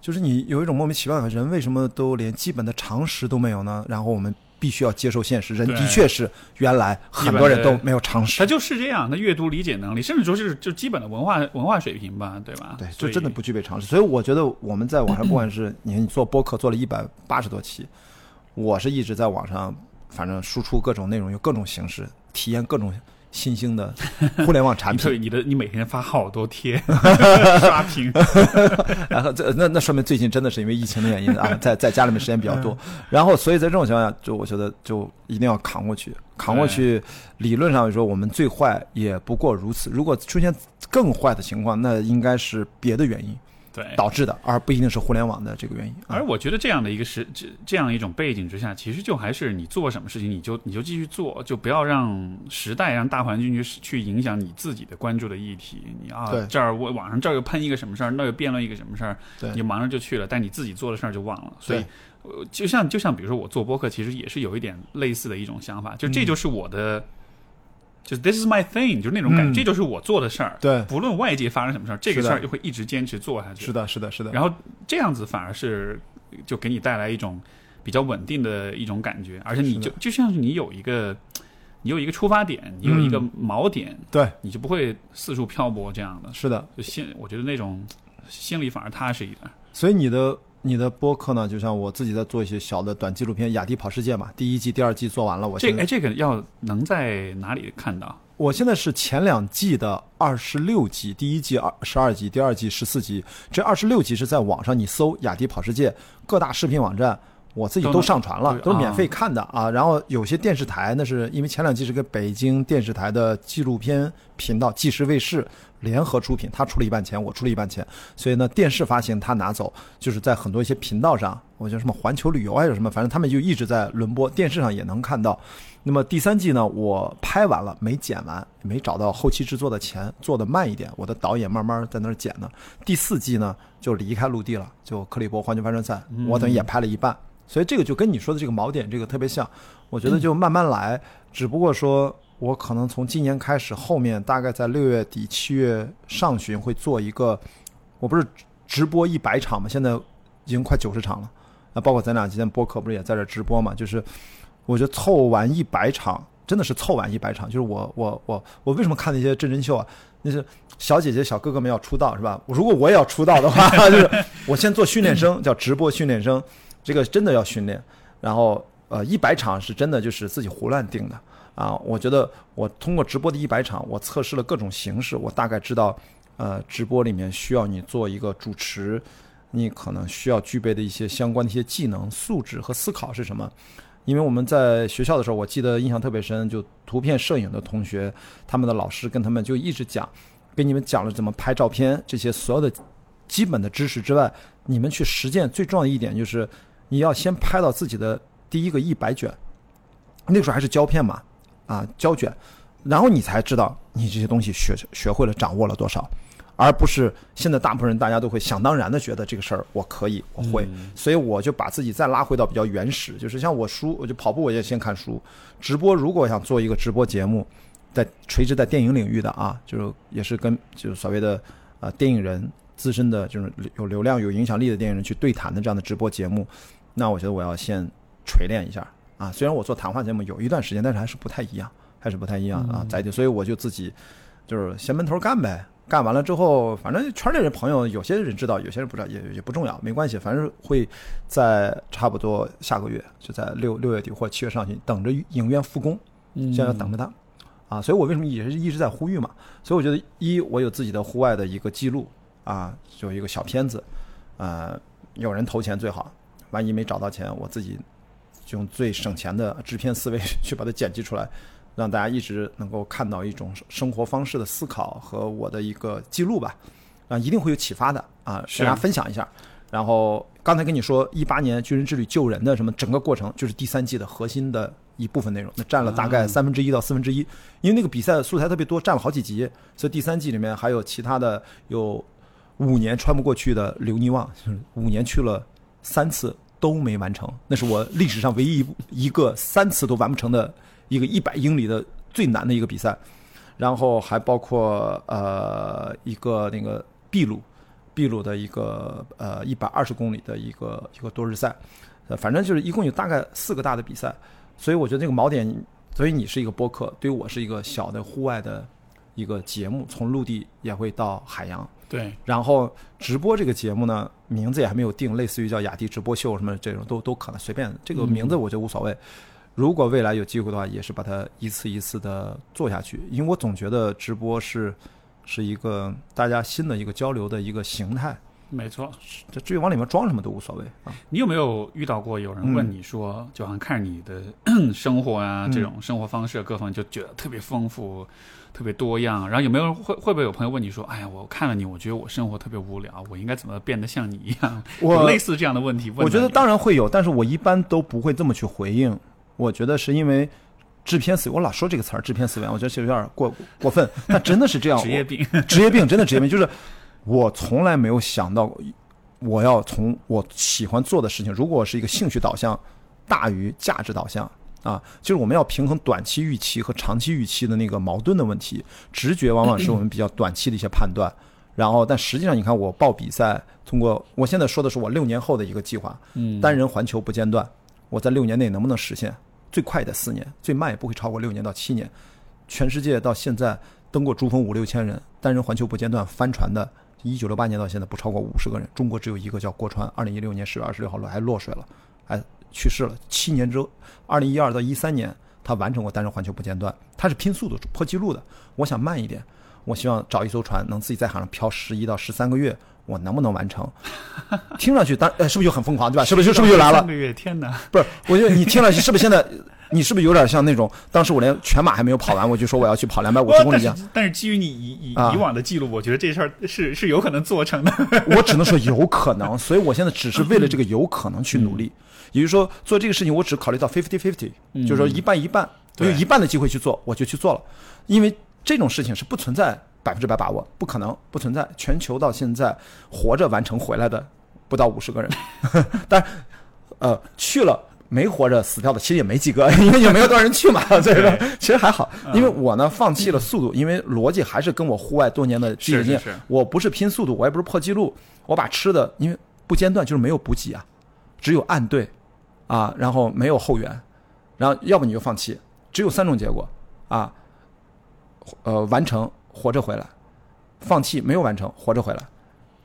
就是你有一种莫名其妙的人为什么都连基本的常识都没有呢？然后我们必须要接受现实，人的确是原来很多人都没有常识他。就是这样，他阅读理解能力，甚至说是就基本的文化文化水平吧，对吧？对，就真的不具备常识。所以我觉得我们在网上，不管是你你做播客做了一百八十多期，我是一直在网上，反正输出各种内容，有各种形式，体验各种新兴的 [LAUGHS] 互联网产品。你你的你每天发好多贴 [LAUGHS] 刷屏，[LAUGHS] 然后这那那说明最近真的是因为疫情的原因啊，在在家里面时间比较多。然后所以在这种情况下，就我觉得就一定要扛过去，扛过去。理论上来说，我们最坏也不过如此。如果出现更坏的情况，那应该是别的原因对。导致的，而不一定是互联网的这个原因。啊而我觉得这样的一个时这这样一种背景之下，其实就还是你做什么事情，你就你就继续做，就不要让时代、让大环境去去影响你自己的关注的议题。你啊，这儿我网上这儿又喷一个什么事儿，那儿又辩论一个什么事儿，对你忙着就去了，但你自己做的事儿就忘了。所以，呃就像就像比如说我做播客，其实也是有一点类似的一种想法，就这就是我的。就是 this is my thing，就是那种感觉，嗯这就是我做的事儿。对不论外界发生什么事儿，这个事儿就会一直坚持做下去。是的，是的，是的。然后这样子反而是就给你带来一种比较稳定的一种感觉，而且你就就像是你有一个你有一个出发点，你有一个嗯锚点，对，你就不会四处漂泊这样的。是的。就心，我觉得那种心里反而踏实一点。所以你的你的播客呢，就像我自己在做一些小的短纪录片，《雅迪跑世界》嘛，第一季、第二季做完了，我现在这个哎，这个要能在哪里看到？我现在是前两季的二十六集，第一季二十二集，第二季十四集。这二十六集是在网上你搜“雅迪跑世界”各大视频网站，我自己都上传了，都是免费看的啊。然后有些电视台那是因为前两季是个北京电视台的纪录片频道纪实卫视联合出品，他出了一半钱，我出了一半钱，所以呢电视发行他拿走，就是在很多一些频道上，我觉得什么环球旅游还是什么，反正他们就一直在轮播，电视上也能看到。那么第三季呢，我拍完了，没剪完，没找到后期制作的钱，做的慢一点，我的导演慢慢在那儿剪呢。第四季呢，就离开陆地了，就克利伯环球帆船赛，我等于也拍了一半，所以这个就跟你说的这个锚点这个特别像，我觉得就慢慢来，只不过说我可能从今年开始，后面大概在六月底七月上旬会做一个，我不是直播一百场嘛，现在已经快九十场了，啊，包括咱俩今天播客不是也在这直播嘛，就是。我觉得凑完一百场，真的是凑完一百场。就是我我我我为什么看那些真人秀啊？那是小姐姐小哥哥们要出道是吧？如果我也要出道的话，就是我先做训练生，叫直播训练生，这个真的要训练。然后呃，一百场是真的就是自己胡乱定的啊。我觉得我通过直播的一百场，我测试了各种形式，我大概知道呃，直播里面需要你做一个主持，你可能需要具备的一些相关的一些技能、素质和思考是什么。因为我们在学校的时候，我记得印象特别深，就图片摄影的同学，他们的老师跟他们就一直讲，给你们讲了怎么拍照片，这些所有的基本的知识之外，你们去实践最重要的一点就是，你要先拍到自己的第一个一百卷，那时候还是胶片嘛，啊胶卷，然后你才知道你这些东西学学会了、掌握了多少。而不是现在大部分人大家都会想当然的觉得这个事儿我可以我会，所以我就把自己再拉回到比较原始，就是像我书，我就跑步我也先看书，直播如果想做一个直播节目，在垂直在电影领域的啊，就是也是跟就是所谓的呃电影人资深的这种有流量有影响力的电影人去对谈的这样的直播节目，那我觉得我要先锤炼一下啊，虽然我做谈话节目有一段时间，但是还是不太一样。还是不太一样啊，在就所以我就自己就是先闷头干呗，干完了之后，反正圈里人朋友有些人知道，有些人不知道，也也不重要，没关系，反正会在差不多下个月，就在六六月底或七月上旬，等着影院复工，现在要等着他啊，所以我为什么也是一直在呼吁嘛？所以我觉得一我有自己的户外的一个记录啊，就一个小片子，呃，有人投钱最好，万一没找到钱，我自己就用最省钱的制片思维去把它剪辑出来。让大家一直能够看到一种生活方式的思考和我的一个记录吧，啊，一定会有启发的啊，大家分享一下。然后刚才跟你说，一八年军人之旅救人的什么整个过程，就是第三季的核心的一部分内容，那占了大概三分之一到四分之一。因为那个比赛素材特别多，占了好几集，所以第三季里面还有其他的有五年穿不过去的刘尼旺，五年去了三次都没完成，那是我历史上唯一一个三次都完不成的。一个一百英里的最难的一个比赛，然后还包括呃一个那个秘鲁，秘鲁的一个呃一百二十公里的一个一个多日赛，呃反正就是一共有大概四个大的比赛，所以我觉得这个锚点，所以你是一个播客，对于我是一个小的户外的一个节目，从陆地也会到海洋，对，然后直播这个节目呢，名字也还没有定，类似于叫雅迪直播秀什么这种都都可能随便，这个名字我觉得无所谓。如果未来有机会的话，也是把它一次一次的做下去，因为我总觉得直播是是一个大家新的一个交流的一个形态。没错，这至于往里面装什么都无所谓啊。你有没有遇到过有人问你说，就好像看你的 [CLEARS THROAT] 生活啊，这种生活方式各方面就觉得特别丰富、特别多样？然后有没有人会会不会有朋友问你说，哎呀，我看了你，我觉得我生活特别无聊，我应该怎么变得像你一样？我类似这样的问题问。我觉得当然会有，但是我一般都不会这么去回应。我觉得是因为制片思维，我老说这个词儿“制片思维”，我觉得是有点过过分。那真的是这样，[LAUGHS] 职业病，[LAUGHS] 职业病，真的职业病。就是我从来没有想到，我要从我喜欢做的事情，如果我是一个兴趣导向大于价值导向啊，就是我们要平衡短期预期和长期预期的那个矛盾的问题。直觉往往是我们比较短期的一些判断，然后但实际上，你看我报比赛，通过我现在说的是我六年后的一个计划，嗯，单人环球不间断，我在六年内能不能实现？最快的四年，最慢也不会超过六年到七年。全世界到现在登过珠峰五六千人，单人环球不间断帆船的，一九六八年到现在不超过五十个人。中国只有一个叫郭川，二零一六年十月二十六号落还落水了，还去世了。七年之后，二零一二到一三年，他完成过单人环球不间断。他是拼速度破纪录的。我想慢一点，我希望找一艘船能自己在海上漂十一到十三个月。我能不能完成？[LAUGHS] 听上去，当呃，是不是就很疯狂，对吧？是不是是不是就来了？三个月，天哪！不是，我觉得你听上去是不是现在，[LAUGHS] 你是不是有点像那种当时我连全马还没有跑完，我就说我要去跑两百五十公里一样？但是基于你以以以往的记录，我觉得这事儿是是有可能做成的。我只能说有可能，所以我现在只是为了这个有可能去努力。也就是说，做这个事情，我只考虑到 fifty fifty，就是说一半一半，我有一半的机会去做，我就去做了。因为这种事情是不存在。百分之百把握不可能，不存在。全球到现在活着完成回来的不到五十个人，[LAUGHS] 但呃去了没活着死掉的其实也没几个，[LAUGHS] 因为也没有多少人去嘛。[LAUGHS] 所以说其实还好。因为我呢放弃了速度，因为逻辑还是跟我户外多年的积累经验。我不是拼速度，我也不是破纪录，我把吃的因为不间断就是没有补给啊，只有按队啊，然后没有后援，然后要不你就放弃，只有三种结果啊，呃完成。活着回来，放弃没有完成，活着回来，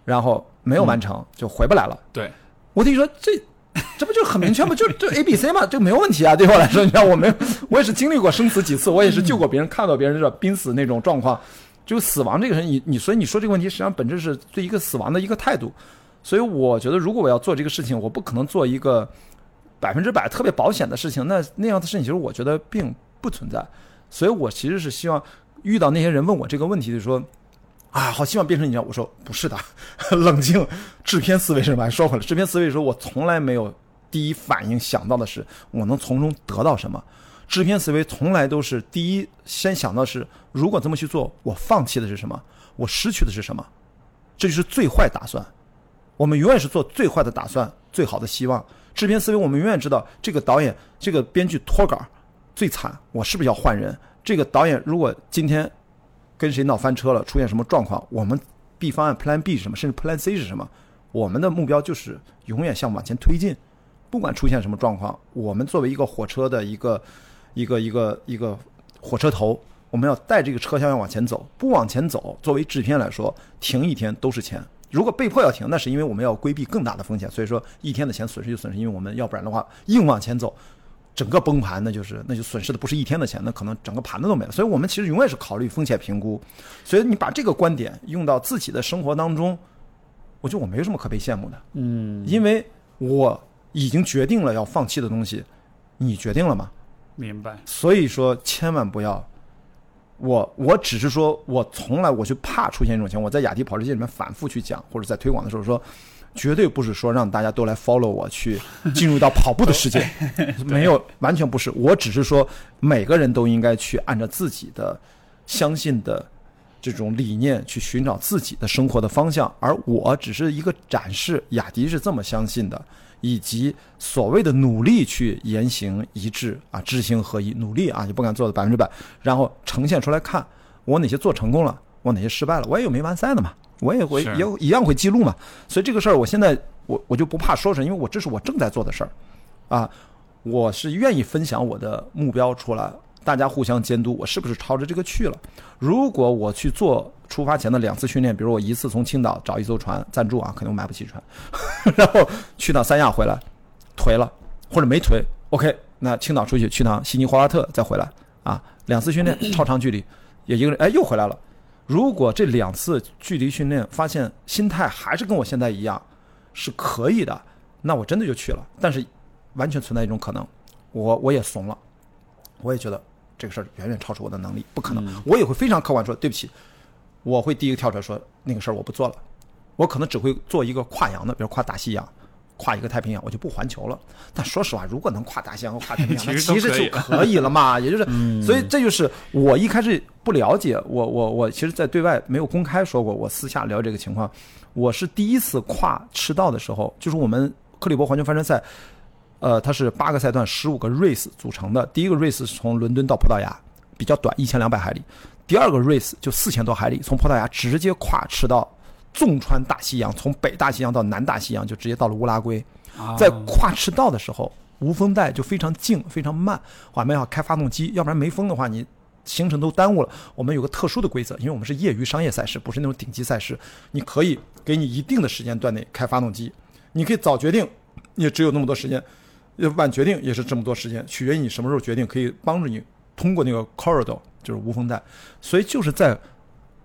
然后没有完成就回不来了。对，我跟你说，这这不就很明确吗？就就 A、B、C 嘛，这没有问题啊。对我来说，你看，我没我也是经历过生死几次，我也是救过别人，看到别人这濒死那种状况，就死亡这个人，你你所以你说这个问题，实际上本质是对一个死亡的一个态度。所以我觉得，如果我要做这个事情，我不可能做一个百分之百特别保险的事情。那那样的事情，其实我觉得并不存在。所以我其实是希望。遇到那些人问我这个问题，就说：“啊，好希望变成你这样。”我说：“不是的，[LAUGHS] 冷静，制片思维是什么？说回来，制片思维说，我从来没有第一反应想到的是我能从中得到什么。制片思维从来都是第一先想到是，如果这么去做，我放弃的是什么？我失去的是什么？这就是最坏打算。我们永远是做最坏的打算，最好的希望。制片思维，我们永远知道这个导演、这个编剧脱稿最惨，我是不是要换人？这个导演如果今天跟谁闹翻车了，出现什么状况，我们 B 方案 Plan B 是什么，甚至 Plan C 是什么？我们的目标就是永远向往前推进，不管出现什么状况，我们作为一个火车的一个一个一个一个火车头，我们要带这个车厢要往前走，不往前走，作为制片来说，停一天都是钱。如果被迫要停，那是因为我们要规避更大的风险，所以说一天的钱损失就损失，因为我们要不然的话硬往前走，整个崩盘那就是那就损失的不是一天的钱，那可能整个盘子都没了。所以我们其实永远是考虑风险评估，所以你把这个观点用到自己的生活当中，我觉得我没什么可被羡慕的，嗯，因为我已经决定了要放弃的东西，你决定了吗？明白。所以说千万不要。我我只是说，我从来我就怕出现这种情况。我在雅迪跑车界里面反复去讲，或者在推广的时候说，绝对不是说让大家都来 follow 我去进入到跑步的世界，[LAUGHS] 没有，完全不是。我只是说，每个人都应该去按照自己的相信的这种理念去寻找自己的生活的方向，而我只是一个展示，雅迪是这么相信的。以及所谓的努力去言行一致啊，知行合一，努力啊，就不敢做的百分之百，然后呈现出来看，我哪些做成功了，我哪些失败了，我也有没完赛的嘛，我也会也一样会记录嘛，所以这个事儿我现在我我就不怕说出来，因为我这是我正在做的事儿，啊，我是愿意分享我的目标出来，大家互相监督，我是不是朝着这个去了？如果我去做出发前的两次训练，比如我一次从青岛找一艘船赞助啊，可能我买不起船，[LAUGHS] 然后去趟三亚回来，颓了或者没颓，OK，那青岛出去去趟悉尼霍华特再回来啊，两次训练超长距离，也一个人哎又回来了。如果这两次距离训练发现心态还是跟我现在一样是可以的，那我真的就去了。但是完全存在一种可能，我我也怂了，我也觉得这个事儿远远超出我的能力，不可能。我也会非常客观说对不起，我会第一个跳出来说那个事儿我不做了，我可能只会做一个跨洋的，比如跨大西洋。跨一个太平洋，我就不环球了。但说实话，如果能跨大西洋和 [LAUGHS] 跨太平洋，那其实其实就可以了嘛。[LAUGHS] 也就是，所以这就是我一开始不了解，我我我其实，在对外没有公开说过，我私下聊这个情况。我是第一次跨赤道的时候，就是我们克里伯环球帆船赛，呃，它是八个赛段，十五个 race 组成的。第一个 race 是从伦敦到葡萄牙，比较短，一千两百海里。第二个 race 就四千多海里，从葡萄牙直接跨赤道，纵穿大西洋，从北大西洋到南大西洋，就直接到了乌拉圭。啊在跨赤道的时候，无风带就非常静，非常慢，我们要开发动机，要不然没风的话，你行程都耽误了。我们有个特殊的规则，因为我们是业余商业赛事，不是那种顶级赛事，你可以给你一定的时间段内开发动机，你可以早决定，也只有那么多时间；要晚决定也是这么多时间，取决于你什么时候决定，可以帮助你通过那个 corridor，就是无风带。所以就是在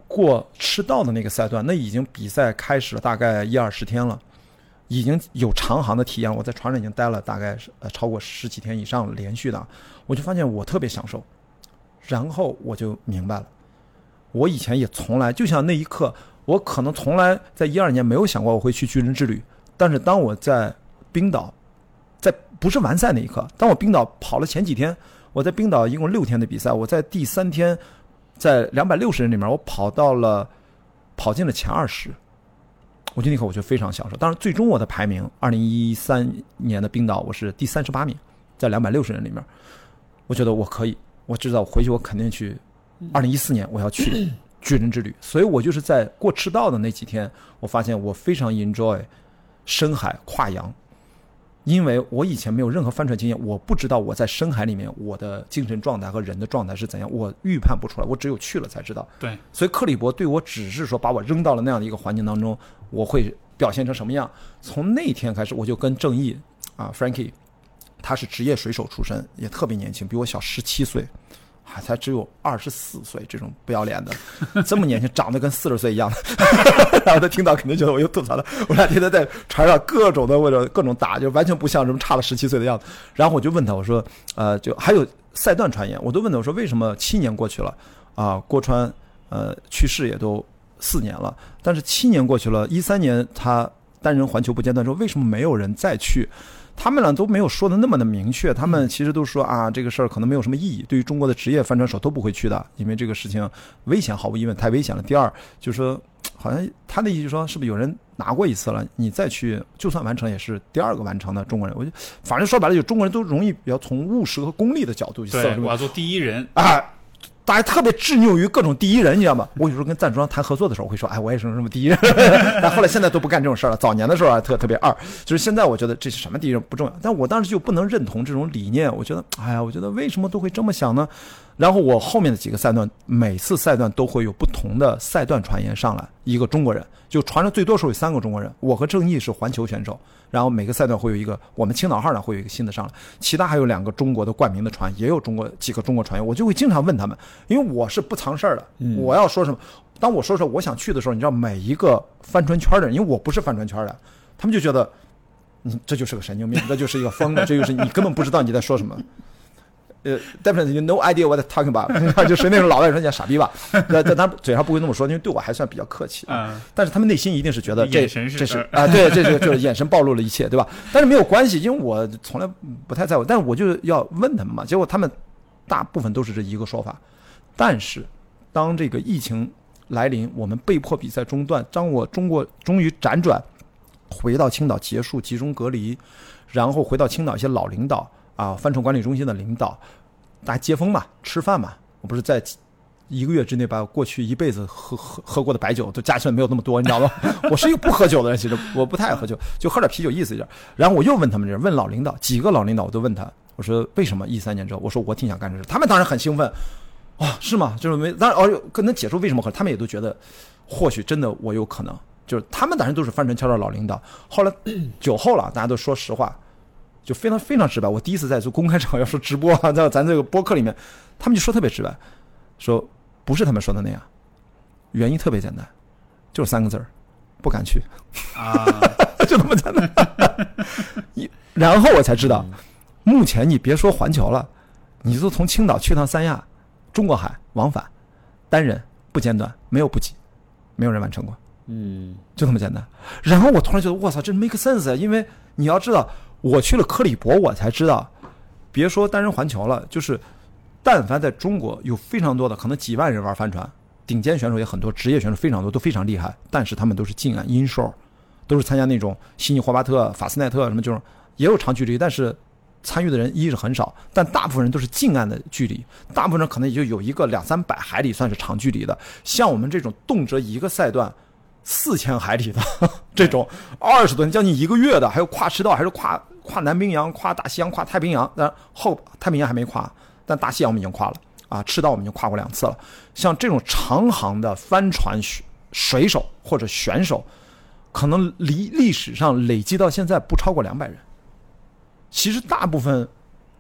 过赤道的那个赛段，那已经比赛开始了大概一二十天了。已经有长航的体验，我在船上已经待了大概呃超过十几天以上连续的，我就发现我特别享受，然后我就明白了，我以前也从来就像那一刻，我可能从来在一二年没有想过我会去巨人之旅，但是当我在冰岛，在不是完赛那一刻，当我冰岛跑了前几天，我在冰岛一共六天的比赛，我在第三天，在两百六十人里面，我跑到了跑进了前二十。我就那刻我就非常享受。当然，最终我的排名，二零一三年的冰岛我是第三十八名，在两百六十人里面，我觉得我可以，我知道回去我肯定去。二零一四年我要去 [CLEARS THROAT] 巨人之旅，所以我就是在过赤道的那几天，我发现我非常 enjoy 深海跨洋，因为我以前没有任何帆船经验，我不知道我在深海里面我的精神状态和人的状态是怎样，我预判不出来，我只有去了才知道。对，所以克里伯对我只是说把我扔到了那样的一个环境当中，我会表现成什么样？从那天开始，我就跟正义啊，Frankie，他是职业水手出身，也特别年轻，比我小十七岁，还才只有二十四岁，这种不要脸的，[LAUGHS] 这么年轻，长得跟四十岁一样的。[LAUGHS] 然后他听到肯定觉得我又吐槽了，我俩天天在船上各种的为了各种打，就完全不像什么差了十七岁的样子。然后我就问他，我说，呃，就还有赛段传言，我都问他，我说为什么七年过去了啊，郭川呃去世也都四年了，但是七年过去了，一三年他单人环球不间断之后，为什么没有人再去？他们俩都没有说的那么的明确，他们其实都说啊，这个事儿可能没有什么意义，对于中国的职业帆船手都不会去的，因为这个事情危险，毫无疑问太危险了。第二就是说好像他的意思就是说，是不是有人拿过一次了，你再去就算完成也是第二个完成的中国人。我就反正说白了，就中国人都容易比较从务实和功利的角度去思我要做第一人。啊。大家特别执拗于各种第一人，你知道吗？我有时候跟赞助商谈合作的时候，我会说：“哎，我也是什么什么第一人。[LAUGHS] ”但后来现在都不干这种事儿了。早年的时候还，特特别二，就是现在我觉得这是什么第一人不重要，但我当时就不能认同这种理念。我觉得，哎呀，我觉得为什么都会这么想呢？然后我后面的几个赛段，每次赛段都会有不同的赛段传言上来，一个中国人，就传的最多时候有三个中国人，我和郑毅是环球选手，然后每个赛段会有一个，我们青岛号呢会有一个新的上来，其他还有两个中国的冠名的船，也有中国几个中国船员，我就会经常问他们，因为我是不藏事儿的，我要说什么，当我说说我想去的时候，你知道每一个帆船圈的人，因为我不是帆船圈的，他们就觉得你这就是个神经病，这就是一个疯子，这就是你根本不知道你在说什么。呃，definitely no idea what talking about，[LAUGHS] 就是那种老外说你傻逼吧，那但他嘴上不会那么说，因为对我还算比较客气。啊，但是他们内心一定是觉得这是这是啊，对，这是就是眼神暴露了一切，对吧？但是没有关系，因为我从来不太在乎，但是我就要问他们嘛。结果他们大部分都是这一个说法。但是当这个疫情来临，我们被迫比赛中断，当我中国终于辗转回到青岛结束集中隔离，然后回到青岛一些老领导啊，帆船管理中心的领导，大家接风嘛，吃饭嘛，我不是在。一个月之内把过去一辈子喝喝喝过的白酒都加起来没有那么多，你知道吗？[LAUGHS] 我是一个不喝酒的人，其实我不太爱喝酒，就喝点啤酒意思一点。然后我又问他们这，问老领导几个老领导，我都问他，我说为什么一三年之后，我说我挺想干这事，他们当然很兴奋，啊、是吗？就是没，当然哦，可能解释为什么喝，他们也都觉得或许真的我有可能，就是他们当然都是帆船圈的老领导。后来 [CLEARS THROAT] 酒后了，大家都说实话，就非常非常直白。我第一次在做公开场合要说直播啊，在咱这个播客里面，他们就说特别直白，说不是他们说的那样，原因特别简单，就是三个字儿，不敢去，啊，[LAUGHS] 就那么简单。一然后我才知道，目前你别说环球了，你就从青岛去趟三亚，中国海往返，单人不间断，没有补给，没有人完成过。嗯，就这么简单。然后我突然觉得，我操，这 make sense 啊！因为你要知道，我去了克里伯，我才知道，别说单人环球了，就是但凡在中国有非常多的，可能几万人玩帆船，顶尖选手也很多，职业选手非常多，都非常厉害，但是他们都是近岸 inshore，都是参加那种悉尼、霍巴特、法斯奈特什么这种，也有长距离，但是。参与的人一是很少，但大部分人都是近岸的距离，大部分人可能也就有一个两三百海里算是长距离的。像我们这种动辄一个赛段四千海里的 [LAUGHS] 这种二十多天将近一个月的，还有跨赤道，还是跨跨南冰洋、跨大西洋、跨太平洋。但后太平洋还没跨，但大西洋我们已经跨了啊，赤道我们已经跨过两次了。像这种长航的帆船水水手或者选手，可能离历史上累积到现在不超过两百人。其实大部分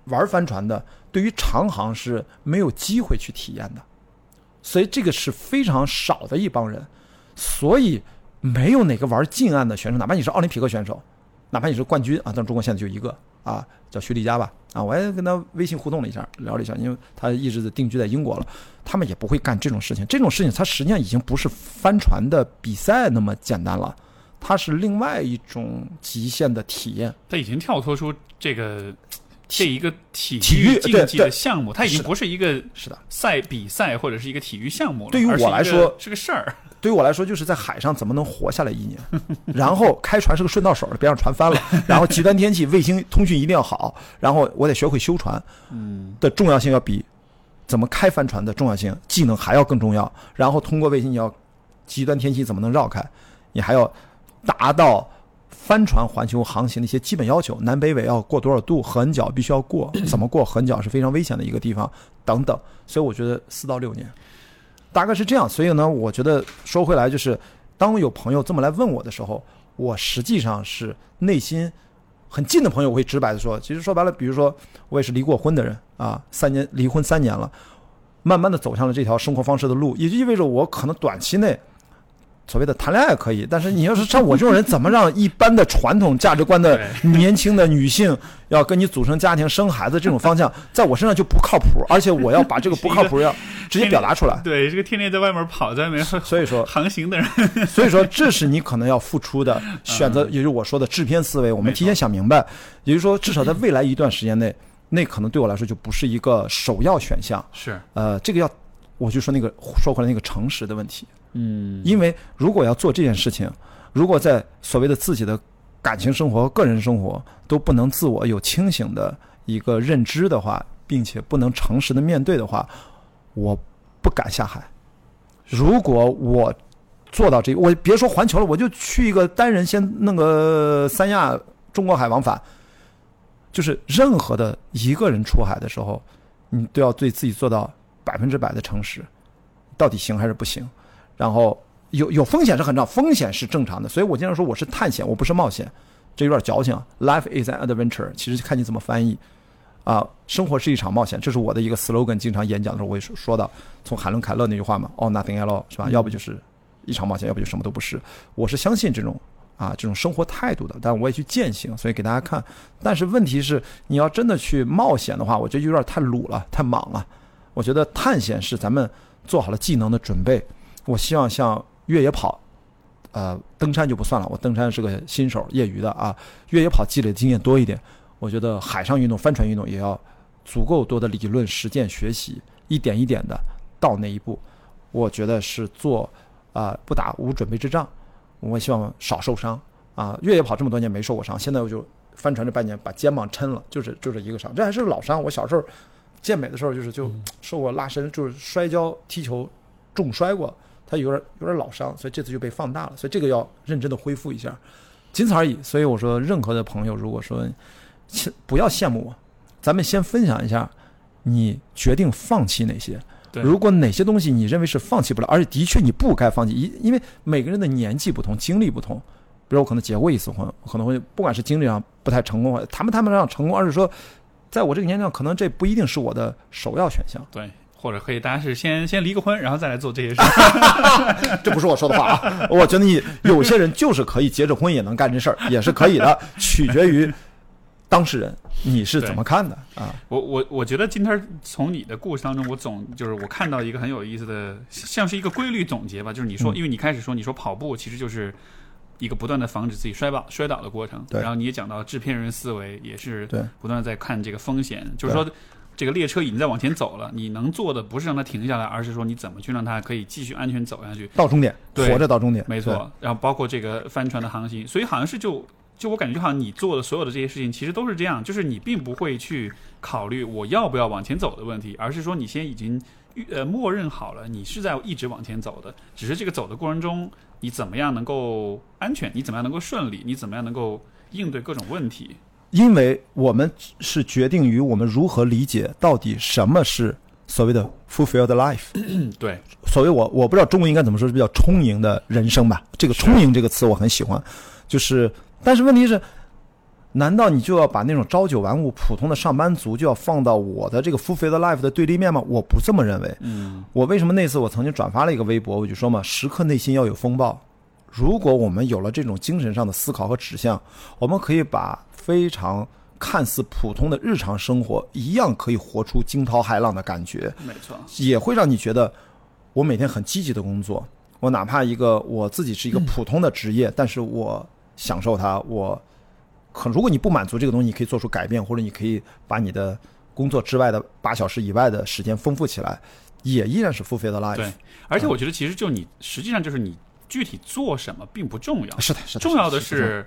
玩帆船的，对于长航是没有机会去体验的，所以这个是非常少的一帮人，所以没有哪个玩近岸的选手，哪怕你是奥林匹克选手，哪怕你是冠军啊，但中国现在就一个啊，叫徐丽佳吧，啊，我也跟他微信互动了一下，聊了一下，因为他一直定居在英国了，他们也不会干这种事情，这种事情它实际上已经不是帆船的比赛那么简单了。它是另外一种极限的体验，它已经跳脱出这个这一个体体育竞技的项目，它已经不是一个是的。赛比赛或者是一个体育项目了。对于我来说是个事儿。对于我来说，就是在海上怎么能活下来一年，[LAUGHS] 然后开船是个顺道手，别让船翻了，[LAUGHS] 然后极端天气卫星通讯一定要好，然后我得学会修船，嗯，的重要性要比怎么开帆船的重要性技能还要更重要。然后通过卫星，你要极端天气怎么能绕开，你还要达到帆船环球航行的一些基本要求，南北纬要过多少度，横角必须要过，怎么过横角是非常危险的一个地方，等等。所以我觉得四到六年。大概是这样，所以呢，我觉得说回来就是，当有朋友这么来问我的时候，我实际上是内心很近的朋友，我会直白的说，其实说白了，比如说我也是离过婚的人啊，三年离婚三年了，慢慢的走向了这条生活方式的路，也就意味着我可能短期内。所谓的谈恋爱可以，但是你要是像我这种人，怎么让一般的传统价值观的年轻的女性要跟你组成家庭、生孩子这种方向，[LAUGHS] 在我身上就不靠谱，而且我要把这个不靠谱要 [LAUGHS] 直接表达出来。[LAUGHS] 对，这个天天在外面跑，在外面所以说，航行的人，所以说，这是你可能要付出的选择，也就是我说的制片思维。我们提前想明白，也就是说，至少在未来一段时间内，那可能对我来说就不是一个首要选项。是呃，这个要我就说那个说回来那个诚实的问题，嗯，因为如果要做这件事情，如果在所谓的自己的感情生活、个人生活都不能自我有清醒的一个认知的话，并且不能诚实的面对的话，我不敢下海。如果我做到这，我别说环球了，我就去一个单人先弄个三亚中国海往返，就是任何的一个人出海的时候，你都要对自己做到百分之百的诚实，到底行还是不行？然后有有风险是很正常，风险是正常的，所以我经常说我是探险，我不是冒险，这有点矫情。Life is an adventure，其实看你怎么翻译。啊，生活是一场冒险，这是我的一个 slogan，经常演讲的时候我也说说到，从海伦凯勒那句话嘛，All nothing at all，是吧？要不就是一场冒险，要不就什么都不是。我是相信这种啊这种生活态度的，但我也去践行，所以给大家看。但是问题是，你要真的去冒险的话，我觉得有点太鲁了，太莽了。我觉得探险是咱们做好了技能的准备。我希望像越野跑，呃，登山就不算了，我登山是个新手，业余的啊。越野跑积累的经验多一点，我觉得海上运动、帆船运动也要足够多的理论实践学习，一点一点的到那一步。我觉得是做啊、不打无准备之仗。我希望少受伤啊。越野跑这么多年没受过伤，现在我就帆船这半年把肩膀抻了，就是就这一个伤，这还是老伤。我小时候健美的时候就是就受过拉伸，就是摔跤踢球重摔过，他有点有点老伤，所以这次就被放大了，所以这个要认真的恢复一下，仅此而已。所以我说，任何的朋友如果说切不要羡慕我，咱们先分享一下你决定放弃哪些。对如果哪些东西你认为是放弃不了，而且的确你不该放弃，因因为每个人的年纪不同，经历不同。比如我可能结过一次婚，可能会不管是经历上不太成功，谈不谈不上成功，而是说，在我这个年龄上，可能这不一定是我的首要选项。对，或者可以大家是先先离个婚，然后再来做这些事儿。[LAUGHS] 这不是我说的话啊！我觉得你有些人就是可以结着婚也能干这事儿，也是可以的，取决于当事人你是怎么看的啊？我我我觉得今天从你的故事当中，我总就是我看到一个很有意思的，像是一个规律总结吧。就是你说，嗯因为你开始说你说跑步其实就是一个不断的防止自己摔倒摔倒的过程，对。然后你也讲到制片人思维也是对。不断在看这个风险，就是说。这个列车已经在往前走了，你能做的不是让它停下来，而是说你怎么去让它可以继续安全走下去。到终点，对活着到终点，没错，然后包括这个帆船的航行，所以好像是就就我感觉就好像你做的所有的这些事情，其实都是这样，就是你并不会去考虑我要不要往前走的问题，而是说你先已经预呃默认好了，你是在一直往前走的，只是这个走的过程中，你怎么样能够安全，你怎么样能够顺利，你怎么样能够应对各种问题。因为我们是决定于我们如何理解到底什么是所谓的 fulfilled life。嗯，[CLEARS THROAT] 对，所谓我我不知道中文应该怎么说，是比较充盈的人生吧。这个充盈这个词我很喜欢，就是但是问题是，难道你就要把那种朝九晚五普通的上班族就要放到我的这个 fulfilled life 的对立面吗？我不这么认为。嗯，我为什么那次我曾经转发了一个微博，我就说嘛，时刻内心要有风暴。如果我们有了这种精神上的思考和指向，我们可以把非常看似普通的日常生活一样可以活出惊涛骇浪的感觉，没错，也会让你觉得我每天很积极的工作。我哪怕一个我自己是一个普通的职业，但是我享受它。我可如果你不满足这个东西，你可以做出改变，或者你可以把你的工作之外的八小时以外的时间丰富起来，也依然是 fulfilled life。对，而且我觉得其实就你实际上就是你具体做什么并不重要，是的，是的。重要的是的是，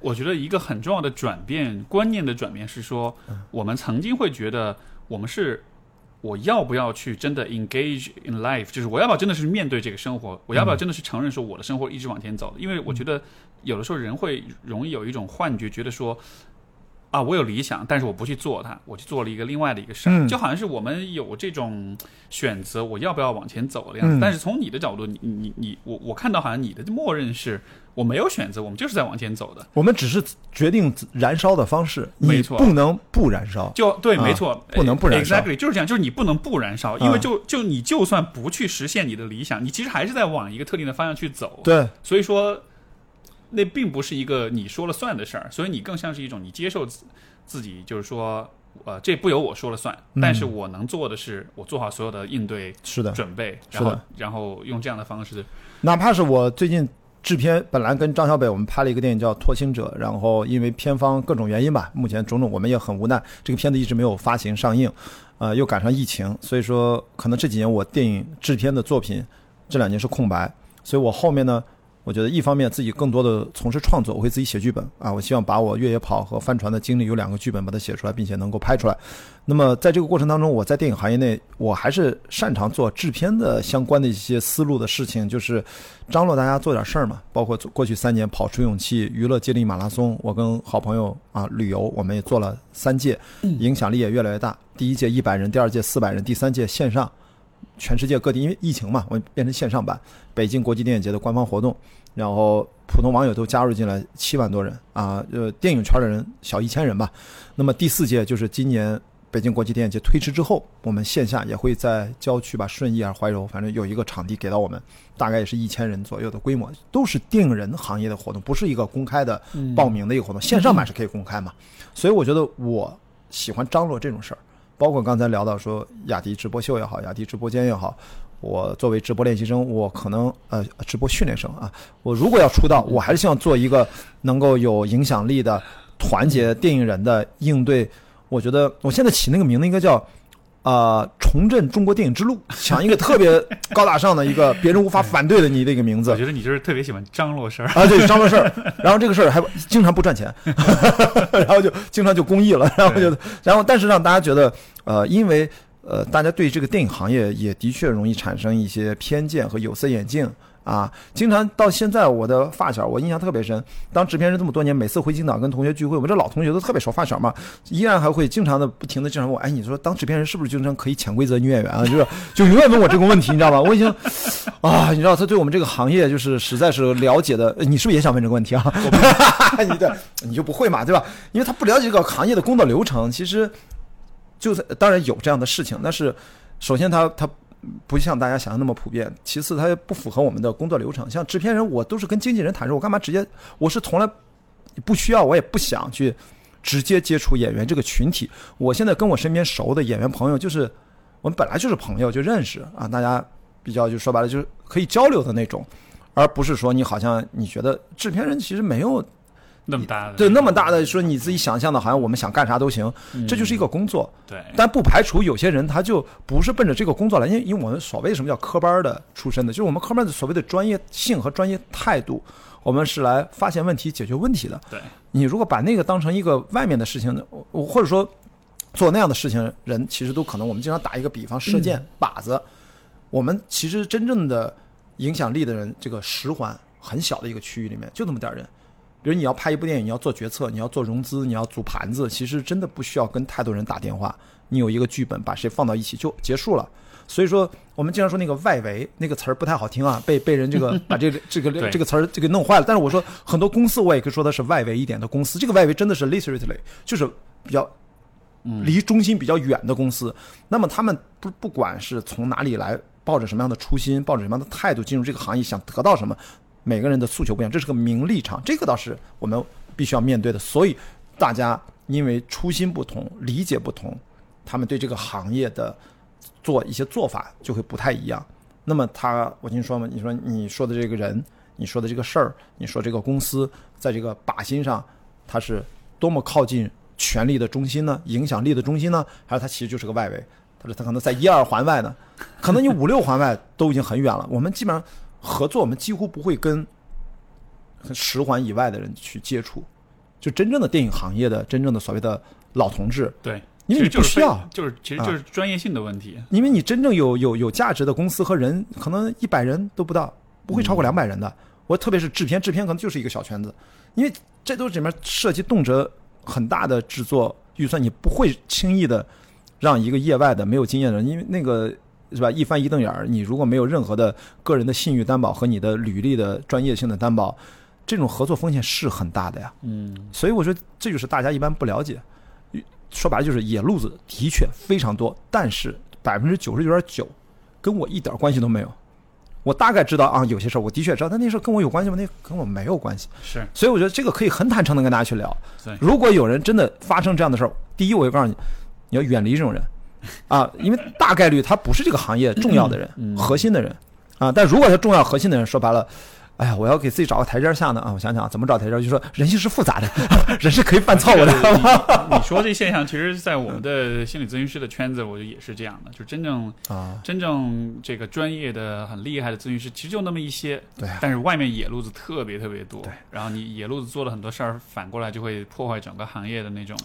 我觉得一个很重要的转变，观念的转变是说，我们曾经会觉得我们是我要不要去真的 engage in life，就是我要不要真的是面对这个生活，我要不要真的是承认说我的生活一直往前走？因为我觉得有的时候人会容易有一种幻觉，觉得说。啊，我有理想，但是我不去做它，我去做了一个另外的一个事儿，嗯就好像是我们有这种选择，我要不要往前走的样子。嗯但是从你的角度，你你你我我看到好像你的默认是我没有选择，我们就是在往前走的。我们只是决定燃烧的方式，没错不能不燃烧。就对，啊没错，不能不燃烧 Exactly，就是这样，就是你不能不燃烧，因为啊就就你就算不去实现你的理想，你其实还是在往一个特定的方向去走。对，所以说，那并不是一个你说了算的事儿，所以你更像是一种你接受自自己，就是说，呃，这不由我说了算，嗯但是我能做的是，我做好所有的应对是的。准备，是然后的然后用这样的方式，[LAUGHS] 哪怕是我最近制片本来跟张小北我们拍了一个电影叫《拓星者》，然后因为片方各种原因吧，目前种种我们也很无奈，这个片子一直没有发行上映，呃，又赶上疫情，所以说可能这几年我电影制片的作品这两年是空白，所以我后面呢。我觉得一方面自己更多的从事创作，我会自己写剧本啊。我希望把我越野跑和帆船的经历有两个剧本把它写出来，并且能够拍出来。那么在这个过程当中，我在电影行业内，我还是擅长做制片的相关的一些思路的事情，就是张罗大家做点事儿嘛。包括过去三年跑出勇气娱乐接力马拉松，我跟好朋友啊旅游，我们也做了三届，影响力也越来越大。第一届一百人，第二届四百人，第三届线上。全世界各地因为疫情嘛，我变成线上版。北京国际电影节的官方活动，然后普通网友都加入进来七万多人啊，呃，电影圈的人小一千人吧。那么第四届就是今年北京国际电影节推迟之后，我们线下也会在郊区吧，顺义啊、怀柔，反正有一个场地给到我们，大概也是一千人左右的规模，都是电影人行业的活动，不是一个公开的报名的一个活动，线上版是可以公开嘛。所以我觉得我喜欢张罗这种事儿。包括刚才聊到说雅迪直播秀也好，雅迪直播间也好，我作为直播练习生，我可能呃直播训练生啊，我如果要出道，我还是希望做一个能够有影响力的团结电影人的应对。我觉得我现在起那个名字应该叫。啊！重振中国电影之路，[LAUGHS] 想一个特别高大上的一个别人无法反对的你的一个名字。我觉得你就是特别喜欢张罗事儿啊，对，张罗事儿。[LAUGHS] 然后这个事儿还经常不赚钱，[LAUGHS] 然后就经常就公益了，然后就然后但是让大家觉得呃，因为呃，大家对这个电影行业也的确容易产生一些偏见和有色眼镜。啊，经常到现在，我的发小，我印象特别深。当制片人这么多年，每次回青岛跟同学聚会，我们这老同学都特别熟，发小嘛，依然还会经常的不停的经常问我，哎，你说当制片人是不是经常可以潜规则女演员啊？就是就永远问我这个问题，你知道吧？我已经啊，你知道他对我们这个行业就是实在是了解的，你是不是也想问这个问题啊？[LAUGHS] 你的你就不会嘛，对吧？因为他不了解这个行业的工作流程，其实就是当然有这样的事情，但是首先他他。不像大家想象那么普遍。其次，它不符合我们的工作流程。像制片人，我都是跟经纪人谈，说我干嘛直接？我是从来不需要，我也不想去直接接触演员这个群体。我现在跟我身边熟的演员朋友，就是我们本来就是朋友，就认识啊，大家比较就说白了就是可以交流的那种，而不是说你好像你觉得制片人其实没有。那么大的对，那么大的说你自己想象的，好像我们想干啥都行，这就是一个工作。对，但不排除有些人他就不是奔着这个工作来，因为因为我们所谓什么叫科班的出身的，就是我们科班的所谓的专业性和专业态度，我们是来发现问题、解决问题的。对，你如果把那个当成一个外面的事情，我或者说做那样的事情，人其实都可能。我们经常打一个比方，射箭靶子，我们其实真正的影响力的人，这个十环很小的一个区域里面，就那么点人。比如你要拍一部电影，你要做决策，你要做融资，你要组盘子，其实真的不需要跟太多人打电话。你有一个剧本，把谁放到一起就结束了。所以说，我们经常说那个外围那个词儿不太好听啊，被被人这个 [LAUGHS] 把这个这个这个词儿这个弄坏了。但是我说很多公司，我也可以说它是外围一点的公司。这个外围真的是 literally 就是比较离中心比较远的公司。那么他们不不管是从哪里来，抱着什么样的初心，抱着什么样的态度进入这个行业，想得到什么。每个人的诉求不一样，这是个名利场，这个倒是我们必须要面对的。所以大家因为初心不同，理解不同，他们对这个行业的做一些做法就会不太一样。那么他，我跟你说嘛，你说你说的这个人，你说的这个事儿，你说这个公司在这个靶心上，它是多么靠近权力的中心呢？影响力的中心呢？还是它其实就是个外围？他说他可能在一二环外呢，可能你五六环外都已经很远了。我们基本上。合作，我们几乎不会跟十环以外的人去接触，就真正的电影行业的真正的所谓的老同志。对，因为你不需要，就是其实就是专业性的问题。因为你真正有有有价值的公司和人，可能一百人都不到，不会超过两百人的。我特别是制片，制片可能就是一个小圈子，因为这都里面涉及动辄很大的制作预算，你不会轻易的让一个业外的没有经验的人，因为那个。是吧？一翻一瞪眼儿，你如果没有任何的个人的信誉担保和你的履历的专业性的担保，这种合作风险是很大的呀。嗯，所以我说这就是大家一般不了解。说白了就是野路子的确非常多，但是百分之九十九点九跟我一点关系都没有。我大概知道啊，有些事儿我的确知道，但那事儿跟我有关系吗？那跟我没有关系。是，所以我觉得这个可以很坦诚的跟大家去聊。对，如果有人真的发生这样的事儿，第一我就告诉你，你要远离这种人。啊，因为大概率他不是这个行业重要的人、核心的人啊。但如果他重要核心的人，说白了，哎呀，我要给自己找个台阶下呢啊！我想想怎么找台阶，就说人性是复杂的，[LAUGHS] 人是可以犯错误的。[LAUGHS] 你说这现象，其实，在我们的心理咨询师的圈子，我觉得也是这样的，就真正啊，真正这个专业的、很厉害的咨询师，其实就那么一些。对啊但是外面野路子特别特别多。对。然后你野路子做了很多事儿，反过来就会破坏整个行业的那种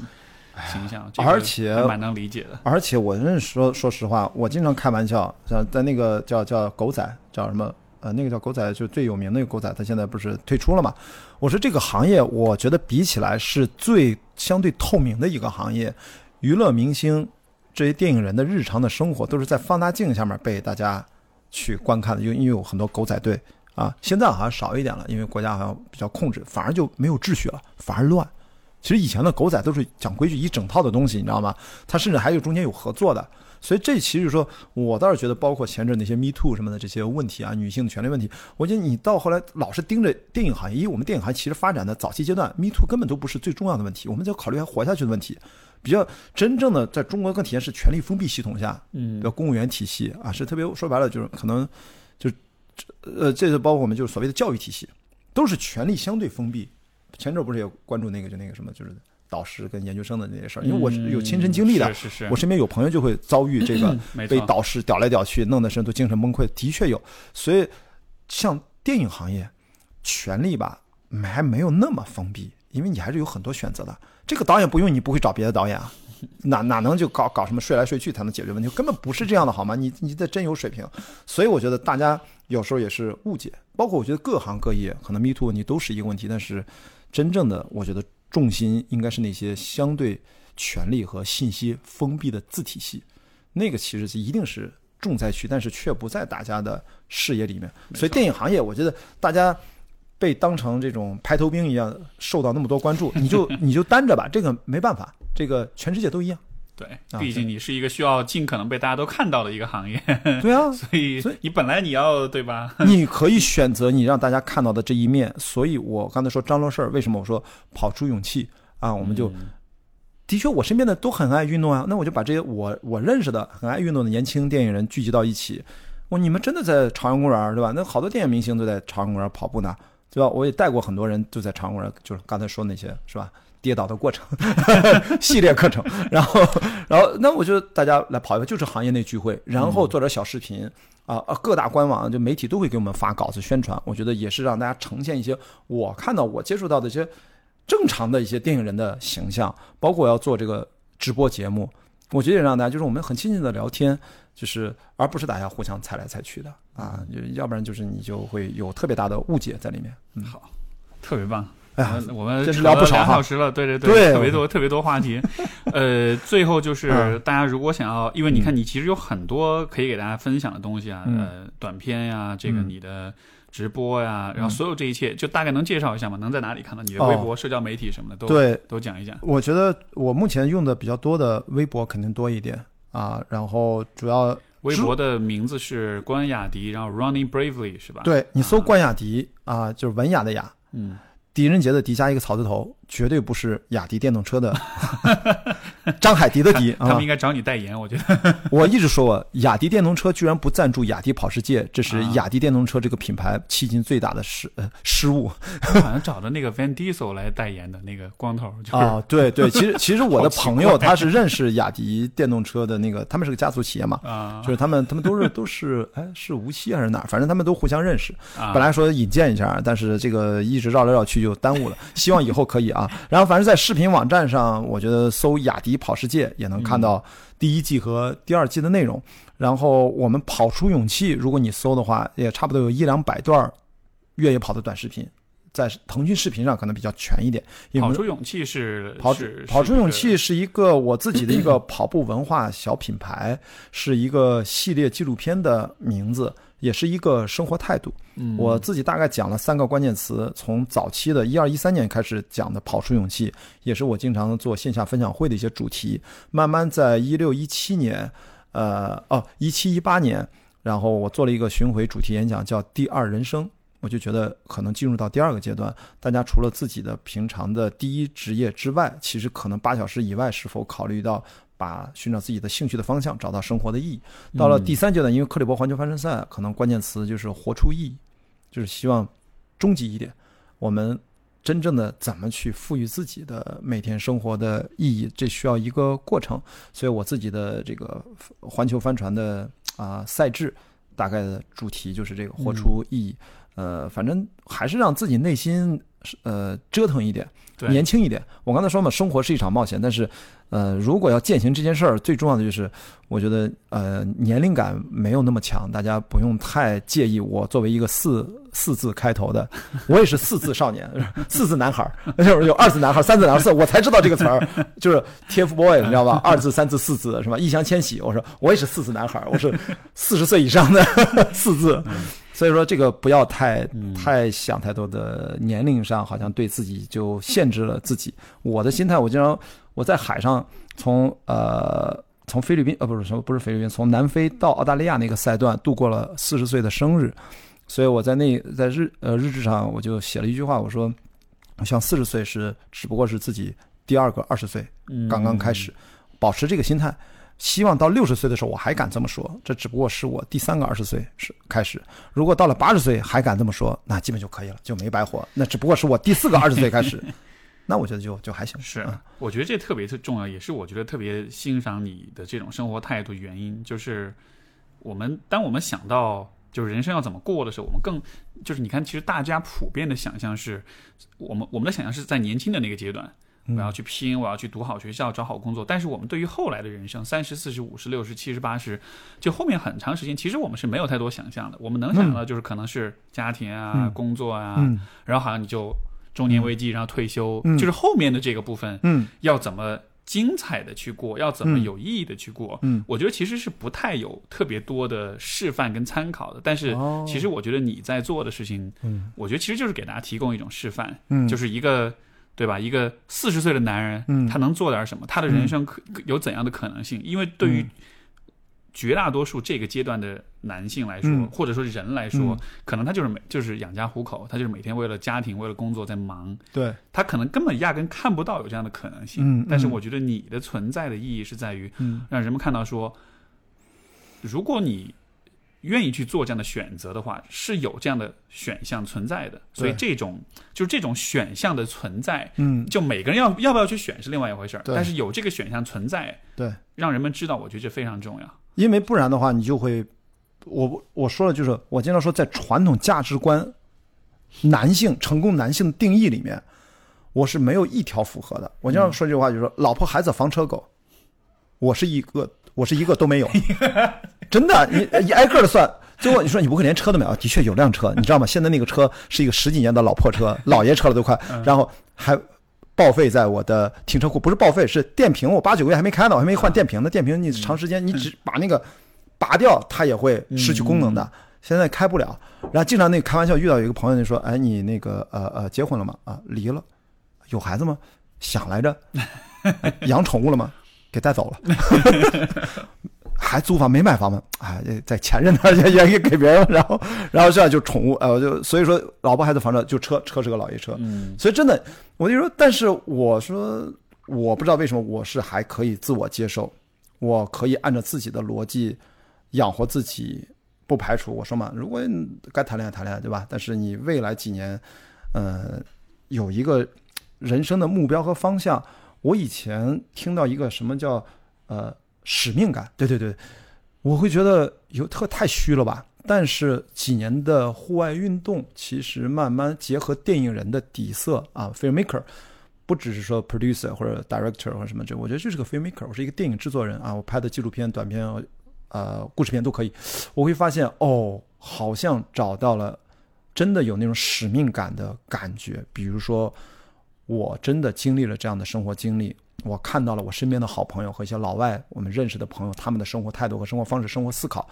形象。这个而且蛮能理解的。而且我认识说说实话，我经常开玩笑，像在那个叫叫狗仔叫什么呃，那个叫狗仔就最有名的那个狗仔，他现在不是退出了嘛？我说这个行业，我觉得比起来是最相对透明的一个行业，娱乐明星这些电影人的日常的生活都是在放大镜下面被大家去观看的，因为因为有很多狗仔队啊，现在好像少一点了，因为国家好像比较控制，反而就没有秩序了，反而乱。其实以前的狗仔都是讲规矩一整套的东西，你知道吗？它甚至还有中间有合作的，所以这其实说，我倒是觉得，包括前阵那些 Me Too 什么的这些问题啊，女性的权利问题，我觉得你到后来老是盯着电影行业，因为我们电影行业其实发展的早期阶段，Me Too 根本都不是最重要的问题，我们就考虑还活下去的问题。比较真正的在中国更体现是权力封闭系统下，嗯比较公务员体系啊，是特别说白了就是可能就呃，这就包括我们就是所谓的教育体系，都是权力相对封闭。前阵儿不是也关注那个就那个什么，就是导师跟研究生的那些事儿，因为我是有亲身经历的，嗯是是是，我身边有朋友就会遭遇这个，被导师屌来屌去，弄得身都精神崩溃，的确有。所以像电影行业，权力吧还没有那么封闭，因为你还是有很多选择的。这个导演不用你不会找别的导演啊，哪哪能就搞搞什么睡来睡去才能解决问题？根本不是这样的好吗？你你得真有水平。所以我觉得大家有时候也是误解，包括我觉得各行各业可能 Me Too 问题都是一个问题，但是真正的我觉得重心应该是那些相对权力和信息封闭的自体系，那个其实是一定是重灾区，但是却不在大家的视野里面。所以电影行业，我觉得大家被当成这种排头兵一样受到那么多关注，你就 [LAUGHS] 你就担着吧，这个没办法，这个全世界都一样。对，啊毕竟你是一个需要尽可能被大家都看到的一个行业，[LAUGHS] 对啊，[LAUGHS] 所以所以你本来你要对吧？[LAUGHS] 你可以选择你让大家看到的这一面。所以我刚才说张罗事儿，为什么我说跑出勇气啊？我们就、嗯的确，我身边的都很爱运动啊，那我就把这些我我认识的很爱运动的年轻电影人聚集到一起。我你们真的在朝阳公园对吧？那好多电影明星都在朝阳公园跑步呢，对吧？我也带过很多人就在朝阳公园，就是刚才说那些是吧？跌倒的过程 [LAUGHS] 系列课程，然后然后那我就大家来跑一个，就是行业内聚会，然后做点小视频。啊啊！各大官网就媒体都会给我们发稿子宣传，我觉得也是让大家呈现一些我看到我接触到的一些正常的一些电影人的形象，包括我要做这个直播节目，我觉得也让大家就是我们很亲近的聊天，就是而不是大家互相猜来猜去的啊，要不然就是你就会有特别大的误解在里面。嗯，好，特别棒。哎呀，我们这是聊不少哈。两小时了，对对对特别多特别多话题。呃，最后就是嗯。大家如果想要，因为你看你其实有很多可以给大家分享的东西啊，嗯。呃，短片呀，这个嗯。你的直播呀，然后所有这一切，就大概能介绍一下吗？能在哪里看到你的哦。微博、社交媒体什么的都对，都讲一讲。我觉得我目前用的比较多的微博肯定多一点啊，然后主要微博的名字是关雅迪，然后 Running Bravely 是吧？，对你搜啊。关雅迪啊，就是文雅的雅，嗯，狄仁杰的狄加一个草字头，绝对不是雅迪电动车的 [LAUGHS] 张海迪的迪啊 [LAUGHS] 他们应！该找你代言，我觉得。[LAUGHS] 我一直说我，雅迪电动车居然不赞助雅迪跑世界，这是啊雅迪电动车这个品牌迄今最大的失呃失误好像找的那个 Van Diesel 来代言的那个光头，就是、啊！对对，其实其实我的朋友他是认识雅迪电动车的那个，他们是个家族企业嘛，啊，就是他们他们都是都是哎是无锡还是哪儿，反正他们都互相认识。啊本来说引荐一下，但是这个一直绕来绕去就耽误了。希望以后可以啊。然后反正在视频网站上，我觉得搜雅迪跑世界也能看到第一季和第二季的内容。然后我们跑出勇气，如果你搜的话，也差不多有一两百段越野跑的短视频，在腾讯视频上可能比较全一点。因为跑出勇气是跑出跑出勇气是是一个我自己的一个 [LAUGHS] 跑步文化小品牌，是一个系列纪录片的名字，也是一个生活态度。嗯我自己大概讲了三个关键词，从早期的一二一三年开始讲的跑出勇气，也是我经常做线下分享会的一些主题。慢慢在一六一七年，呃哦一七一八年，然后我做了一个巡回主题演讲，叫“第二人生”。我就觉得可能进入到第二个阶段，大家除了自己的平常的第一职业之外，其实可能八小时以外，是否考虑到把寻找自己的兴趣的方向，找到生活的意义？到了第三阶段，因为克里伯环球帆船赛，可能关键词就是活出意义，就是希望终极一点，我们真正的怎么去赋予自己的每天生活的意义，这需要一个过程。所以我自己的这个环球帆船的啊、赛制，大概的主题就是这个活出意义。呃，反正还是让自己内心呃折腾一点，年轻一点。我刚才说嘛，生活是一场冒险，但是呃，如果要践行这件事儿，最重要的就是，我觉得呃年龄感没有那么强，大家不用太介意。我作为一个四四字开头的，我也是四字少年，[LAUGHS] 四字男孩儿，就是有二字男孩儿、三字男孩儿、四，我才知道这个词儿，就是 TFBOY，你知道吧？[LAUGHS] 二字、三字、四字是吧？易烊千玺，我说我也是四字男孩儿，我是四十岁以上的 [LAUGHS] 四字。所以说，这个不要太太想太多的年龄上，好像对自己就限制了自己。我的心态，我经常我在海上从呃从菲律宾呃不是什么不是菲律宾，从南非到澳大利亚那个赛段度过了四十岁的生日，所以我在那在日呃日志上我就写了一句话，我说我希望四十岁是只不过是自己第二个二十岁嗯刚刚开始，保持这个心态。希望到六十岁的时候我还敢这么说，这只不过是我第三个二十岁是开始。如果到了八十岁还敢这么说，那基本就可以了，就没白活。那只不过是我第四个二十岁开始，[LAUGHS] 那我觉得就就还行。是嗯，我觉得这特别特重要，也是我觉得特别欣赏你的这种生活态度原因，就是我们当我们想到就是人生要怎么过的时候，我们更就是你看，其实大家普遍的想象是，我们我们的想象是在年轻的那个阶段。我要去拼，我要去读好学校，找好工作。但是我们对于后来的人生，三十、四十、五十、六十、七十、八十，就后面很长时间，其实我们是没有太多想象的。我们能想到就是可能是家庭啊、嗯工作啊，嗯然后好像你就中年危机，然后退休，嗯就是后面的这个部分，嗯要怎么精彩的去过，要怎么嗯有意义的去过。嗯我觉得其实是不太有特别多的示范跟参考的。但是哦其实我觉得你在做的事情，嗯我觉得其实就是给大家提供一种示范，嗯就是一个。对吧？一个四十岁的男人，嗯他能做点什么？他的人生可有怎样的可能性？因为对于嗯绝大多数这个阶段的男性来说，嗯或者说人来说，嗯可能他就是每就是养家糊口，他就是每天为了家庭、为了工作在忙，对，他可能根本压根看不到有这样的可能性。但是我觉得你的存在的意义是在于嗯让人们看到说，如果你愿意去做这样的选择的话，是有这样的选项存在的。所以这种就是这种选项的存在，嗯就每个人要要不要去选是另外一回事儿。但是有这个选项存在，对，让人们知道，我觉得这非常重要。因为不然的话，你就会，我我说了，就是我经常说，在传统价值观，男性成功男性的定义里面，我是没有一条符合的。我经常说这句话，就是说，老婆、孩子、房车、狗，我是一个，我是一个都没有，[LAUGHS] 真的，你一挨个的算。最后你说你不会连车都没有？的确有辆车，你知道吗？现在那个车是一个十几年的老破车，老爷车了都快，然后还报废在我的停车库，不是报废，是电瓶，我八九个月还没开呢，我还没换电瓶呢。电瓶你长时间你只把那个拔掉，它也会失去功能的。现在开不了，然后经常那个开玩笑遇到有一个朋友就说：“哎，你那个呃呃结婚了吗？啊，离了，有孩子吗？想来着，[LAUGHS] 哎养宠物了吗？给带走了。[LAUGHS] ”还租房没买房吗？哎，在前任那儿也也给别人了，然后然后这样就宠物，呃，就所以说老婆孩子房车就车车是个老爷车，嗯所以真的我就说，但是我说我不知道为什么我是还可以自我接受，我可以按照自己的逻辑养活自己，不排除我说嘛，如果该谈恋爱谈恋爱，对吧？但是你未来几年，呃，有一个人生的目标和方向。我以前听到一个什么叫呃使命感，对对对，我会觉得有特太虚了吧。但是几年的户外运动，其实慢慢结合电影人的底色啊，filmmaker，不只是说 producer 或者 director 或者什么这，我觉得就是个 filmmaker，我是一个电影制作人啊，我拍的纪录片、短片、呃故事片都可以。我会发现哦，好像找到了真的有那种使命感的感觉。比如说，我真的经历了这样的生活经历，我看到了我身边的好朋友和一些老外我们认识的朋友，他们的生活态度和生活方式、生活思考，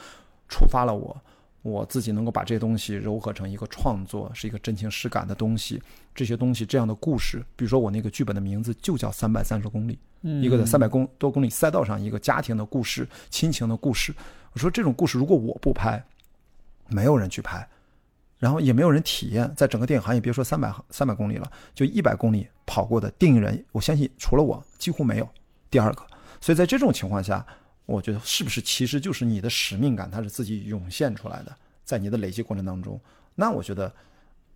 触发了我。我自己能够把这些东西糅合成一个创作，是一个真情实感的东西。这些东西，这样的故事，比如说我那个剧本的名字就叫《三百三十公里》，一个在三百公多公里赛道上一个家庭的故事、亲情的故事。我说这种故事如果我不拍，没有人去拍，然后也没有人体验，在整个电影行业，别说三百三百公里了，就一百公里跑过的电影人，我相信除了我几乎没有第二个。所以在这种情况下，我觉得是不是其实就是你的使命感，它是自己涌现出来的，在你的累积过程当中，那我觉得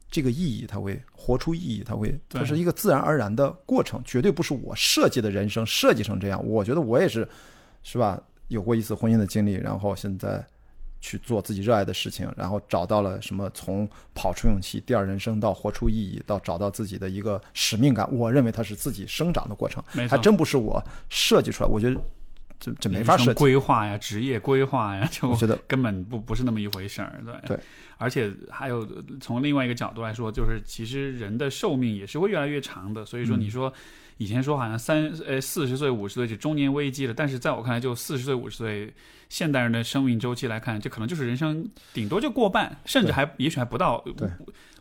这个意义，它会活出意义，它会，对它是一个自然而然的过程，绝对不是我设计的人生设计成这样。我觉得我也是，是吧？有过一次婚姻的经历，然后现在去做自己热爱的事情，然后找到了什么从跑出勇气、第二人生到活出意义，到找到自己的一个使命感。我认为它是自己生长的过程，还真不是我设计出来。我觉得这这没法设计。规划呀，职业规划呀，就我觉得根本不不是那么一回事儿，对对。而且还有从另外一个角度来说，就是其实人的寿命也是会越来越长的。所以说，嗯你说以前说好像三呃四十岁五十岁是中年危机了，但是在我看来，就四十岁五十岁，现代人的生命周期来看，这可能就是人生顶多就过半，甚至还也许还不到。对，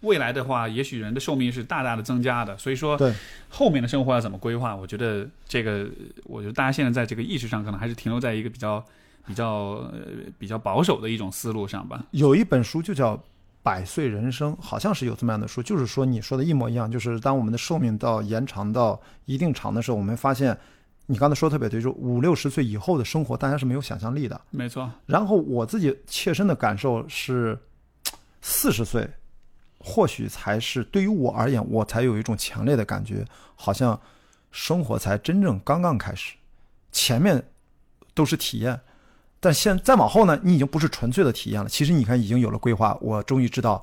未来的话，也许人的寿命是大大的增加的。所以说，对后面的生活要怎么规划？我觉得这个，我觉得大家现在在这个意识上，可能还是停留在一个比较、比较、呃、比较保守的一种思路上吧。有一本书就叫《百岁人生》，好像是有这么样的书，就是说你说的一模一样，就是当我们的寿命到延长到一定长的时候，我们发现，你刚才说得特别对，就五六十岁以后的生活，大家是没有想象力的。没错，然后我自己切身的感受是，四十岁，或许才是对于我而言，我才有一种强烈的感觉，好像生活才真正刚刚开始，前面都是体验，但现再往后呢，你已经不是纯粹的体验了。其实你看，已经有了规划，我终于知道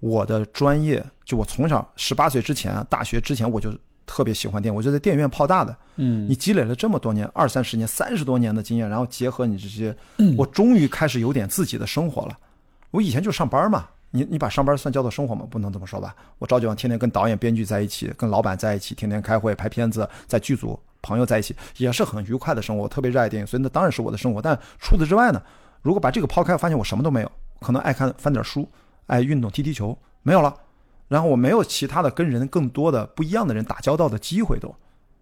我的专业，就我从小十八岁之前，大学之前我就特别喜欢电影，我就在电影院泡大的。嗯你积累了这么多年，二三十年、三十多年的经验，然后结合你这些，我终于开始有点自己的生活了。我以前就上班嘛，你你把上班算叫做生活吗？不能这么说吧。我朝九晚天天跟导演、编剧在一起，跟老板在一起，天天开会拍片子，在剧组朋友在一起，也是很愉快的生活。我特别热爱电影，所以那当然是我的生活。但除此之外呢，如果把这个抛开，发现我什么都没有，可能爱看翻点书，爱运动踢踢球，没有了。然后我没有其他的跟人更多的不一样的人打交道的机会都，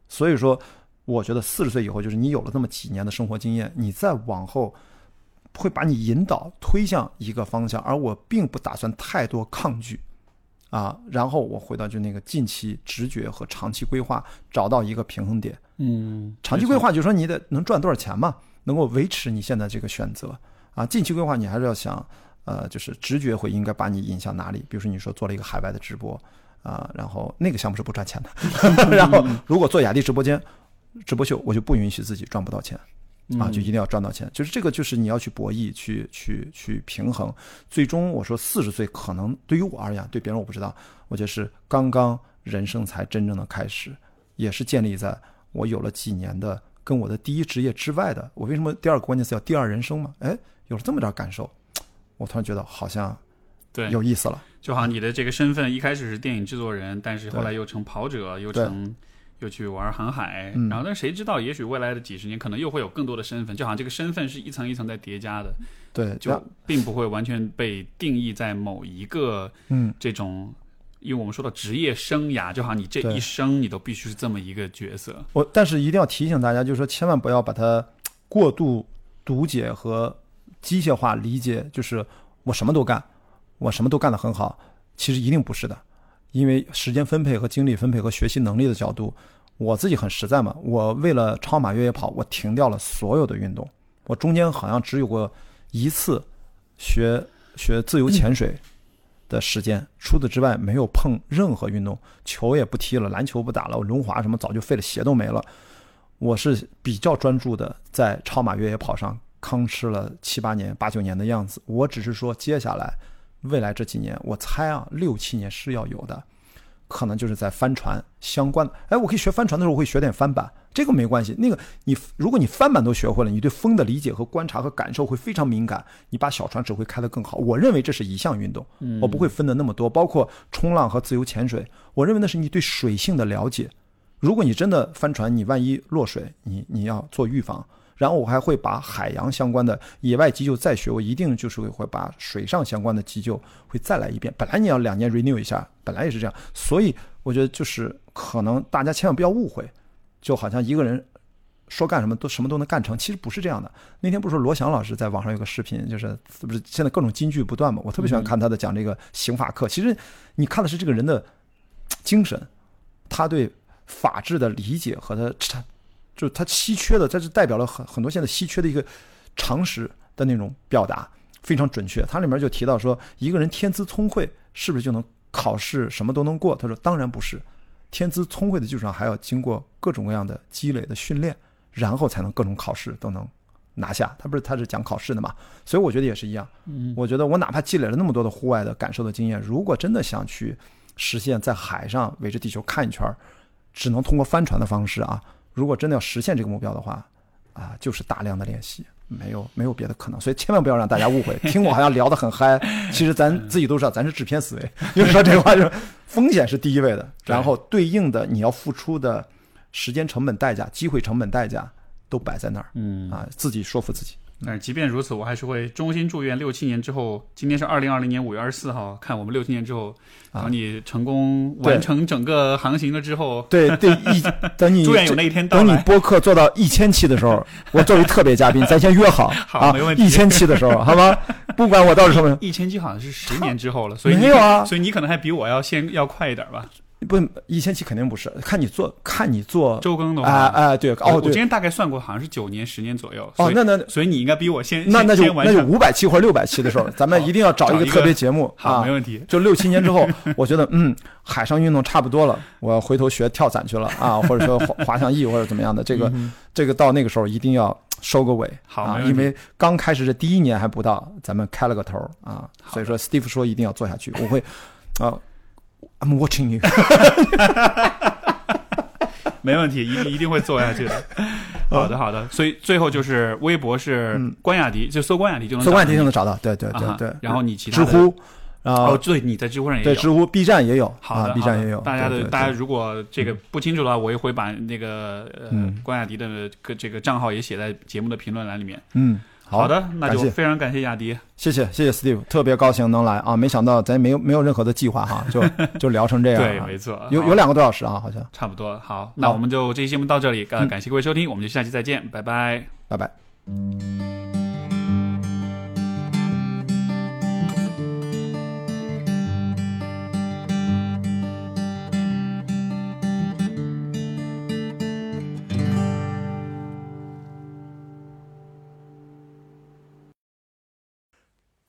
所以说，我觉得四十岁以后，就是你有了这么几年的生活经验，你再往后会把你引导推向一个方向，而我并不打算太多抗拒，啊，然后我回到就那个近期直觉和长期规划，找到一个平衡点。嗯，长期规划就是说你得能赚多少钱嘛，能够维持你现在这个选择啊。近期规划你还是要想，呃，就是直觉会应该把你引向哪里？比如说你说做了一个海外的直播啊，然后那个项目是不赚钱的，[LAUGHS] 然后如果做雅迪直播间直播秀，我就不允许自己赚不到钱。啊，就一定要赚到钱，就是这个，就是你要去博弈，去去去平衡。最终我说四十岁可能对于我而言，对别人我不知道，我觉得是刚刚人生才真正的开始，也是建立在我有了几年的跟我的第一职业之外的。我为什么第二个关键词叫第二人生嘛？哎，有了这么点感受，我突然觉得好像对，有意思了。就好像你的这个身份一开始是电影制作人，但是后来又成跑者，又对成又去玩航海，嗯然后但谁知道，也许未来的几十年可能又会有更多的身份，就好像这个身份是一层一层在叠加的，对，就并不会完全被定义在某一个嗯，这种。因为我们说到职业生涯，就好像你这一生你都必须是这么一个角色。我但是一定要提醒大家，就是说千万不要把它过度读解和机械化理解，就是我什么都干，我什么都干得很好，其实一定不是的，因为时间分配和精力分配和学习能力的角度，我自己很实在嘛，我为了超马越野跑，我停掉了所有的运动，我中间好像只有过一次学学自由潜水。的时间，除此之外没有碰任何运动，球也不踢了，篮球不打了，我轮滑什么早就废了，鞋都没了。我是比较专注的在超马越野跑上吭哧了七八年、八九年的样子。我只是说，接下来未来这几年，我猜啊，六七年是要有的，可能就是在帆船相关的。哎，我可以学帆船的时候，我会学点帆板，这个没关系。那个你，如果你帆板都学会了，你对风的理解和观察和感受会非常敏感，你把小船只会开得更好。我认为这是一项运动，我不会分的那么多，包括冲浪和自由潜水，我认为那是你对水性的了解。如果你真的帆船，你万一落水，你你要做预防。然后我还会把海洋相关的野外急救再学，我一定就是会把水上相关的急救会再来一遍。本来你要两年 renew 一下，本来也是这样，所以我觉得就是可能大家千万不要误会，就好像一个人说干什么都什么都能干成，其实不是这样的。那天不是说罗翔老师在网上有个视频，就是不是现在各种金句不断嘛？我特别喜欢看他的讲这个刑法课。其实你看的是这个人的精神，他对法治的理解和他就是它稀缺的，这是代表了很很多现在稀缺的一个常识的那种表达，非常准确。它里面就提到说，一个人天资聪慧是不是就能考试什么都能过？他说当然不是，天资聪慧的基础上还要经过各种各样的积累的训练，然后才能各种考试都能拿下。他不是他是讲考试的嘛，所以我觉得也是一样。嗯我觉得我哪怕积累了那么多的户外的感受的经验，如果真的想去实现在海上围着地球看一圈儿，只能通过帆船的方式啊。如果真的要实现这个目标的话，啊，就是大量的练习，没有没有别的可能。所以千万不要让大家误会，听我好像聊得很嗨，[LAUGHS] 其实咱自己都知道，咱是制片思维。[LAUGHS] 就是说这个话，就是风险是第一位的，然后对应的你要付出的时间成本代价、机会成本代价都摆在那儿嗯啊，自己说服自己。但是即便如此，我还是会衷心祝愿六七年之后，今天是二零二零年五月二十四号，看我们六七年之后，啊等你成功完成整个航行了之后，对对，一 [LAUGHS] 等你祝愿有那一天到等你。播客做到一千期的时候，我作为特别嘉宾，咱先约好 [LAUGHS] 好啊没问，题一千期的时候，好吗？不管我到时候一千期好像是十年之后了，所以没有啊所以你可能还比我要先要快一点吧。不一千期肯定不是，看你做，看你做，周更的哎话，哎，对，哦对，我我之前大概算过，好像是九年、十年左右。哦那那所以你应该比我先先那那就那就。五百期或者六百期的时候，咱们一定要找一个特别节目好，啊没，问题。就六七年之后，[LAUGHS] 我觉得嗯，海上运动差不多了，我要回头学跳伞去了啊，或者说滑滑翔翼或者怎么样的，这个嗯这个到那个时候一定要收个尾啊，好啊因为刚开始这第一年还不到，咱们开了个头啊，所以说 Steve 说一定要做下去，我会啊 [LAUGHS]，I'm watching you，[LAUGHS] 没问题，一定一定会做下去的。好的，好的。所以最后就是微博是嗯关雅迪，就搜关雅迪就能搜关雅迪就能找到，对对对对，然后你其他知乎啊哦，，对，你在知乎上也有。对知乎 B 站也有好的啊，B 站也有，大家的大家如果这个不清楚的话，我也会把那个关雅迪的个这个账号也写在节目的评论栏里面。嗯，好的，那就非常感谢雅迪。谢谢谢谢 Steve，特别高兴能来啊！没想到咱没有没有任何的计划哈，就 [LAUGHS] 就聊成这样对，啊，没错，有有两个多小时啊，好像，差不多。好，那我们就这期节目到这里，呃，嗯感谢各位收听，我们就下期再见，拜拜。拜拜。